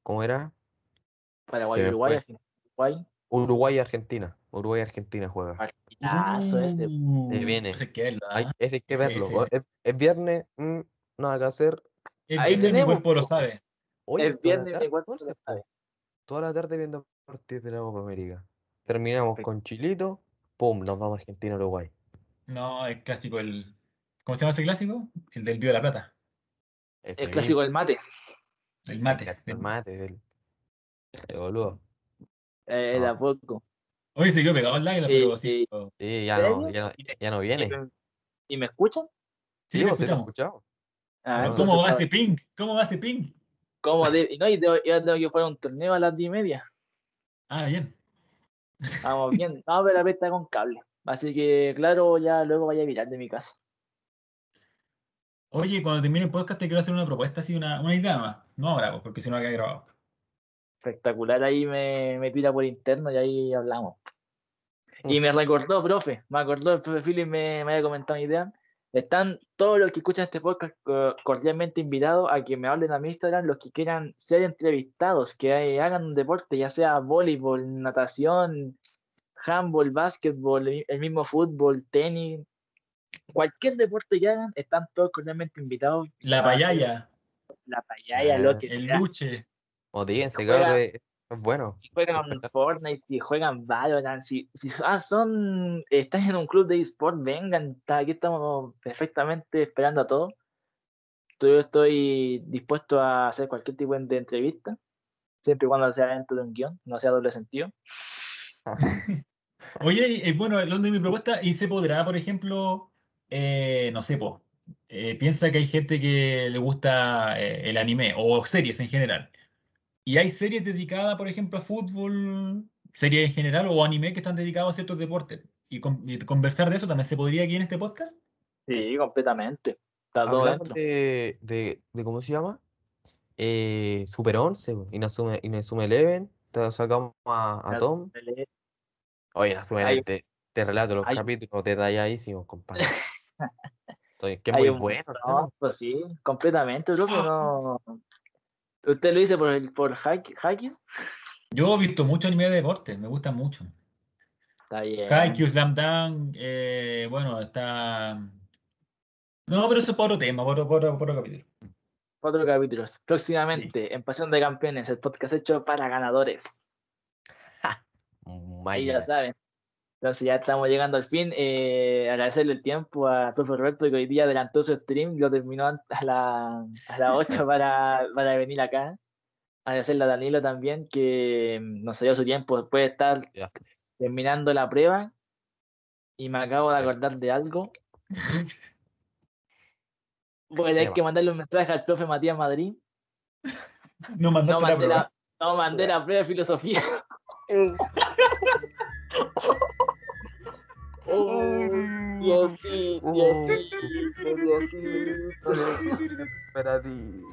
¿Cómo era? Paraguay, Uruguay, Uruguay, Uruguay y Argentina. Uruguay y Argentina juega. Argentina. partidazo ese. Uh, Se viene. ese hay que verlo, Hay, ¿ah? ese hay que Sí, verlo. sí. Es, es viernes, mm, nada que hacer. Es Ahí viernes, mi tenemos, cuerpo lo sabe. Oye, Es toda la viernes, mi tarde, cuerpo lo sabe. Toda la tarde viendo partidos de la Copa América. Terminamos Perfecto. con Chilito, pum, nos vamos a Argentina-Uruguay. No, el clásico, el. ¿Cómo se llama ese clásico? El del Río de la Plata. El clásico del mate. El el mate. del mate, del, el boludo. Eh, de Ah. a poco. Hoy se quedó pegado el águila, Sí, pero sí. sí. ya no, ya no, ¿Y me- ya no ¿Y viene. y me escuchan? Sí, Sí, te escuchamos. escuchado. Ah, no, ¿Cómo va ese ping? ¿Cómo va ese ping? ¿cómo de- y no, y tengo- yo tengo que jugar un torneo a las 10 y media. Ah, bien. Vamos bien. No, pero la está con cable. Así que, claro, ya luego vaya a virar de mi casa. Oye, cuando termine el podcast te quiero hacer una propuesta, así, una, una idea más. No ahora, pues, porque si no va a quedar grabado. Espectacular, ahí me, me tira por interno y ahí hablamos. Y me recordó, profe, me acordó el profe Philip, me, me había comentado una idea. Están todos los que escuchan este podcast co- cordialmente invitados a que me hablen a mi Instagram, los que quieran ser entrevistados, que hagan un deporte, ya sea voleibol, natación, handball, básquetbol, el mismo fútbol, tenis, cualquier deporte que hagan, están todos cordialmente invitados. La payaya, La payaya, lo Ah, que el sea. luche. Motívense, Juega- cabrón, es, es bueno. si juegan. Fortnite, si juegan Valorant, si, si ah, son, están en un club de eSport, vengan, está- aquí estamos perfectamente esperando a todos. Yo estoy dispuesto a hacer cualquier tipo de entrevista, siempre y cuando sea dentro de un guion, no sea doble sentido. Oye, eh, bueno, de mi propuesta, y se podrá, por ejemplo, eh, no sé, po, eh, piensa que hay gente que le gusta eh, el anime o series en general. Y hay series dedicadas, por ejemplo, a fútbol, series en general o anime que están dedicados a ciertos deportes. Y, con- y conversar de eso también se podría aquí en este podcast. Sí, completamente. Está todo Hablamos dentro. de, de, de, ¿cómo se llama? Eh, Super 11, po, Inazuma, Inazuma Eleven, te sacamos a, a Tom. Oye, Inazuma Eleven, te, te relato los hay- capítulos detalladísimos, compadre. Hay muy un bueno. No, pues sí, completamente, bro, pero no. ¿Usted lo dice por, el, por hack, hacking? Yo he visto mucho anime de deportes, me gustan mucho. Está bien. Haikyuu, Slam Dunk, eh, bueno, está... No, pero eso es por otro tema, por, por, por otro capítulo. Cuatro capítulos. Próximamente, en Pasión de Campeones, el podcast hecho para ganadores. Ahí ya saben. Entonces ya estamos llegando al fin. Eh, agradecerle el tiempo a profe Roberto que hoy día adelantó su stream, lo terminó a, la, a las 8 para, para venir acá. Agradecerle a Danilo también que mm, nos dio su tiempo. Puede estar Ya. terminando la prueba y me acabo de acordar de algo. Voy a tener que mandarle un mensaje al profe Matías Madrid. No No la mandé prueba. la, no mandé la prueba de filosofía. Oh, Diosito, Diosito, Diosito. Espera, tío.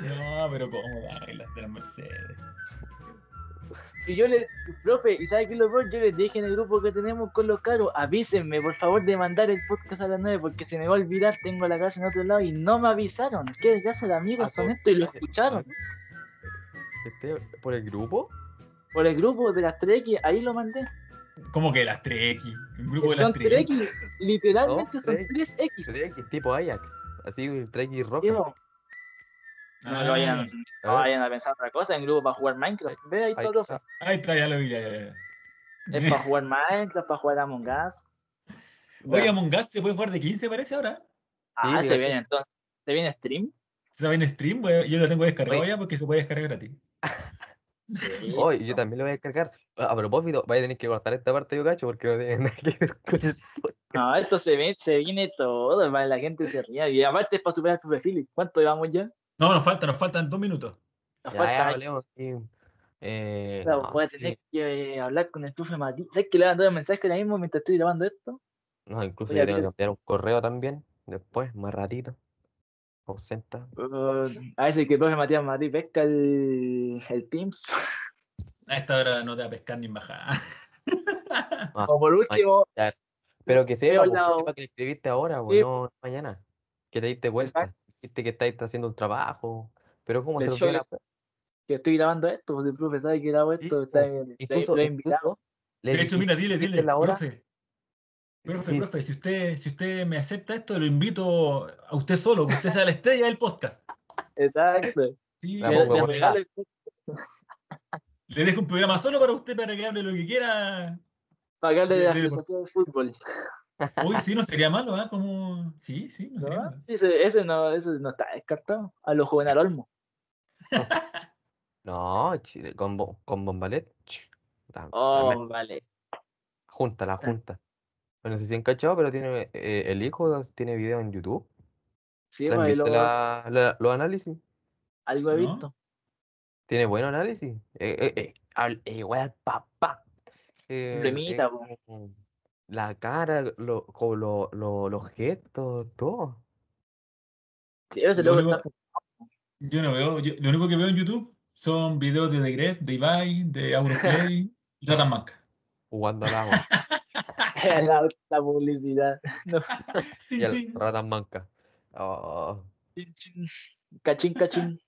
No, pero ¿cómo darle las de las Mercedes? Y yo le, profe, ¿y sabe qué es lo peor? Yo les dije en el grupo que tenemos con los caros, avísenme por favor de mandar el podcast a las 9 porque se me va a olvidar, tengo la casa en otro lado y no me avisaron. ¿Qué clase de amigos Ah, son estos? Y lo escucharon Este, ¿Por el grupo? por el grupo de las 3X, ahí lo mandé. ¿Cómo que las 3X? Un grupo de las Son 3X. 3X, literalmente No, son 3X. 3X. Trek, tipo Ajax. Así, el Trek y Roca. Tío, No, lo vayan, A no vayan a pensar otra cosa en grupo para jugar Minecraft. Ve ahí Ahí todo, está. Ahí está, ya lo vi, ya, ya. Es para jugar Minecraft, para jugar Among Us. Oye. Among Us se puede jugar de 15, parece ahora. Ah, Sí, se viene entonces. ¿Se viene stream? Se va en stream, yo lo tengo descargado Oye. ya porque se puede descargar gratis. Sí. Oh, y yo también lo voy a descargar. A a propósito, vais a tener que cortar esta parte, yo cacho, porque no tiene nada que ver con el podcast. No, esto se, ve, se viene todo, para la gente se ría. Y aparte es para superar tu perfil. ¿Cuánto llevamos ya? No, nos falta, nos faltan dos minutos. Nos Ya, falta ya. Eh, Claro, no, voy a sí. tener que eh, hablar con el profe Mati. ¿Sabes que le voy a un mensaje ahora mismo mientras estoy grabando esto? No, incluso yo tengo que cambiar un correo también, después, más ratito. Ausenta. Uh, a veces que el profe Matías Madrid pesca el, el Teams. A esta hora no te va a pescar ni en bajada. Ah, O por último, Pero que sepa, pues, sepa que le escribiste ahora, pues, Sí. no mañana. Que te diste cuenta. Dijiste que estáis haciendo un trabajo. Pero ¿cómo se Les lo la que estoy grabando esto, porque el profe sabe que grabo esto. Sí, está, po. está- Incluso, he invitado. Le De hecho, mira, dile, dile, la hora. profe. Profe, Sí. profe, si usted, si usted me acepta esto, lo invito a usted solo, que usted sea la estrella del podcast. Exacto. Sí, La Le- le le dejo un programa solo para usted para que hable lo que quiera. para que hable de la filosofía del fútbol. Uy, sí, no sería malo, ¿ah? Como... Sí, sí, no sería ¿no? malo. Sí, ese, no, ese no está descartado. A los jóvenes Olmo. No, con, con Bombalet. Oh, vale. junta, la junta. Bueno, no sé si han cachado, pero tiene eh, el hijo tiene video en YouTube. Sí, ¿Te has pues lo- la- la- los análisis? algo he ¿No? visto. Tiene buen análisis. Eh, eh, eh, eh, igual al papá. Eh, eh, como la cara, lo, como lo- lo- los gestos, todo. Sí, ese Lo único- está Yo no veo, yo- lo único que veo en YouTube son videos de The Gref, de Ibai, de Auronplay y Ratan Manca. Jugando al agua. la, la publicidad. No. y el chin. Ratan Manca. Oh. Cachín, cachín.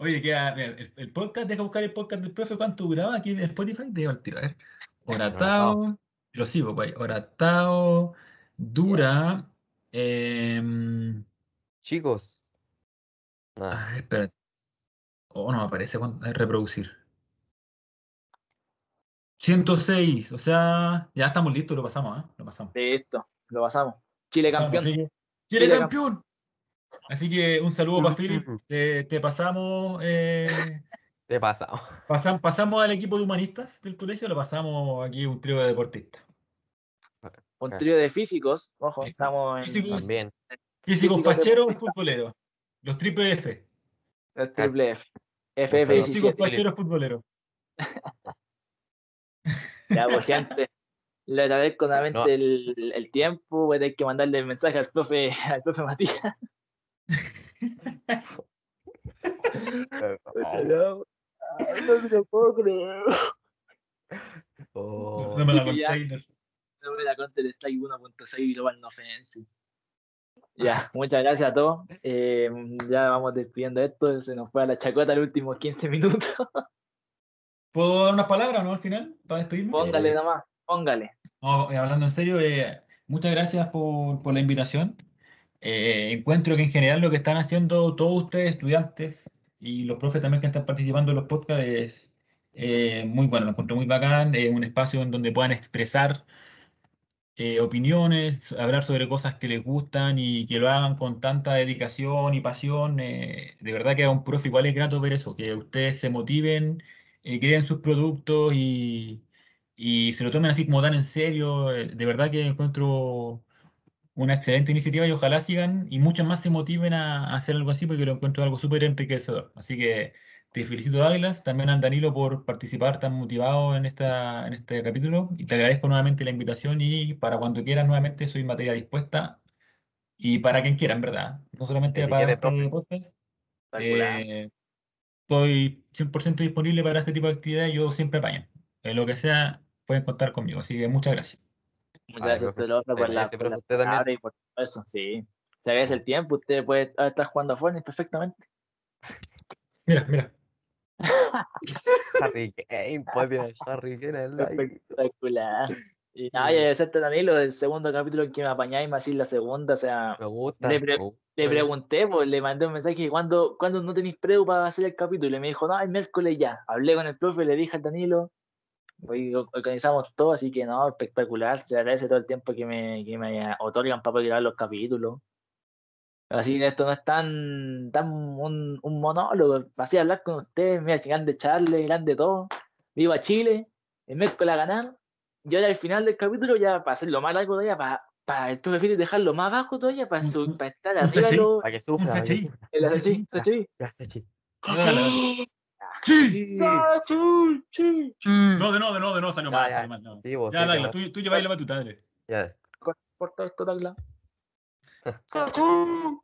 Oye, queda, el, el podcast, deja buscar el podcast del profe, ¿cuánto duraba aquí en Spotify? Digo al tiro, a ver. Oratao, lo sigo, pues, Oratao dura. em, chicos. Nada. ah, espera. Oh, no me aparece eh, reproducir. 106, o sea, ya estamos listos, lo pasamos, ¿ah? Lo pasamos. Listo, lo pasamos. Chile Pasamos, campeón. ¡Chile Chile campeón! Así que un saludo para Philip. Te, te pasamos, eh, Te pasamos. pasam- pasamos al equipo de humanistas del colegio, lo pasamos aquí un trío de deportistas. Un trío de físicos. Ojo, estamos en físicos. También. Físicos Físicos facheros futboleros. Los triple F. el triple F. saludo. Físicos FF17. facheros futboleros. Ya, pues, gente. Le agradezco nuevamente No. el, el tiempo. Voy a tener que mandarle el mensaje al profe, al profe Matías. No, no me lo puedo creer. Oh, Dame la container. No me la Strike 1.6 Global No Offensive. Ya, muchas gracias a todos. Eh, ya vamos despidiendo esto. Se nos fue a la chacota los últimos 15 minutos. ¿Puedo dar unas palabras no al final? Para despedirme. Póngale nomás, póngale. No, eh, hablando en serio, eh, muchas gracias por, por la invitación. Eh, encuentro que en general lo que están haciendo todos ustedes, estudiantes y los profes también que están participando en los podcasts, es eh, muy bueno, lo encuentro muy bacán. Es un espacio en donde puedan expresar eh, opiniones, hablar sobre cosas que les gustan y que lo hagan con tanta dedicación y pasión. eh, de verdad que a un profe igual es grato ver eso, que ustedes se motiven, creen sus productos y, se lo tomen así como tan en serio. De verdad que encuentro una excelente iniciativa y ojalá sigan y muchos más se motiven a, a hacer algo así porque lo encuentro algo súper enriquecedor. Así que te felicito, Douglas, también a Danilo por participar tan motivado en, esta, en este capítulo y te agradezco nuevamente la invitación y para cuando quieras nuevamente soy materia dispuesta y para quien quiera, en verdad. No solamente para este te podcast. Eh, estoy 100% disponible para este tipo de actividades, yo siempre apaño. En lo que sea, pueden contar conmigo. Así que muchas gracias. Muchas Vale, gracias a profe. Loza, por la, por la usted también. y por todo eso, sí. Se agradece el tiempo, usted puede estar jugando a Fortnite perfectamente. Mira, mira. Harry Kane, pues Harry Kane Espectacular. Y nada, y agradecerte, Danilo, el segundo capítulo en que me apañáis, más así la segunda, o sea, Me gusta. Le pre- me gusta. le pregunté, pues le mandé un mensaje, ¿cuándo, ¿cuándo no tenéis preu para hacer el capítulo? Y me dijo, no, el miércoles ya. Hablé con el profe, le dije al Danilo, hoy organizamos todo, así que no, espectacular, se agradece todo el tiempo que me, que me otorgan para poder grabar los capítulos. Así esto no es tan, tan un, un monólogo, así hablar con ustedes, mira, grande Charles, grande todo, viva Chile, el miércoles a ganar, y ahora al final del capítulo ya para hacerlo más largo todavía, para, para el profe dejarlo más bajo todavía, para, su- para estar arriba Para que sufra. el ¡Sí! ¡Sachi! ¡Sí! No, de no, de no, de no, salió Ya, mal, ya. salió mal. no. Sí, vos, Ya, sí, tú, tú llevas la batuta, dale. Ya. Corta esto.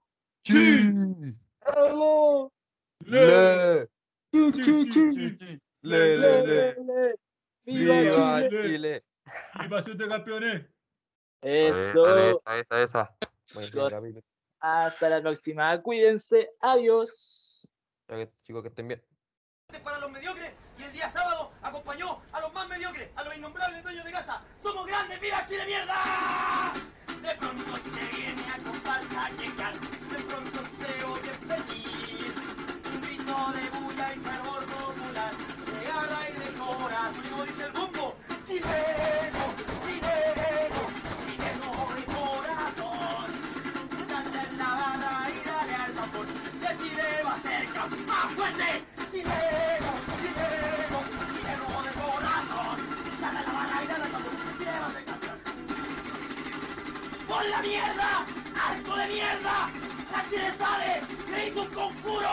Sí. ¡Bravo! Le, ¡Sí, Sí, sí, sí, sí! sí. le, le, le. le! ¡Viva Viva Chile! De campeones. Eso. Esa, esa, esa. Hasta la próxima. Cuídense. Adiós. Chicos, que estén bien. Para los mediocres y el día sábado acompañó a los más mediocres, a los innombrables dueños de casa. ¡Somos grandes! ¡Viva Chile, mierda! De pronto se viene a comparsa llegar, de pronto se oye feliz. Un grito de bulla y fervor popular, de garra y de corazón. Como dice el bombo, chileno, chileno, chileno de corazón. Salta en la barra y dale al tambor, que Chile va a ser. ¡Más fuerte! Chileno, la barra y dale al tambor, que Chile va a ser campeón. ¡Por la mierda! ¡Arco de mierda! ¡La Chile sabe! ¡Le hizo un conjuro!